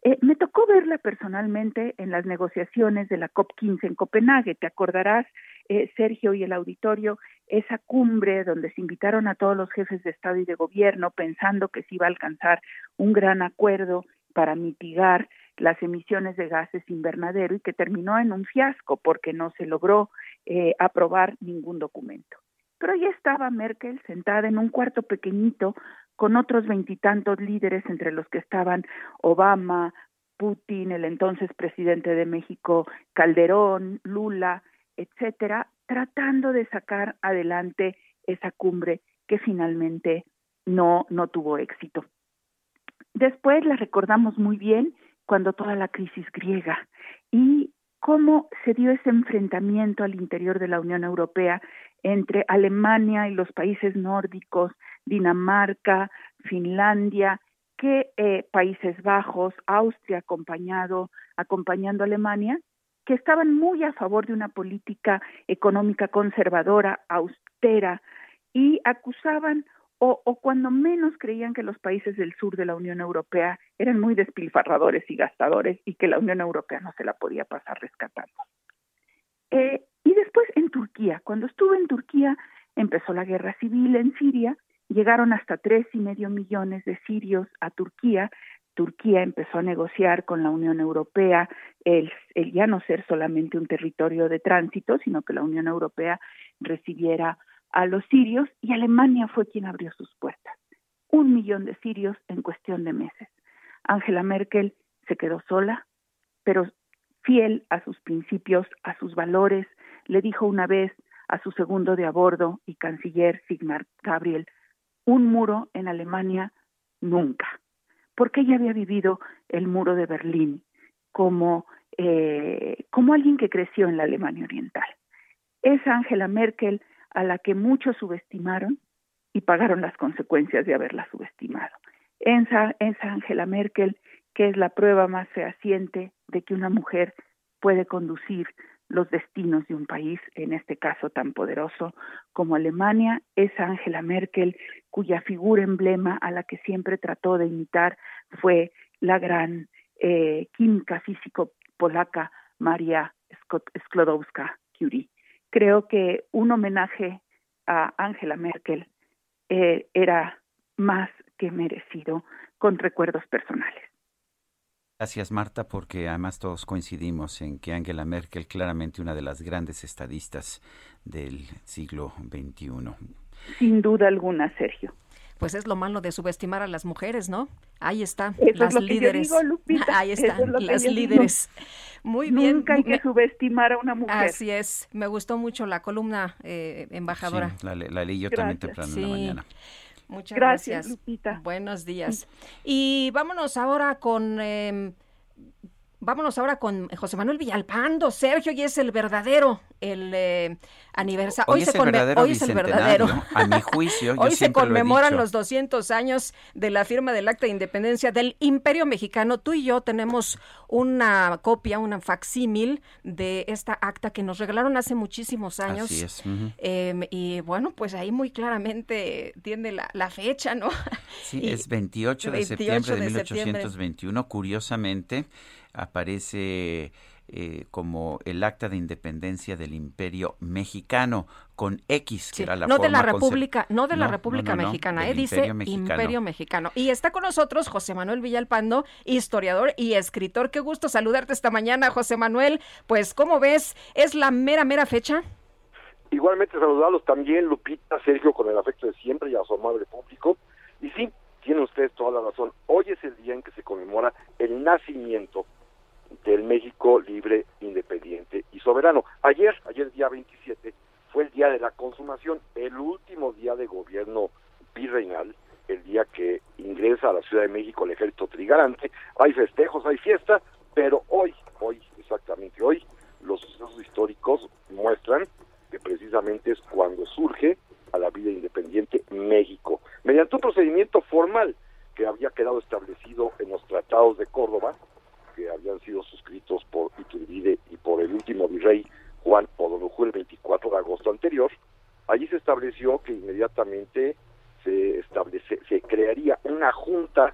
Eh, me tocó verla personalmente en las negociaciones de la COP15 en Copenhague. Te acordarás, eh, Sergio y el auditorio, esa cumbre donde se invitaron a todos los jefes de Estado y de Gobierno pensando que se iba a alcanzar un gran acuerdo para mitigar las emisiones de gases invernadero y que terminó en un fiasco porque no se logró eh, aprobar ningún documento. Pero ahí estaba Merkel sentada en un cuarto pequeñito con otros veintitantos líderes, entre los que estaban Obama, Putin, el entonces presidente de México, Calderón, Lula, etcétera, tratando de sacar adelante esa cumbre que finalmente no, no tuvo éxito. Después la recordamos muy bien cuando toda la crisis griega y cómo se dio ese enfrentamiento al interior de la Unión Europea entre Alemania y los países nórdicos, Dinamarca, Finlandia, que eh, Países Bajos, Austria acompañado, acompañando a Alemania, que estaban muy a favor de una política económica conservadora, austera, y acusaban o, cuando menos creían que los países del sur de la Unión Europea eran muy despilfarradores y gastadores y que la Unión Europea no se la podía pasar rescatando. Eh, y después en Turquía, cuando estuve en Turquía, empezó la guerra civil en Siria, llegaron hasta tres y medio millones de sirios a Turquía. Turquía empezó a negociar con la Unión Europea el, el ya no ser solamente un territorio de tránsito, sino que la Unión Europea recibiera a los sirios y Alemania fue quien abrió sus puertas. Un millón de sirios en cuestión de meses. Angela Merkel se quedó sola, pero fiel a sus principios, a sus valores, le dijo una vez a su segundo de a bordo y canciller Sigmar Gabriel, un muro en Alemania nunca, porque ella había vivido el muro de Berlín como, eh, como alguien que creció en la Alemania Oriental. Es Angela Merkel a la que muchos subestimaron y pagaron las consecuencias de haberla subestimado. Esa, esa Angela Merkel, que es la prueba más fehaciente de que una mujer puede conducir los destinos de un país, en este caso tan poderoso como Alemania, esa Angela Merkel, cuya figura emblema a la que siempre trató de imitar fue la gran eh, química físico polaca Maria Sklodowska-Curie creo que un homenaje a Angela Merkel eh, era más que merecido con recuerdos personales. Gracias, Marta, porque además todos coincidimos en que Angela Merkel, claramente una de las grandes estadistas del siglo XXI. Sin duda alguna, Sergio pues es lo malo de subestimar a las mujeres, ¿no? Ahí están las líderes. Ahí están las líderes. Muy bien. Nunca hay que subestimar a una mujer. Así es. Me gustó mucho la columna, eh, embajadora. Sí, la, leí yo también temprano en la mañana. Muchas gracias. Lupita. Buenos días. Y vámonos ahora con... Em, vámonos ahora con José Manuel Villalpando, Sergio, y es el verdadero, el eh, aniversario. Hoy, es, el verdadero hoy es el verdadero. A mi juicio. hoy se conmemoran los 200 años de la firma del Acta de Independencia del Imperio Mexicano. Tú y yo tenemos una copia, una facsímil de esta acta que nos regalaron hace muchísimos años. Así es. Em, y bueno, pues ahí muy claramente tiene la, fecha, ¿no? Sí, es 28 de septiembre de, 1821. Curiosamente, aparece eh, como el acta de independencia del Imperio Mexicano con X, que era la no de la República, no de la República Mexicana, eh, dice Imperio Mexicano. Y está con nosotros José Manuel Villalpando, historiador y escritor. Qué gusto saludarte esta mañana, José Manuel. Pues, ¿cómo ves? ¿Es la mera, mera fecha? Igualmente saludarlos también, Lupita, Sergio, con el afecto de siempre y a su amable público. Y sí, tiene usted toda la razón. Hoy es el día en que se conmemora el nacimiento del México libre, independiente y soberano. Ayer, ayer día 27, fue el día de la consumación, el último día de gobierno virreinal, el día que ingresa a la Ciudad de México el ejército trigarante. Hay festejos, hay fiesta, pero hoy, hoy, exactamente hoy, los sucesos históricos muestran que precisamente es cuando surge a la vida independiente México, mediante un procedimiento formal que había quedado establecido en los tratados de Córdoba, que habían sido suscritos por Iturbide y por el último virrey Juan O'Donoghue el 24 de agosto anterior, allí se estableció que inmediatamente se establece, se crearía una junta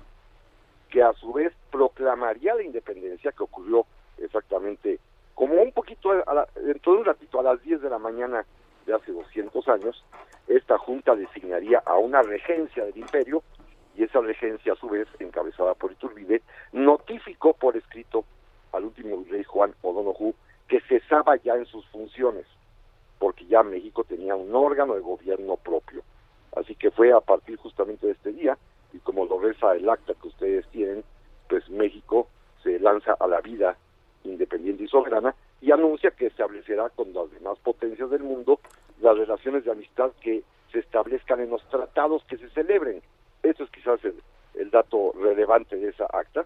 que a su vez proclamaría la independencia, que ocurrió exactamente como un poquito, a dentro de un ratito, a las 10 de la mañana de hace 200 años, esta junta designaría a una regencia del imperio y esa regencia a su vez, encabezada por Iturbide, notificó por escrito al último rey Juan O'Donoghue que cesaba ya en sus funciones, porque ya México tenía un órgano de gobierno propio. Así que fue a partir justamente de este día, y como lo reza el acta que ustedes tienen, pues México se lanza a la vida independiente y soberana y anuncia que establecerá con las demás potencias del mundo las relaciones de amistad que se establezcan en los tratados que se celebren eso es quizás el, dato relevante de esa acta,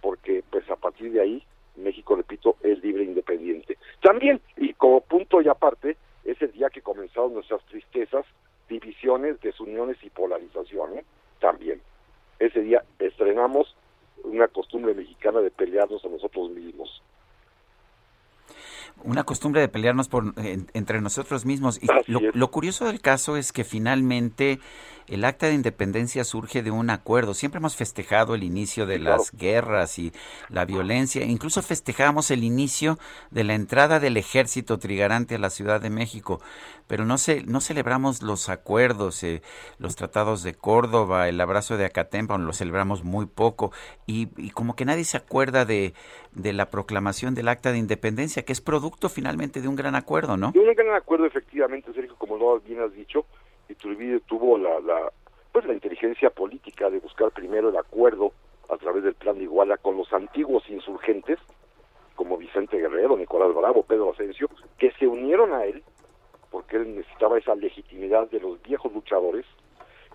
porque pues a partir de ahí México, repito, es libre e independiente. También, y como punto y aparte, es el día que comenzaron nuestras tristezas, divisiones, desuniones y polarizaciones, también. Ese día estrenamos una costumbre mexicana de pelearnos a nosotros mismos una costumbre de pelearnos por, entre nosotros mismos. Y lo, curioso del caso es que finalmente el acta de independencia surge de un acuerdo. Siempre hemos festejado el inicio de las guerras y la violencia. Incluso festejamos el inicio de la entrada del ejército trigarante a la Ciudad de México. Pero no, se, no celebramos los acuerdos, eh, los tratados de Córdoba, el abrazo de Acatempa, lo celebramos muy poco. Y, y como que nadie se acuerda de, de la proclamación del acta de independencia, que es producto finalmente de un gran acuerdo, ¿no? De un gran acuerdo, efectivamente, Sergio, como lo bien has dicho, Iturbide tuvo la, la, pues la inteligencia política de buscar primero el acuerdo a través del plan de Iguala con los antiguos insurgentes, como Vicente Guerrero, Nicolás Bravo, Pedro Asensio, que se unieron a él porque él necesitaba esa legitimidad de los viejos luchadores,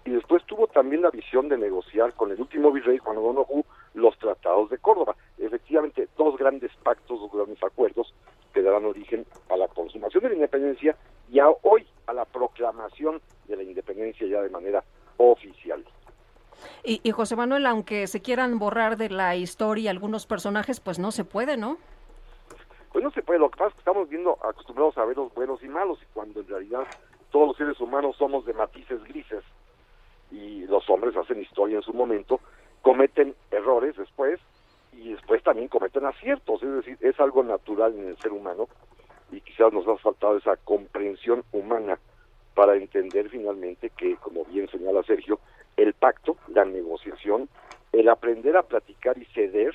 y después tuvo también la visión de negociar con el último virrey Juan O'Donoghue los tratados de Córdoba. Efectivamente, dos grandes pactos, dos grandes acuerdos que darán origen a la consumación de la independencia y a hoy a la proclamación de la independencia ya de manera oficial. Y, y, José Manuel, aunque se quieran borrar de la historia algunos personajes, pues no se puede, ¿no? Pues no se puede, lo que pasa es que estamos viendo, acostumbrados a ver los buenos y malos, y cuando en realidad todos los seres humanos somos de matices grises, y los hombres hacen historia en su momento, cometen errores después, y después también cometen aciertos, es decir, es algo natural en el ser humano, y quizás nos ha faltado esa comprensión humana para entender finalmente que, como bien señala Sergio, el pacto, la negociación, el aprender a platicar y ceder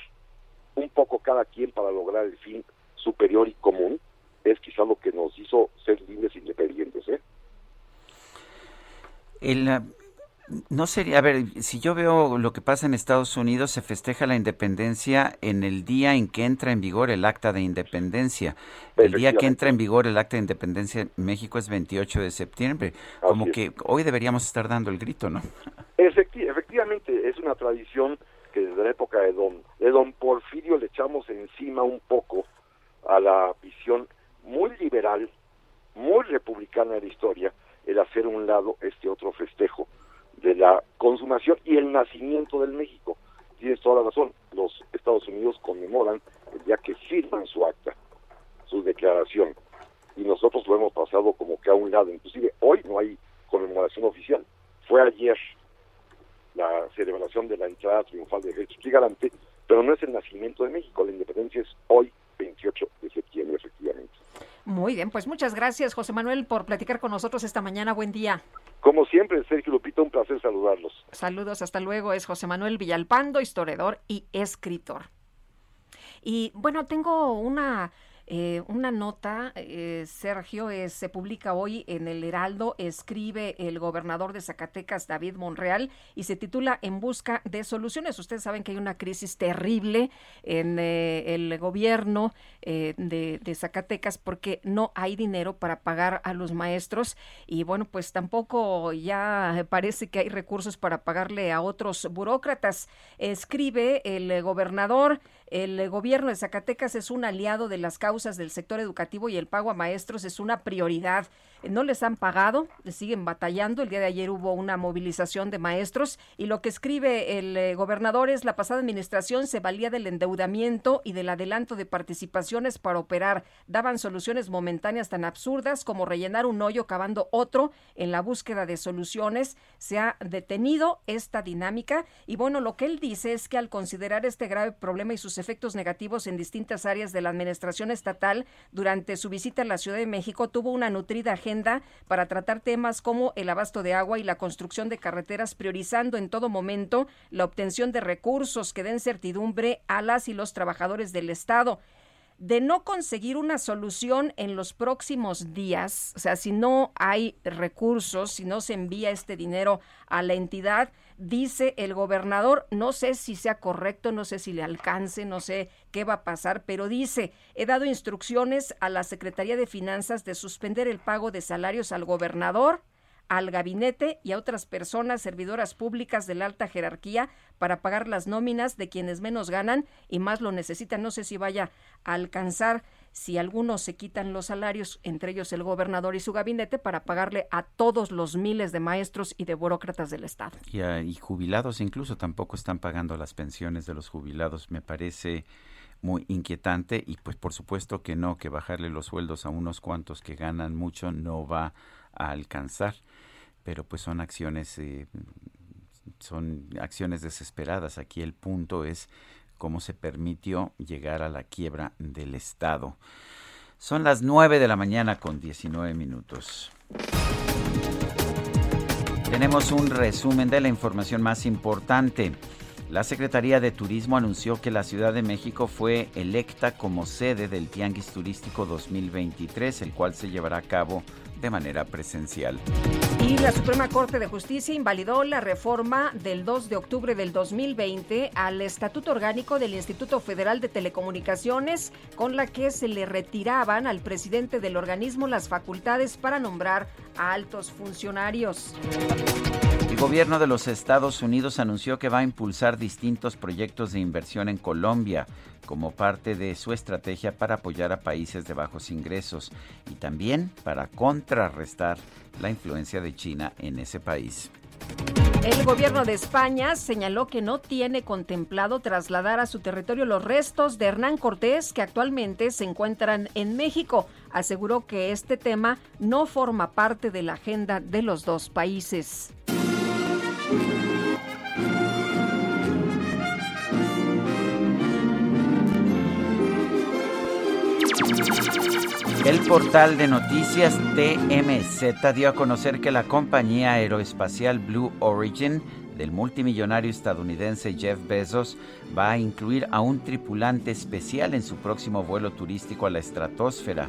un poco cada quien para lograr el fin superior y común, es quizá lo que nos hizo ser libres e independientes. ¿eh? El, No sería, a ver, si yo veo lo que pasa en Estados Unidos, se festeja la independencia en el día en que entra en vigor el acta de independencia. El día que entra en vigor el acta de independencia en México es 28 de septiembre. Como que hoy deberíamos estar dando el grito, ¿no? efectivamente, es una tradición que desde la época de don, de don Porfirio le echamos encima un poco a la visión muy liberal, muy republicana de la historia, el hacer un lado este otro festejo de la consumación y el nacimiento del México. Tienes toda la razón, los Estados Unidos conmemoran el día que firman su acta, su declaración, y nosotros lo hemos pasado como que a un lado, inclusive hoy no hay conmemoración oficial, fue ayer la celebración de la entrada triunfal de Jesús Galante, pero no es el nacimiento de México, la independencia es hoy, 28 de septiembre, efectivamente. Muy bien, pues muchas gracias, José Manuel, por platicar con nosotros esta mañana. Buen día. Como siempre, Sergio Lupita, un placer saludarlos. Saludos, hasta luego. Es José Manuel Villalpando, historiador y escritor. Y bueno, tengo una eh, una nota, eh, Sergio, se publica hoy en el Heraldo, escribe el gobernador de Zacatecas, David Monreal, y se titula En busca de soluciones. Ustedes saben que hay una crisis terrible en eh, el gobierno de, de, Zacatecas porque no hay dinero para pagar a los maestros y bueno, pues tampoco ya parece que hay recursos para pagarle a otros burócratas. Escribe el gobernador, el gobierno de Zacatecas es un aliado de las causas del sector educativo y el pago a maestros es una prioridad no les han pagado, les siguen batallando. El día de ayer hubo una movilización de maestros y lo que escribe el eh, gobernador es la pasada administración se valía del endeudamiento y del adelanto de participaciones para operar. Daban soluciones momentáneas tan absurdas como rellenar un hoyo cavando otro en la búsqueda de soluciones. Se ha detenido esta dinámica y bueno, lo que él dice es que al considerar este grave problema y sus efectos negativos en distintas áreas de la administración estatal, durante su visita a la Ciudad de México tuvo una nutrida agenda para tratar temas como el abasto de agua y la construcción de carreteras, priorizando en todo momento la obtención de recursos que den certidumbre a las y los trabajadores del Estado. De no conseguir una solución en los próximos días, o sea, si no hay recursos, si no se envía este dinero a la entidad, dice el gobernador, no sé si sea correcto, no sé si le alcance, no sé qué va a pasar, pero dice, he dado instrucciones a la Secretaría de Finanzas de suspender el pago de salarios al gobernador, al gabinete y a otras personas servidoras públicas de la alta jerarquía para pagar las nóminas de quienes menos ganan y más lo necesitan. No sé si vaya a alcanzar si algunos se quitan los salarios, entre ellos el gobernador y su gabinete, para pagarle a todos los miles de maestros y de burócratas del Estado. Y, y jubilados incluso tampoco están pagando las pensiones de los jubilados. Me parece muy inquietante y pues por supuesto que no, que bajarle los sueldos a unos cuantos que ganan mucho no va a alcanzar pero pues son acciones, eh, son acciones desesperadas. Aquí el punto es cómo se permitió llegar a la quiebra del Estado. Son las 9 de la mañana con 19 minutos. Tenemos un resumen de la información más importante. La Secretaría de Turismo anunció que la Ciudad de México fue electa como sede del Tianguis Turístico 2023, el cual se llevará a cabo de manera presencial. Y la Suprema Corte de Justicia invalidó la reforma del 2 de octubre del 2020 al Estatuto Orgánico del Instituto Federal de Telecomunicaciones, con la que se le retiraban al presidente del organismo las facultades para nombrar a altos funcionarios. El gobierno de los Estados Unidos anunció que va a impulsar distintos proyectos de inversión en Colombia como parte de su estrategia para apoyar a países de bajos ingresos y también para contrarrestar la influencia de China en ese país. El gobierno de España señaló que no tiene contemplado trasladar a su territorio los restos de Hernán Cortés que actualmente se encuentran en México. Aseguró que este tema no forma parte de la agenda de los dos países. El portal de noticias TMZ dio a conocer que la compañía aeroespacial Blue Origin del multimillonario estadounidense Jeff Bezos va a incluir a un tripulante especial en su próximo vuelo turístico a la estratosfera.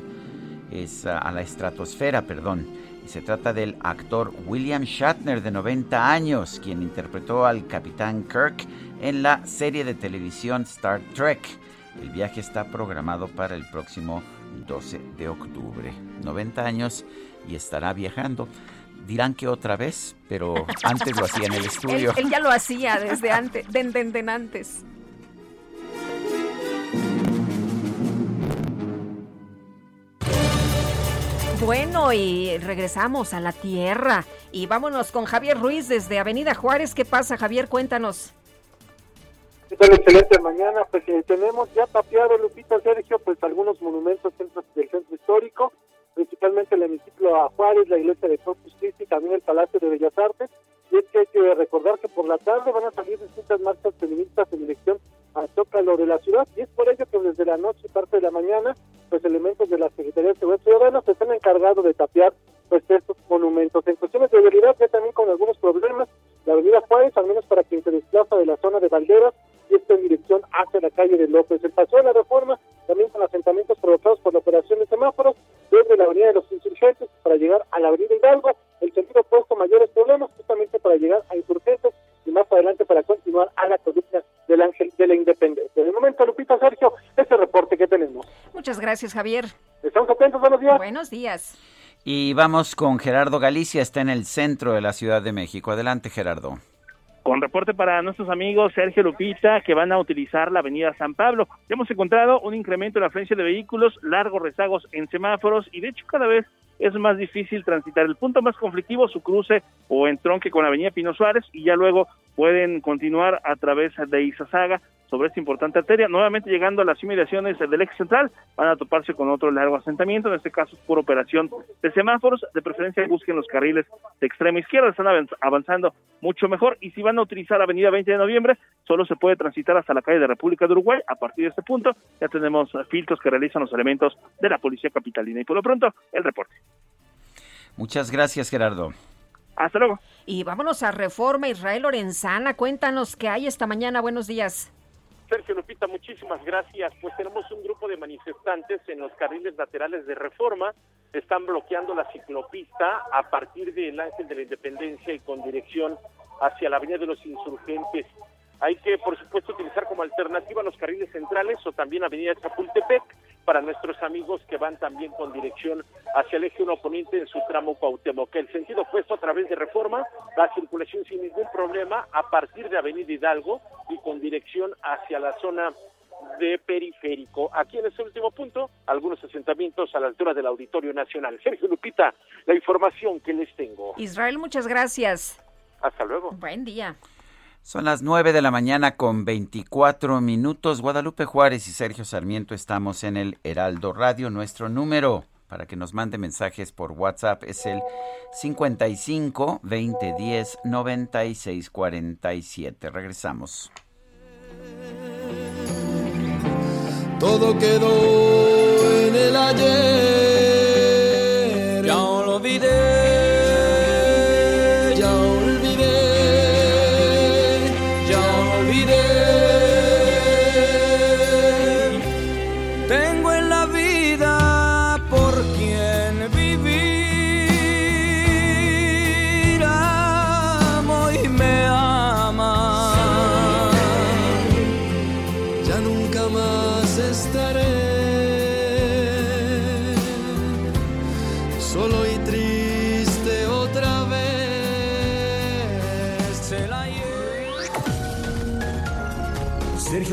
Es a la estratosfera, perdón. Se trata del actor William Shatner, de 90 años, quien interpretó al capitán Kirk en la serie de televisión Star Trek. El viaje está programado para el próximo 12 de octubre. 90 años y estará viajando. Dirán que otra vez, pero antes lo hacía en el estudio. él, ya lo hacía desde antes, de, antes. Bueno, y regresamos a la tierra. Y vámonos con Javier Ruiz desde Avenida Juárez. ¿Qué pasa, Javier? Cuéntanos. ¿Qué tal? Excelente mañana. Pues eh, tenemos ya tapiado, Lupita Sergio, pues algunos monumentos del centro histórico, principalmente el hemiciclo a Juárez, la iglesia de Corpus Christi, también el Palacio de Bellas Artes. Y es que hay que recordar que por la tarde van a salir distintas marchas feministas en dirección al Zócalo de la ciudad. Y es por ello que desde la noche y parte de la mañana, pues elementos de la Secretaría de Seguridad Ciudadana se están encargados de tapiar pues estos monumentos. En cuestiones de vialidad ya también con algunos problemas, la avenida Juárez, al menos para quien se desplaza de la zona de Valderas, y está en dirección hacia la calle de López. El paseo de la reforma, también con asentamientos provocados por la operación de semáforos, desde la avenida de los insurgentes para llegar a la avenida Hidalgo, el sentido opuesto mayores problemas justamente para llegar a insurgentes y más adelante para continuar a la columna del Ángel de la Independencia. De momento, Lupita Sergio, ese reporte que tenemos. Muchas gracias, Javier. Estamos atentos, buenos días. Buenos días. Y vamos con Gerardo Galicia, está en el centro de la Ciudad de México. Adelante, Gerardo. Con reporte para nuestros amigos Sergio Lupita que van a utilizar la avenida San Pablo. Ya hemos encontrado un incremento en la afluencia de vehículos, largos rezagos en semáforos y de hecho cada vez es más difícil transitar el punto más conflictivo, su cruce o entronque con la avenida Pino Suárez y ya luego pueden continuar a través de Izazaga sobre esta importante arteria. Nuevamente llegando a las inmediaciones del eje central, van a toparse con otro largo asentamiento, en este caso es por operación de semáforos, de preferencia busquen los carriles de extrema izquierda, están avanzando mucho mejor y si van a utilizar la avenida 20 de noviembre, solo se puede transitar hasta la calle de República de Uruguay, a partir de este punto ya tenemos filtros que realizan los elementos de la policía capitalina y por lo pronto el reporte. Muchas gracias Gerardo. Hasta luego. Y vámonos a Reforma Israel Lorenzana, cuéntanos qué hay esta mañana, buenos días. Sergio Lupita, muchísimas gracias. Pues tenemos un grupo de manifestantes en los carriles laterales de reforma. Están bloqueando la ciclopista a partir del Ángel de la Independencia y con dirección hacia la Avenida de los Insurgentes. Hay que, por supuesto, utilizar como alternativa los carriles centrales o también Avenida Chapultepec para nuestros amigos que van también con dirección hacia el eje 1 oponente en su tramo Cuauhtémoc. El sentido opuesto a través de reforma, la circulación sin ningún problema a partir de Avenida Hidalgo y con dirección hacia la zona de periférico. Aquí en este último punto, algunos asentamientos a la altura del Auditorio Nacional. Sergio Lupita, la información que les tengo. Israel, muchas gracias. Hasta luego. Buen día. Son las 9 de la mañana con 24 minutos. Guadalupe Juárez y Sergio Sarmiento estamos en el Heraldo Radio. Nuestro número para que nos mande mensajes por WhatsApp es el 55 20 10 96 47. Regresamos. Todo quedó en el ayer. Ya lo olvidé.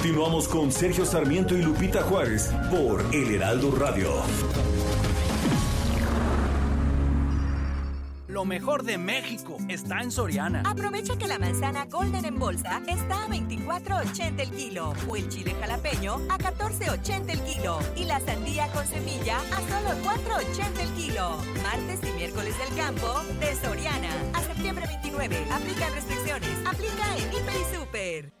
Continuamos con Sergio Sarmiento y Lupita Juárez por El Heraldo Radio. Lo mejor de México está en Soriana. Aprovecha que la manzana Golden en bolsa está a 24.80 el kilo o el chile jalapeño a 14.80 el kilo y la sandía con semilla a solo 4.80 el kilo. Martes y miércoles del campo de Soriana a septiembre 29. Aplica restricciones. Aplica en Hiper y Super.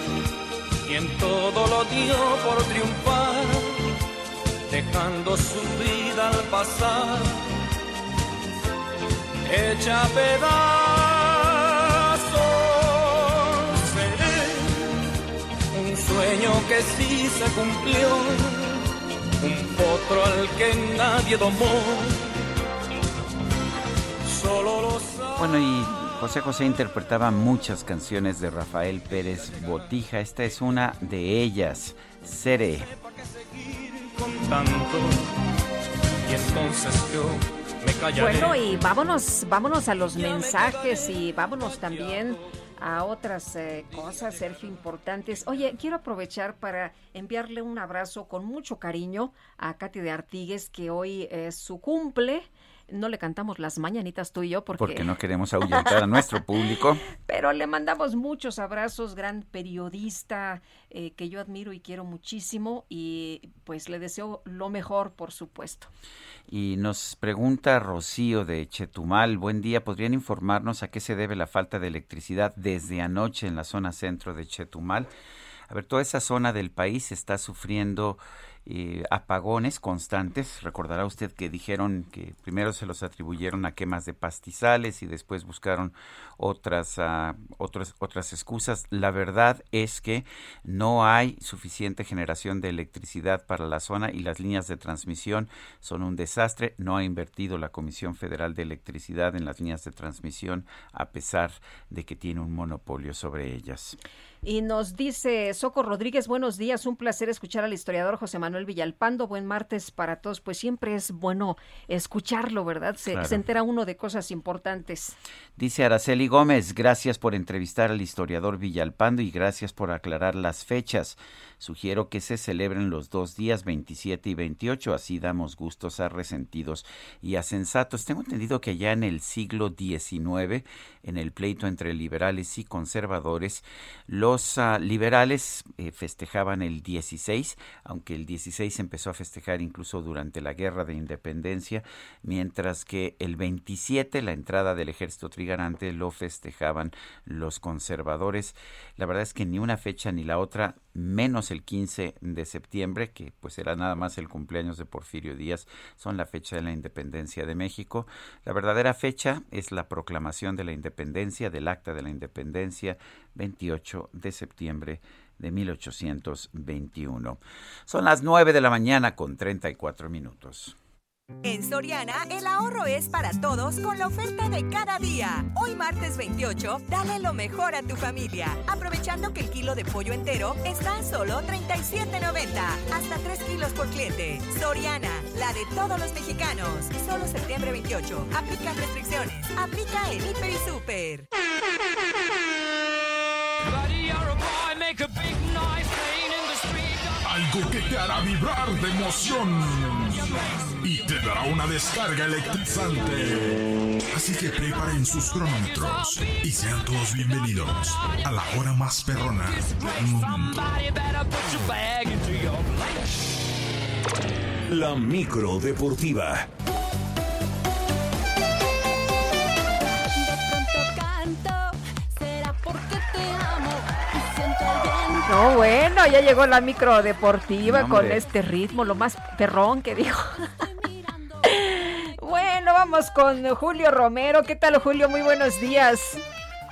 quien todo lo dio por triunfar, dejando su vida al pasar, hecha pedazos. Seré un sueño que sí se cumplió, un potro al que nadie domó. Solo los Bueno, y José José interpretaba muchas canciones de Rafael Pérez Botija. Esta es una de ellas, Seré. y entonces yo me callaré. Bueno, y vámonos, vámonos a los mensajes y vámonos también a otras eh, cosas, Sergio, importantes. Oye, quiero aprovechar para enviarle un abrazo con mucho cariño a Katy de Artigues, que hoy es su cumple no le cantamos las mañanitas tú y yo porque... Porque no queremos ahuyentar a nuestro público. Pero le mandamos muchos abrazos, gran periodista eh, que yo admiro y quiero muchísimo y pues le deseo lo mejor, por supuesto. Y nos pregunta Rocío de Chetumal, buen día, ¿podrían informarnos a qué se debe la falta de electricidad desde anoche en la zona centro de Chetumal? A ver, toda esa zona del país está sufriendo eh, apagones constantes. Recordará usted que dijeron que primero se los atribuyeron a quemas de pastizales y después buscaron otras, uh, otras, otras excusas. La verdad es que no hay suficiente generación de electricidad para la zona y las líneas de transmisión son un desastre. No ha invertido la Comisión Federal de Electricidad en las líneas de transmisión a pesar de que tiene un monopolio sobre ellas. Y nos dice Soco Rodríguez, buenos días, un placer escuchar al historiador José Manuel Villalpando, buen martes para todos, pues siempre es bueno escucharlo, ¿verdad? Se, entera uno de cosas importantes. Dice Araceli Gómez, gracias por entrevistar al historiador Villalpando y gracias por aclarar las fechas. Sugiero que se celebren los dos días 27 y 28, así damos gustos a resentidos y a sensatos. Tengo entendido que ya en el siglo XIX, en el pleito entre liberales y conservadores, los uh, liberales eh, festejaban el 16, aunque el 16 empezó a festejar incluso durante la Guerra de Independencia, mientras que el 27, la entrada del ejército trigarante, lo festejaban los conservadores. La verdad es que ni una fecha ni la otra menos el 15 de septiembre, que pues era nada más el cumpleaños de Porfirio Díaz, son la fecha de la independencia de México. La verdadera fecha es la proclamación de la independencia, del acta de la independencia, 28 de septiembre de 1821. Son las 9 de la mañana con 34 minutos. En Soriana, el ahorro es para todos con la oferta de cada día. Hoy martes 28, dale lo mejor a tu familia. Aprovechando que el kilo de pollo entero está a solo 37.90. Hasta 3 kilos por cliente. Soriana, la de todos los mexicanos. Solo septiembre 28. Aplica restricciones. Aplica en Hiper y Super. Algo que te hará vibrar de emoción y te dará una descarga electrizante. Así que preparen sus cronómetros y sean todos bienvenidos a la hora más perrona. La micro deportiva. No, bueno, ya llegó la micro deportiva con este ritmo, lo más perrón que dijo. bueno, vamos con Julio Romero. ¿Qué tal, Julio? Muy buenos días.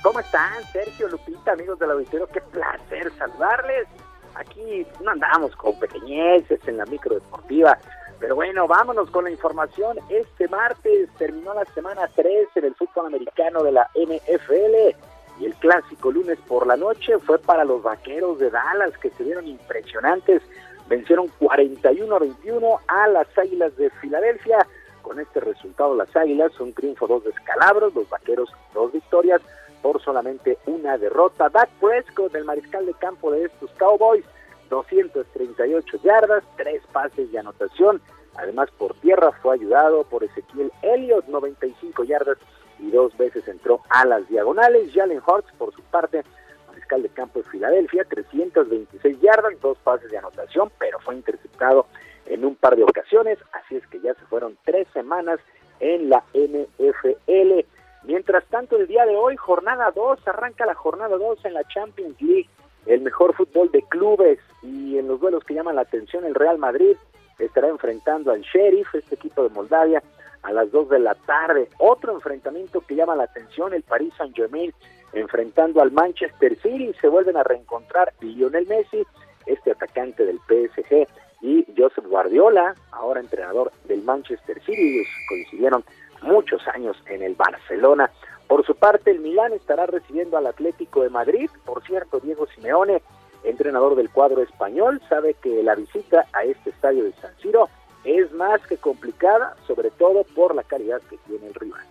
¿Cómo están, Sergio, Lupita, amigos del auditorio? Qué placer saludarles. Aquí no andamos con pequeñeces en la micro deportiva. Pero bueno, vámonos con la información. Este martes terminó la semana 3 en el fútbol americano de la NFL y el clásico lunes por la noche fue para los vaqueros de Dallas que se vieron impresionantes. Vencieron 41 a 21 a las Águilas de Filadelfia. Con este resultado, las Águilas, un triunfo, dos descalabros, los vaqueros, dos victorias. por solamente una derrota. Dak Prescott, del mariscal de campo de estos Cowboys, 238 yardas, tres pases de anotación. Además, por tierra fue ayudado por Ezequiel Elliott, 95 yardas y dos veces entró a las diagonales. Jalen Hurts, por su parte, mariscal de campo de Filadelfia, 326 yardas, dos pases de anotación, pero fue interceptado en un par de ocasiones. Así es que ya se fueron tres semanas en la NFL. Mientras tanto, el día de hoy, jornada 2, arranca la jornada 2 en la Champions League, el mejor fútbol de clubes y en los duelos que llaman la atención, el Real Madrid estará enfrentando al Sheriff, este equipo de Moldavia, a las 2 de la tarde. Otro enfrentamiento que llama la atención, el Paris Saint-Germain enfrentando al Manchester City, se vuelven a reencontrar Lionel Messi, este atacante del PSG, y Joseph Guardiola, ahora entrenador del Manchester City, coincidieron muchos años en el Barcelona. Por su parte, el Milán estará recibiendo al Atlético de Madrid. Por cierto, Diego Simeone, entrenador del cuadro español, sabe que la visita a este estadio de San Siro es más que complicada, sobre todo por la calidad que tiene el rival.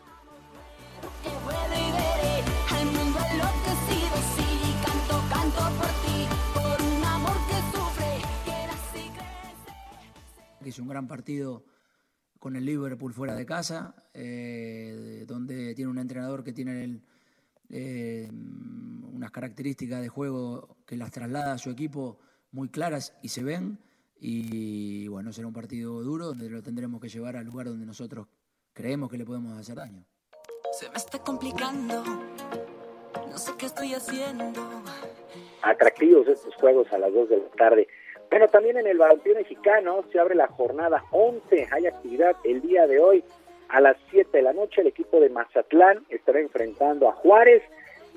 Hizo un gran partido con el Liverpool fuera de casa, eh, donde tiene un entrenador que tiene eh, unas características de juego que las traslada a su equipo muy claras y se ven. Y bueno, será un partido duro donde lo tendremos que llevar al lugar donde nosotros creemos que le podemos hacer daño. Se me está complicando, no sé qué estoy haciendo. Atractivos estos juegos a las 2 de la tarde. Bueno, también en el balompié mexicano se abre la jornada 11. Hay actividad el día de hoy a las 7 de la noche. El equipo de Mazatlán estará enfrentando a Juárez.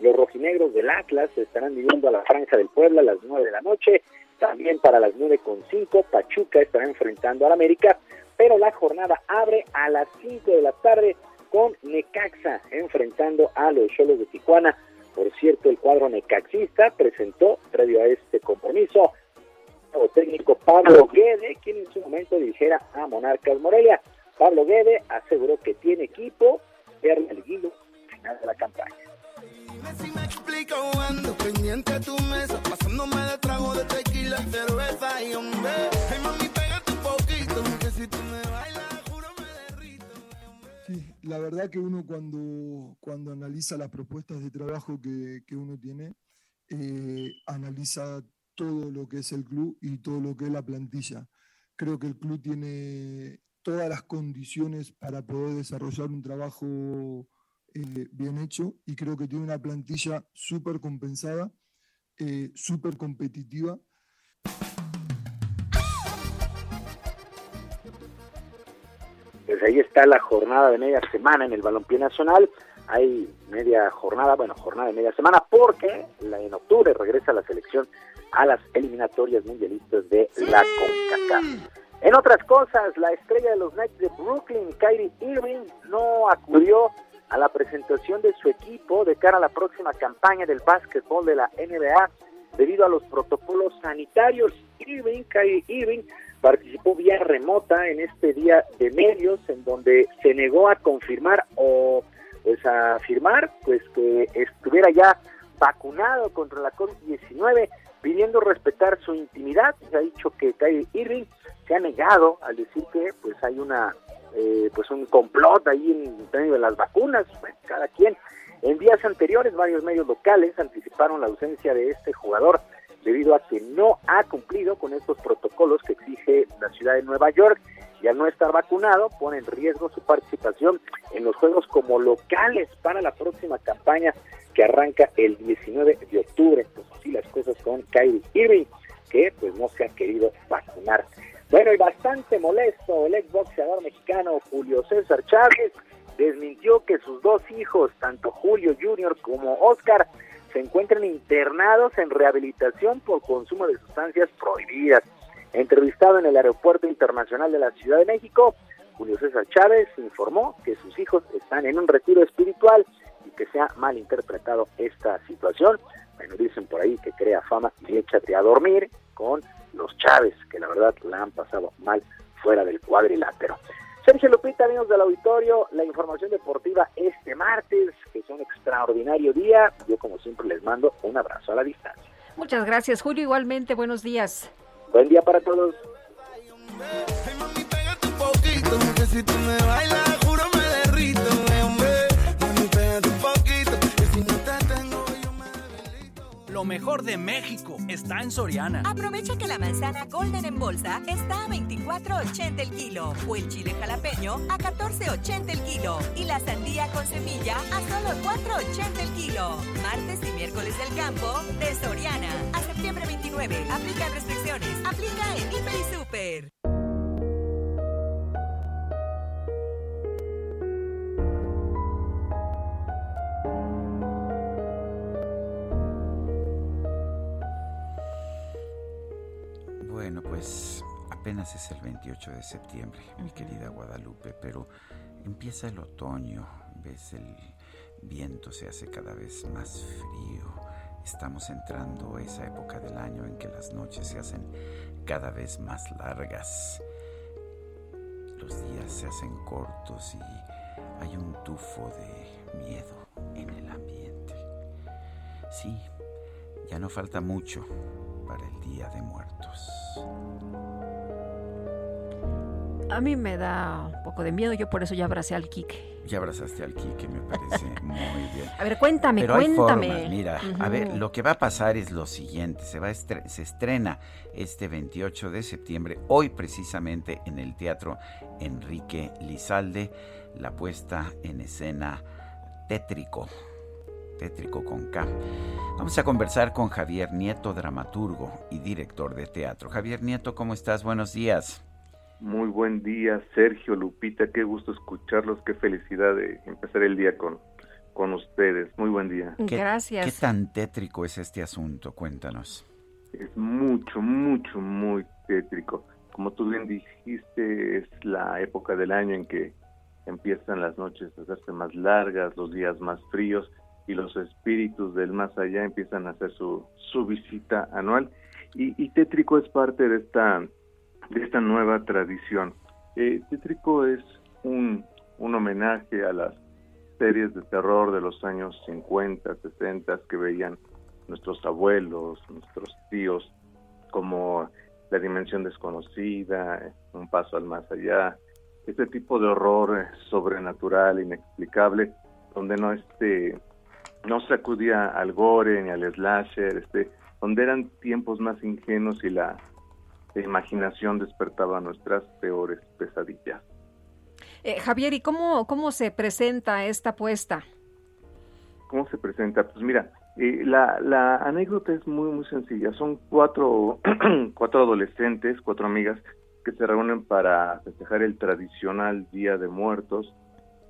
Los rojinegros del Atlas estarán viviendo a la Franja del Puebla a las 9 de la noche. También para las con cinco, Pachuca estará enfrentando al América. Pero la jornada abre a las 5 de la tarde con Necaxa enfrentando a los Cholos de Tijuana. Por cierto, el cuadro necaxista presentó, previo a este compromiso, nuevo técnico Pablo Guede, quien en su momento dirigiera a Monarcas Morelia. Pablo Guede aseguró que tiene equipo de el final de la campaña. Sí, la verdad que uno cuando, cuando analiza las propuestas de trabajo que, que uno tiene, eh, analiza todo lo que es el club y todo lo que es la plantilla. Creo que el club tiene todas las condiciones para poder desarrollar un trabajo eh, bien hecho y creo que tiene una plantilla súper compensada, eh, súper competitiva. Pues ahí está la jornada de media semana en el Balompié Nacional. Hay media jornada, bueno, jornada de media semana, porque en octubre regresa la selección a las eliminatorias mundialistas de la CONCACAF. En otras cosas, la estrella de los Knights de Brooklyn, Kyrie Irving, no acudió a la presentación de su equipo de cara a la próxima campaña del básquetbol de la NBA debido a los protocolos sanitarios. Irving, Kyrie Irving, participó vía remota en este día de medios en donde se negó a confirmar o pues a afirmar pues que estuviera ya vacunado contra la COVID-19 pidiendo respetar su intimidad. Se ha dicho que Kyrie Irving se ha negado al decir que pues hay una eh, pues un complot ahí en medio de las vacunas, cada quien. En días anteriores varios medios locales anticiparon la ausencia de este jugador debido a que no ha cumplido con estos protocolos que exige la ciudad de Nueva York y al no estar vacunado pone en riesgo su participación en los juegos como locales para la próxima campaña que arranca el 19 de octubre. Pues así las cosas con Kyrie Irving, que pues no se ha querido vacunar. Bueno, y bastante molesto, el exboxeador mexicano Julio César Chávez desmintió que sus dos hijos, tanto Julio Jr. como Oscar, se encuentran internados en rehabilitación por consumo de sustancias prohibidas. Entrevistado en el Aeropuerto Internacional de la Ciudad de México, Julio César Chávez informó que sus hijos están en un retiro espiritual que se ha malinterpretado esta situación. Bueno, dicen por ahí que crea fama y échate a dormir con los Chávez, que la verdad la han pasado mal fuera del cuadrilátero. Sergio Lupita, amigos del auditorio, la información deportiva este martes, que es un extraordinario día. Yo, como siempre, les mando un abrazo a la distancia. Muchas gracias, Julio. Igualmente, buenos días. Buen día para todos. Lo mejor de México está en Soriana. Aprovecha que la manzana Golden en bolsa está a 24.80 el kilo o el chile jalapeño a 14.80 el kilo y la sandía con semilla a solo 4.80 el kilo. Martes y miércoles del campo de Soriana a septiembre 29. Aplica restricciones. Aplica en Hiper y Super. Apenas es el 28 de septiembre, mi querida Guadalupe, pero empieza el otoño, ves el viento se hace cada vez más frío. Estamos entrando a esa época del año en que las noches se hacen cada vez más largas. Los días se hacen cortos y hay un tufo de miedo en el ambiente. Sí, ya no falta mucho para el Día de Muertos. A mí me da un poco de miedo, yo por eso ya abracé al Quique. Ya abrazaste al Quique, me parece muy bien. A ver, cuéntame, Pero hay cuéntame. formas, mira, a ver, lo que va a pasar es lo siguiente, se va a estre- se estrena este 28 de septiembre, hoy precisamente en el Teatro Enrique Lizalde, la puesta en escena Tétrico, Tétrico con K. Vamos a conversar con Javier Nieto, dramaturgo y director de teatro. Javier Nieto, ¿cómo estás? Buenos días. Muy buen día, Sergio, Lupita, qué gusto escucharlos, qué felicidad de empezar el día con, con ustedes. Muy buen día. ¿Qué- Gracias. ¿Qué tan tétrico es este asunto? Cuéntanos. Es mucho, mucho, muy tétrico. Como tú bien dijiste, es la época del año en que empiezan las noches a hacerse más largas, los días más fríos y los espíritus del más allá empiezan a hacer su, su visita anual. Y, y tétrico es parte de esta, de esta nueva tradición. Eh, tétrico es un, un homenaje a las series de terror de los años 50, 60 que veían nuestros abuelos, nuestros tíos, como La Dimensión Desconocida, Un Paso al Más Allá, este tipo de horror sobrenatural, inexplicable, donde no este no se acudía al gore ni al slasher, este, donde eran tiempos más ingenuos y la, imaginación despertaba nuestras peores pesadillas. Eh, Javier, ¿y cómo, cómo se presenta esta puesta? ¿Cómo se presenta? Pues mira, eh, la, la anécdota es muy, muy sencilla. Son cuatro, cuatro adolescentes, cuatro amigas, que se reúnen para festejar el tradicional Día de Muertos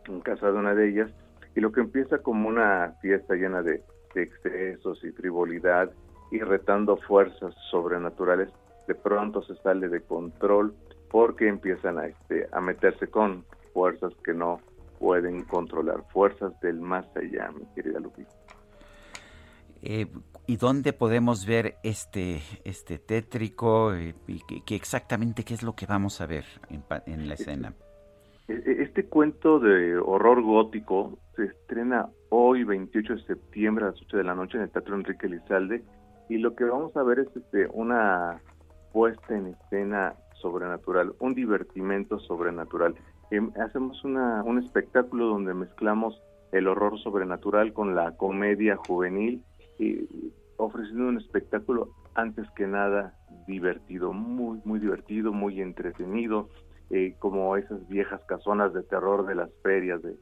en casa de una de ellas. Y lo que empieza como una fiesta llena de, de excesos y frivolidad y retando fuerzas sobrenaturales, de pronto se sale de control porque empiezan a, este, a meterse con fuerzas que no pueden controlar, fuerzas del más allá, mi querida Lupita. Eh, ¿Y dónde podemos ver este, este tétrico? eh, y qué- qué exactamente qué es lo que vamos a ver en, en la escena? E- e- Este cuento de horror gótico se estrena hoy, 28 de septiembre, a las 8 de la noche, en el Teatro Enrique Lizalde. Y lo que vamos a ver es este, una puesta en escena sobrenatural, un divertimento sobrenatural. Em, hacemos una, un espectáculo donde mezclamos el horror sobrenatural con la comedia juvenil, y ofreciendo un espectáculo antes que nada divertido, muy, muy divertido, muy entretenido, eh, como esas viejas casonas de terror de las ferias de,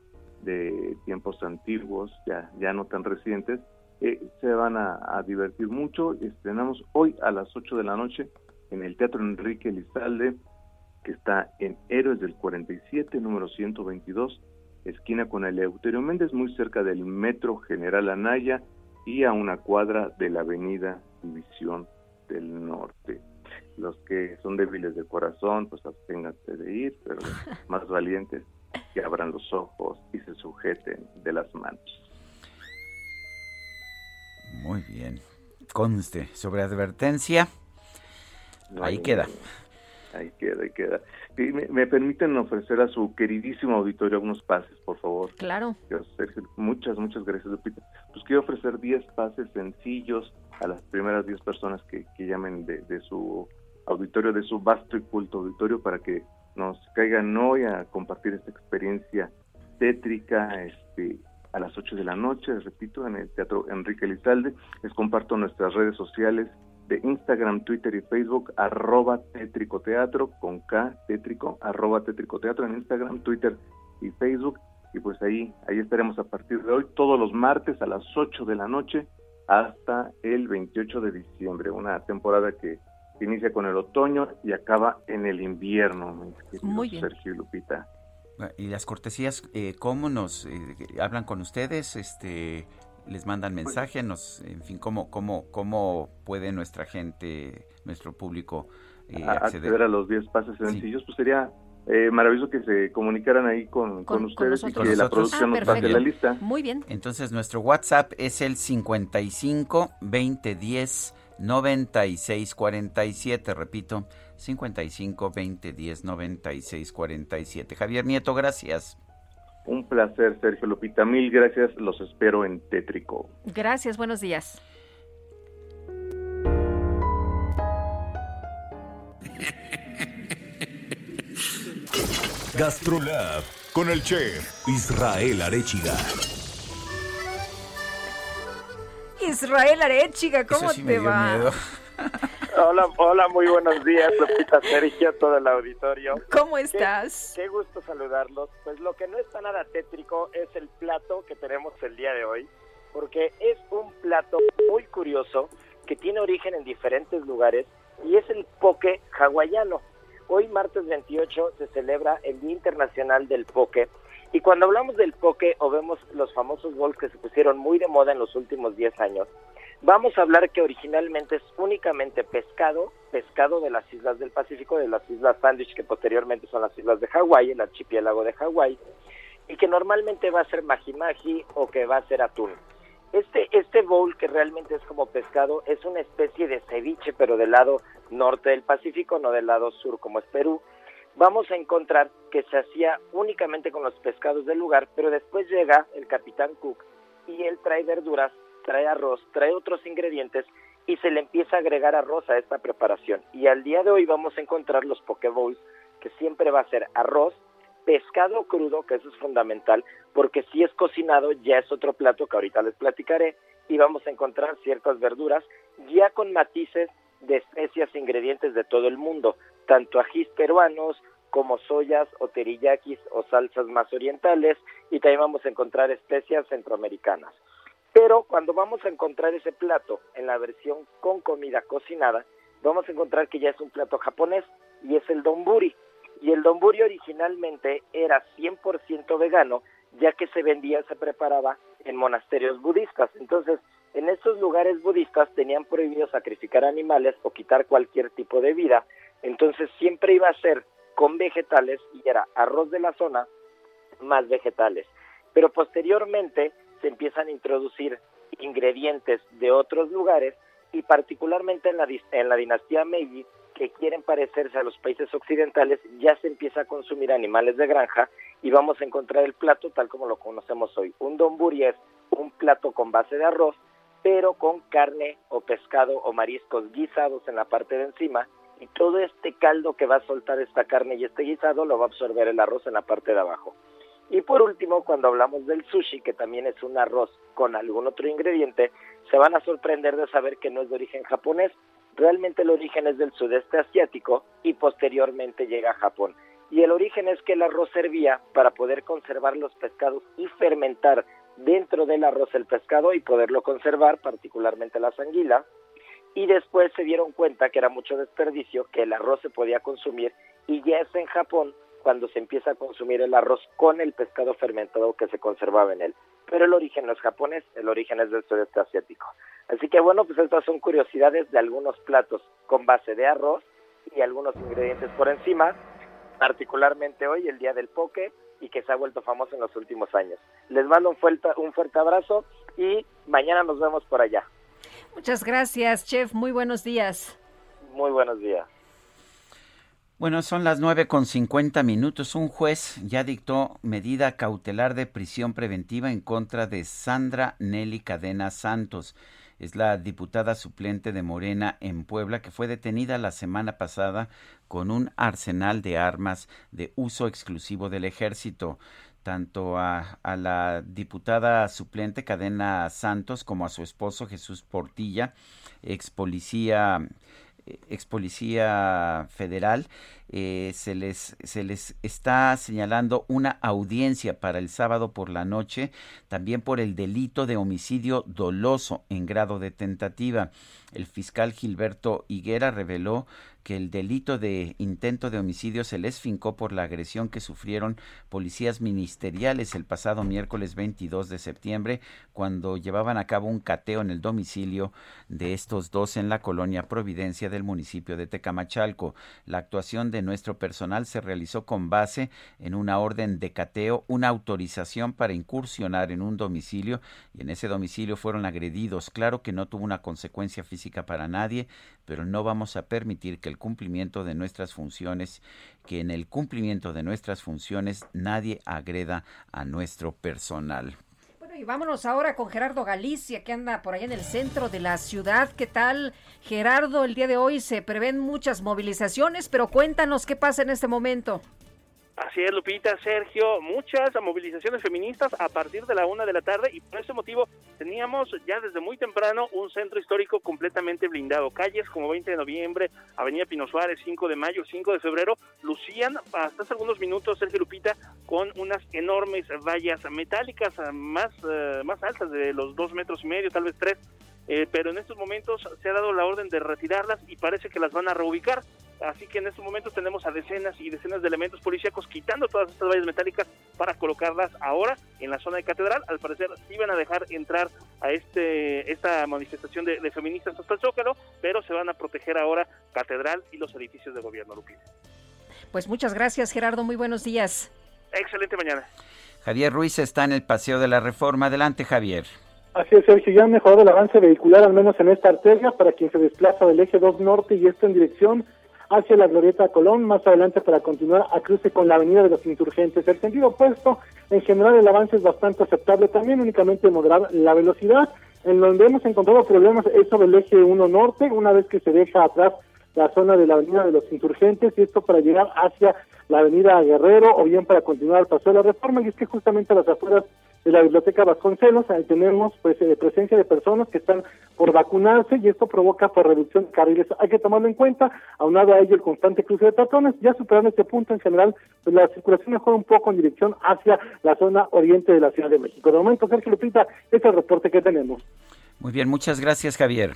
de tiempos antiguos, ya, ya no tan recientes, eh, se van a, a divertir mucho. Estrenamos hoy a las 8 de la noche en el Teatro Enrique Lizalde, que está en Héroes del 47, número 122, esquina con el Euterio Méndez, muy cerca del Metro General Anaya y a una cuadra de la Avenida División del Norte. Los que son débiles de corazón, pues absténganse de ir, pero los más valientes que abran los ojos y se sujeten de las manos. Muy bien. Conste, sobre advertencia, No ahí queda. Ahí queda, ahí queda. Y me, me, permiten ofrecer a su queridísimo auditorio algunos pases, por favor. Claro. Muchas, muchas gracias, Lupita. Pues quiero ofrecer 10 pases sencillos a las primeras 10 personas que, que llamen de, de, su auditorio, de su vasto y culto auditorio, para que nos caigan hoy a compartir esta experiencia tétrica este, a las 8 de la noche, repito, en el Teatro Enrique Lizalde. Les comparto nuestras redes sociales de Instagram, Twitter y Facebook, arroba teatro con K, tétrico, arroba teatro en Instagram, Twitter y Facebook. Y pues ahí, ahí estaremos a partir de hoy, todos los martes a las 8 de la noche hasta el 28 de diciembre, una temporada que inicia con el otoño y acaba en el invierno, Muy bien. Sergio y Lupita. Y las cortesías, eh, ¿cómo nos eh, hablan con ustedes? Este, les mandan mensaje, nos, en fin, cómo, cómo, cómo puede nuestra gente, nuestro público eh, acceder? a los 10 pases sencillos, pues sería eh, maravilloso que se comunicaran ahí con, con, ustedes y que la producción ah, nos pase la lista. Muy bien. Entonces nuestro WhatsApp es el 55 2010 9647, repito, 55 2010 9647. Javier Nieto, gracias. Un placer, Sergio Lupita. Mil gracias. Los espero en Tétrico. Gracias. Buenos días. Gastrolab con el chef Israel Arechiga. Israel Arechiga, ¿cómo te va? Hola, hola, muy buenos días, Lupita Sergio, todo el auditorio. ¿Cómo estás? Qué, qué, gusto saludarlos. Pues lo que no está nada tétrico es el plato que tenemos el día de hoy, porque es un plato muy curioso que tiene origen en diferentes lugares y es el poke hawaiano. Hoy, martes 28, se celebra el Día Internacional del Poke. Y cuando hablamos del poke o vemos los famosos bowls que se pusieron muy de moda en los últimos 10 años, Vamos a hablar que originalmente es únicamente pescado, pescado de las islas del Pacífico, de las islas Sandwich, que posteriormente son las islas de Hawái, el archipiélago de Hawái, y que normalmente va a ser maji o que va a ser atún. Este, este bowl que realmente es como pescado es una especie de ceviche, pero del lado norte del Pacífico, no del lado sur como es Perú. Vamos a encontrar que se hacía únicamente con los pescados del lugar, pero después llega el capitán Cook y él trae verduras trae arroz, trae otros ingredientes y se le empieza a agregar arroz a esta preparación. Y al día de hoy vamos a encontrar los poke que siempre va a ser arroz, pescado crudo, que eso es fundamental, porque si es cocinado ya es otro plato que ahorita les platicaré, y vamos a encontrar ciertas verduras ya con matices de especias e ingredientes de todo el mundo, tanto ajís peruanos como soyas o teriyakis o salsas más orientales, y también vamos a encontrar especias centroamericanas. Pero cuando vamos a encontrar ese plato en la versión con comida cocinada, vamos a encontrar que ya es un plato japonés y es el donburi. Y el donburi originalmente era 100% vegano, ya que se vendía, se preparaba en monasterios budistas. Entonces, en estos lugares budistas tenían prohibido sacrificar animales o quitar cualquier tipo de vida. Entonces, siempre iba a ser con vegetales y era arroz de la zona más vegetales. Pero posteriormente se empiezan a introducir ingredientes de otros lugares y particularmente en la, en la dinastía Meiji, que quieren parecerse a los países occidentales, ya se empieza a consumir animales de granja y vamos a encontrar el plato tal como lo conocemos hoy. Un donburi es un plato con base de arroz, pero con carne o pescado o mariscos guisados en la parte de encima y todo este caldo que va a soltar esta carne y este guisado lo va a absorber el arroz en la parte de abajo. Y por último, cuando hablamos del sushi, que también es un arroz con algún otro ingrediente, se van a sorprender de saber que no es de origen japonés. Realmente el origen es del sudeste asiático y posteriormente llega a Japón. Y el origen es que el arroz servía para poder conservar los pescados y fermentar dentro del arroz el pescado y poderlo conservar, particularmente la sanguila. Y después se dieron cuenta que era mucho desperdicio, que el arroz se podía consumir y ya es en Japón cuando se empieza a consumir el arroz con el pescado fermentado que se conservaba en él. Pero el origen no es japonés, el origen es del sudeste asiático. Así que bueno, pues estas son curiosidades de algunos platos con base de arroz y algunos ingredientes por encima, particularmente hoy, el día del poke, y que se ha vuelto famoso en los últimos años. Les mando un fuerte, un fuerte abrazo y mañana nos vemos por allá. Muchas gracias, chef. Muy buenos días. Muy buenos días. Bueno, son las nueve con cincuenta minutos. Un juez ya dictó medida cautelar de prisión preventiva en contra de Sandra Nelly Cadena Santos. Es la diputada suplente de Morena en Puebla que fue detenida la semana pasada con un arsenal de armas de uso exclusivo del ejército tanto a, a, la diputada suplente Cadena Santos como a su esposo Jesús Portilla, ex policía ex policía federal, eh, se, les, se les está señalando una audiencia para el sábado por la noche, también por el delito de homicidio doloso en grado de tentativa. El fiscal Gilberto Higuera reveló que el delito de intento de homicidio se les fincó por la agresión que sufrieron policías ministeriales el pasado miércoles 22 de septiembre cuando llevaban a cabo un cateo en el domicilio de estos dos en la colonia Providencia del municipio de Tecamachalco. La actuación de nuestro personal se realizó con base en una orden de cateo, una autorización para incursionar en un domicilio y en ese domicilio fueron agredidos. Claro que no tuvo una consecuencia física para nadie, pero no vamos a permitir que el cumplimiento de nuestras funciones, que en el cumplimiento de nuestras funciones nadie agreda a nuestro personal. Bueno, y vámonos ahora con Gerardo Galicia, que anda por allá en el centro de la ciudad. ¿Qué tal, Gerardo? El día de hoy se prevén muchas movilizaciones, pero cuéntanos qué pasa en este momento. Así es, Lupita, Sergio, muchas movilizaciones feministas a partir de la una de la tarde y por ese motivo teníamos ya desde muy temprano un centro histórico completamente blindado. Calles como 20 de noviembre, Avenida Pino Suárez, 5 de mayo, 5 de febrero, lucían hasta hace algunos minutos, Sergio Lupita, con unas enormes vallas metálicas más, uh, más altas de los dos metros y medio, tal vez tres, eh, pero en estos momentos se ha dado la orden de retirarlas y parece que las van a reubicar. Así que en estos momentos tenemos a decenas y decenas de elementos policíacos quitando todas estas vallas metálicas para colocarlas ahora en la zona de catedral. Al parecer sí van a dejar entrar a este esta manifestación de, de feministas hasta el Zócalo, pero se van a proteger ahora catedral y los edificios de gobierno, Lupita. Pues muchas gracias, Gerardo. Muy buenos días. Excelente mañana. Javier Ruiz está en el Paseo de la Reforma. Adelante, Javier. Así es, Sergio, ya han mejorado el avance vehicular, al menos en esta arteria, para quien se desplaza del eje 2 norte y esto en dirección hacia la Glorieta Colón, más adelante para continuar a cruce con la Avenida de los Insurgentes. El sentido opuesto, en general el avance es bastante aceptable, también únicamente moderar la velocidad. En donde hemos encontrado problemas es sobre el eje 1 norte, una vez que se deja atrás la zona de la Avenida de los Insurgentes, y esto para llegar hacia la Avenida Guerrero o bien para continuar al Paseo de la Reforma, y es que justamente las afueras de la Biblioteca Vasconcelos, ahí tenemos pues eh, presencia de personas que están por vacunarse y esto provoca por reducción de carriles. Hay que tomarlo en cuenta, aunado a ello el constante cruce de patrones, ya superando este punto en general, pues la circulación mejora un poco en dirección hacia la zona oriente de la Ciudad de México. De momento, Sergio Lupita, este es el reporte que tenemos. Muy bien, muchas gracias, Javier.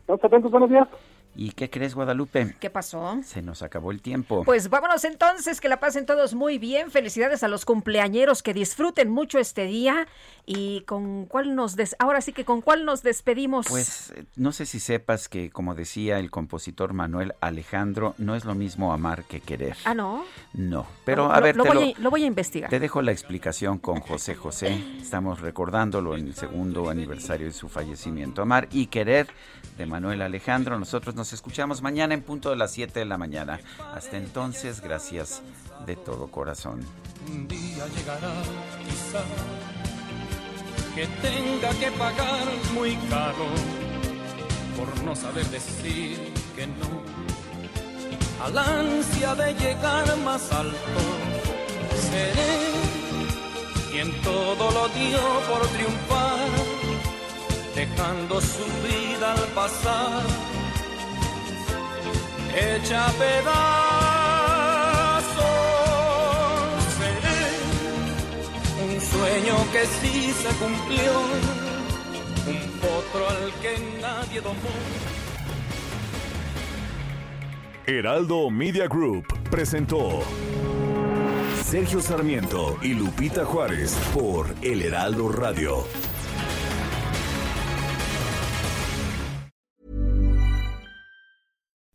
Estamos atentos, buenos días. ¿Y qué crees, Guadalupe? ¿Qué pasó? Se nos acabó el tiempo. Pues vámonos entonces, que la pasen todos muy bien. Felicidades a los cumpleañeros, que disfruten mucho este día. ¿Y con cuál nos des ahora sí que con cuál nos despedimos? Pues no sé si sepas que, como decía el compositor Manuel Alejandro, no es lo mismo amar que querer. Ah, ¿no? No, pero lo, a ver, lo, te voy a, lo voy a investigar. Te dejo la explicación con José José. Estamos recordándolo en el segundo aniversario de su fallecimiento. Amar y querer de Manuel Alejandro. Nosotros nos escuchamos mañana en punto de las 7 de la mañana. Hasta entonces, gracias de todo corazón. Un día llegará, quizá, que tenga que pagar muy caro por no saber decir que no. Al ansia de llegar más alto, seré quien todo lo dio por triunfar, dejando su vida al pasar hecha pedazos. Seré un sueño que sí se cumplió, un potro al que nadie domó. Heraldo Media Group presentó Sergio Sarmiento y Lupita Juárez por El Heraldo Radio.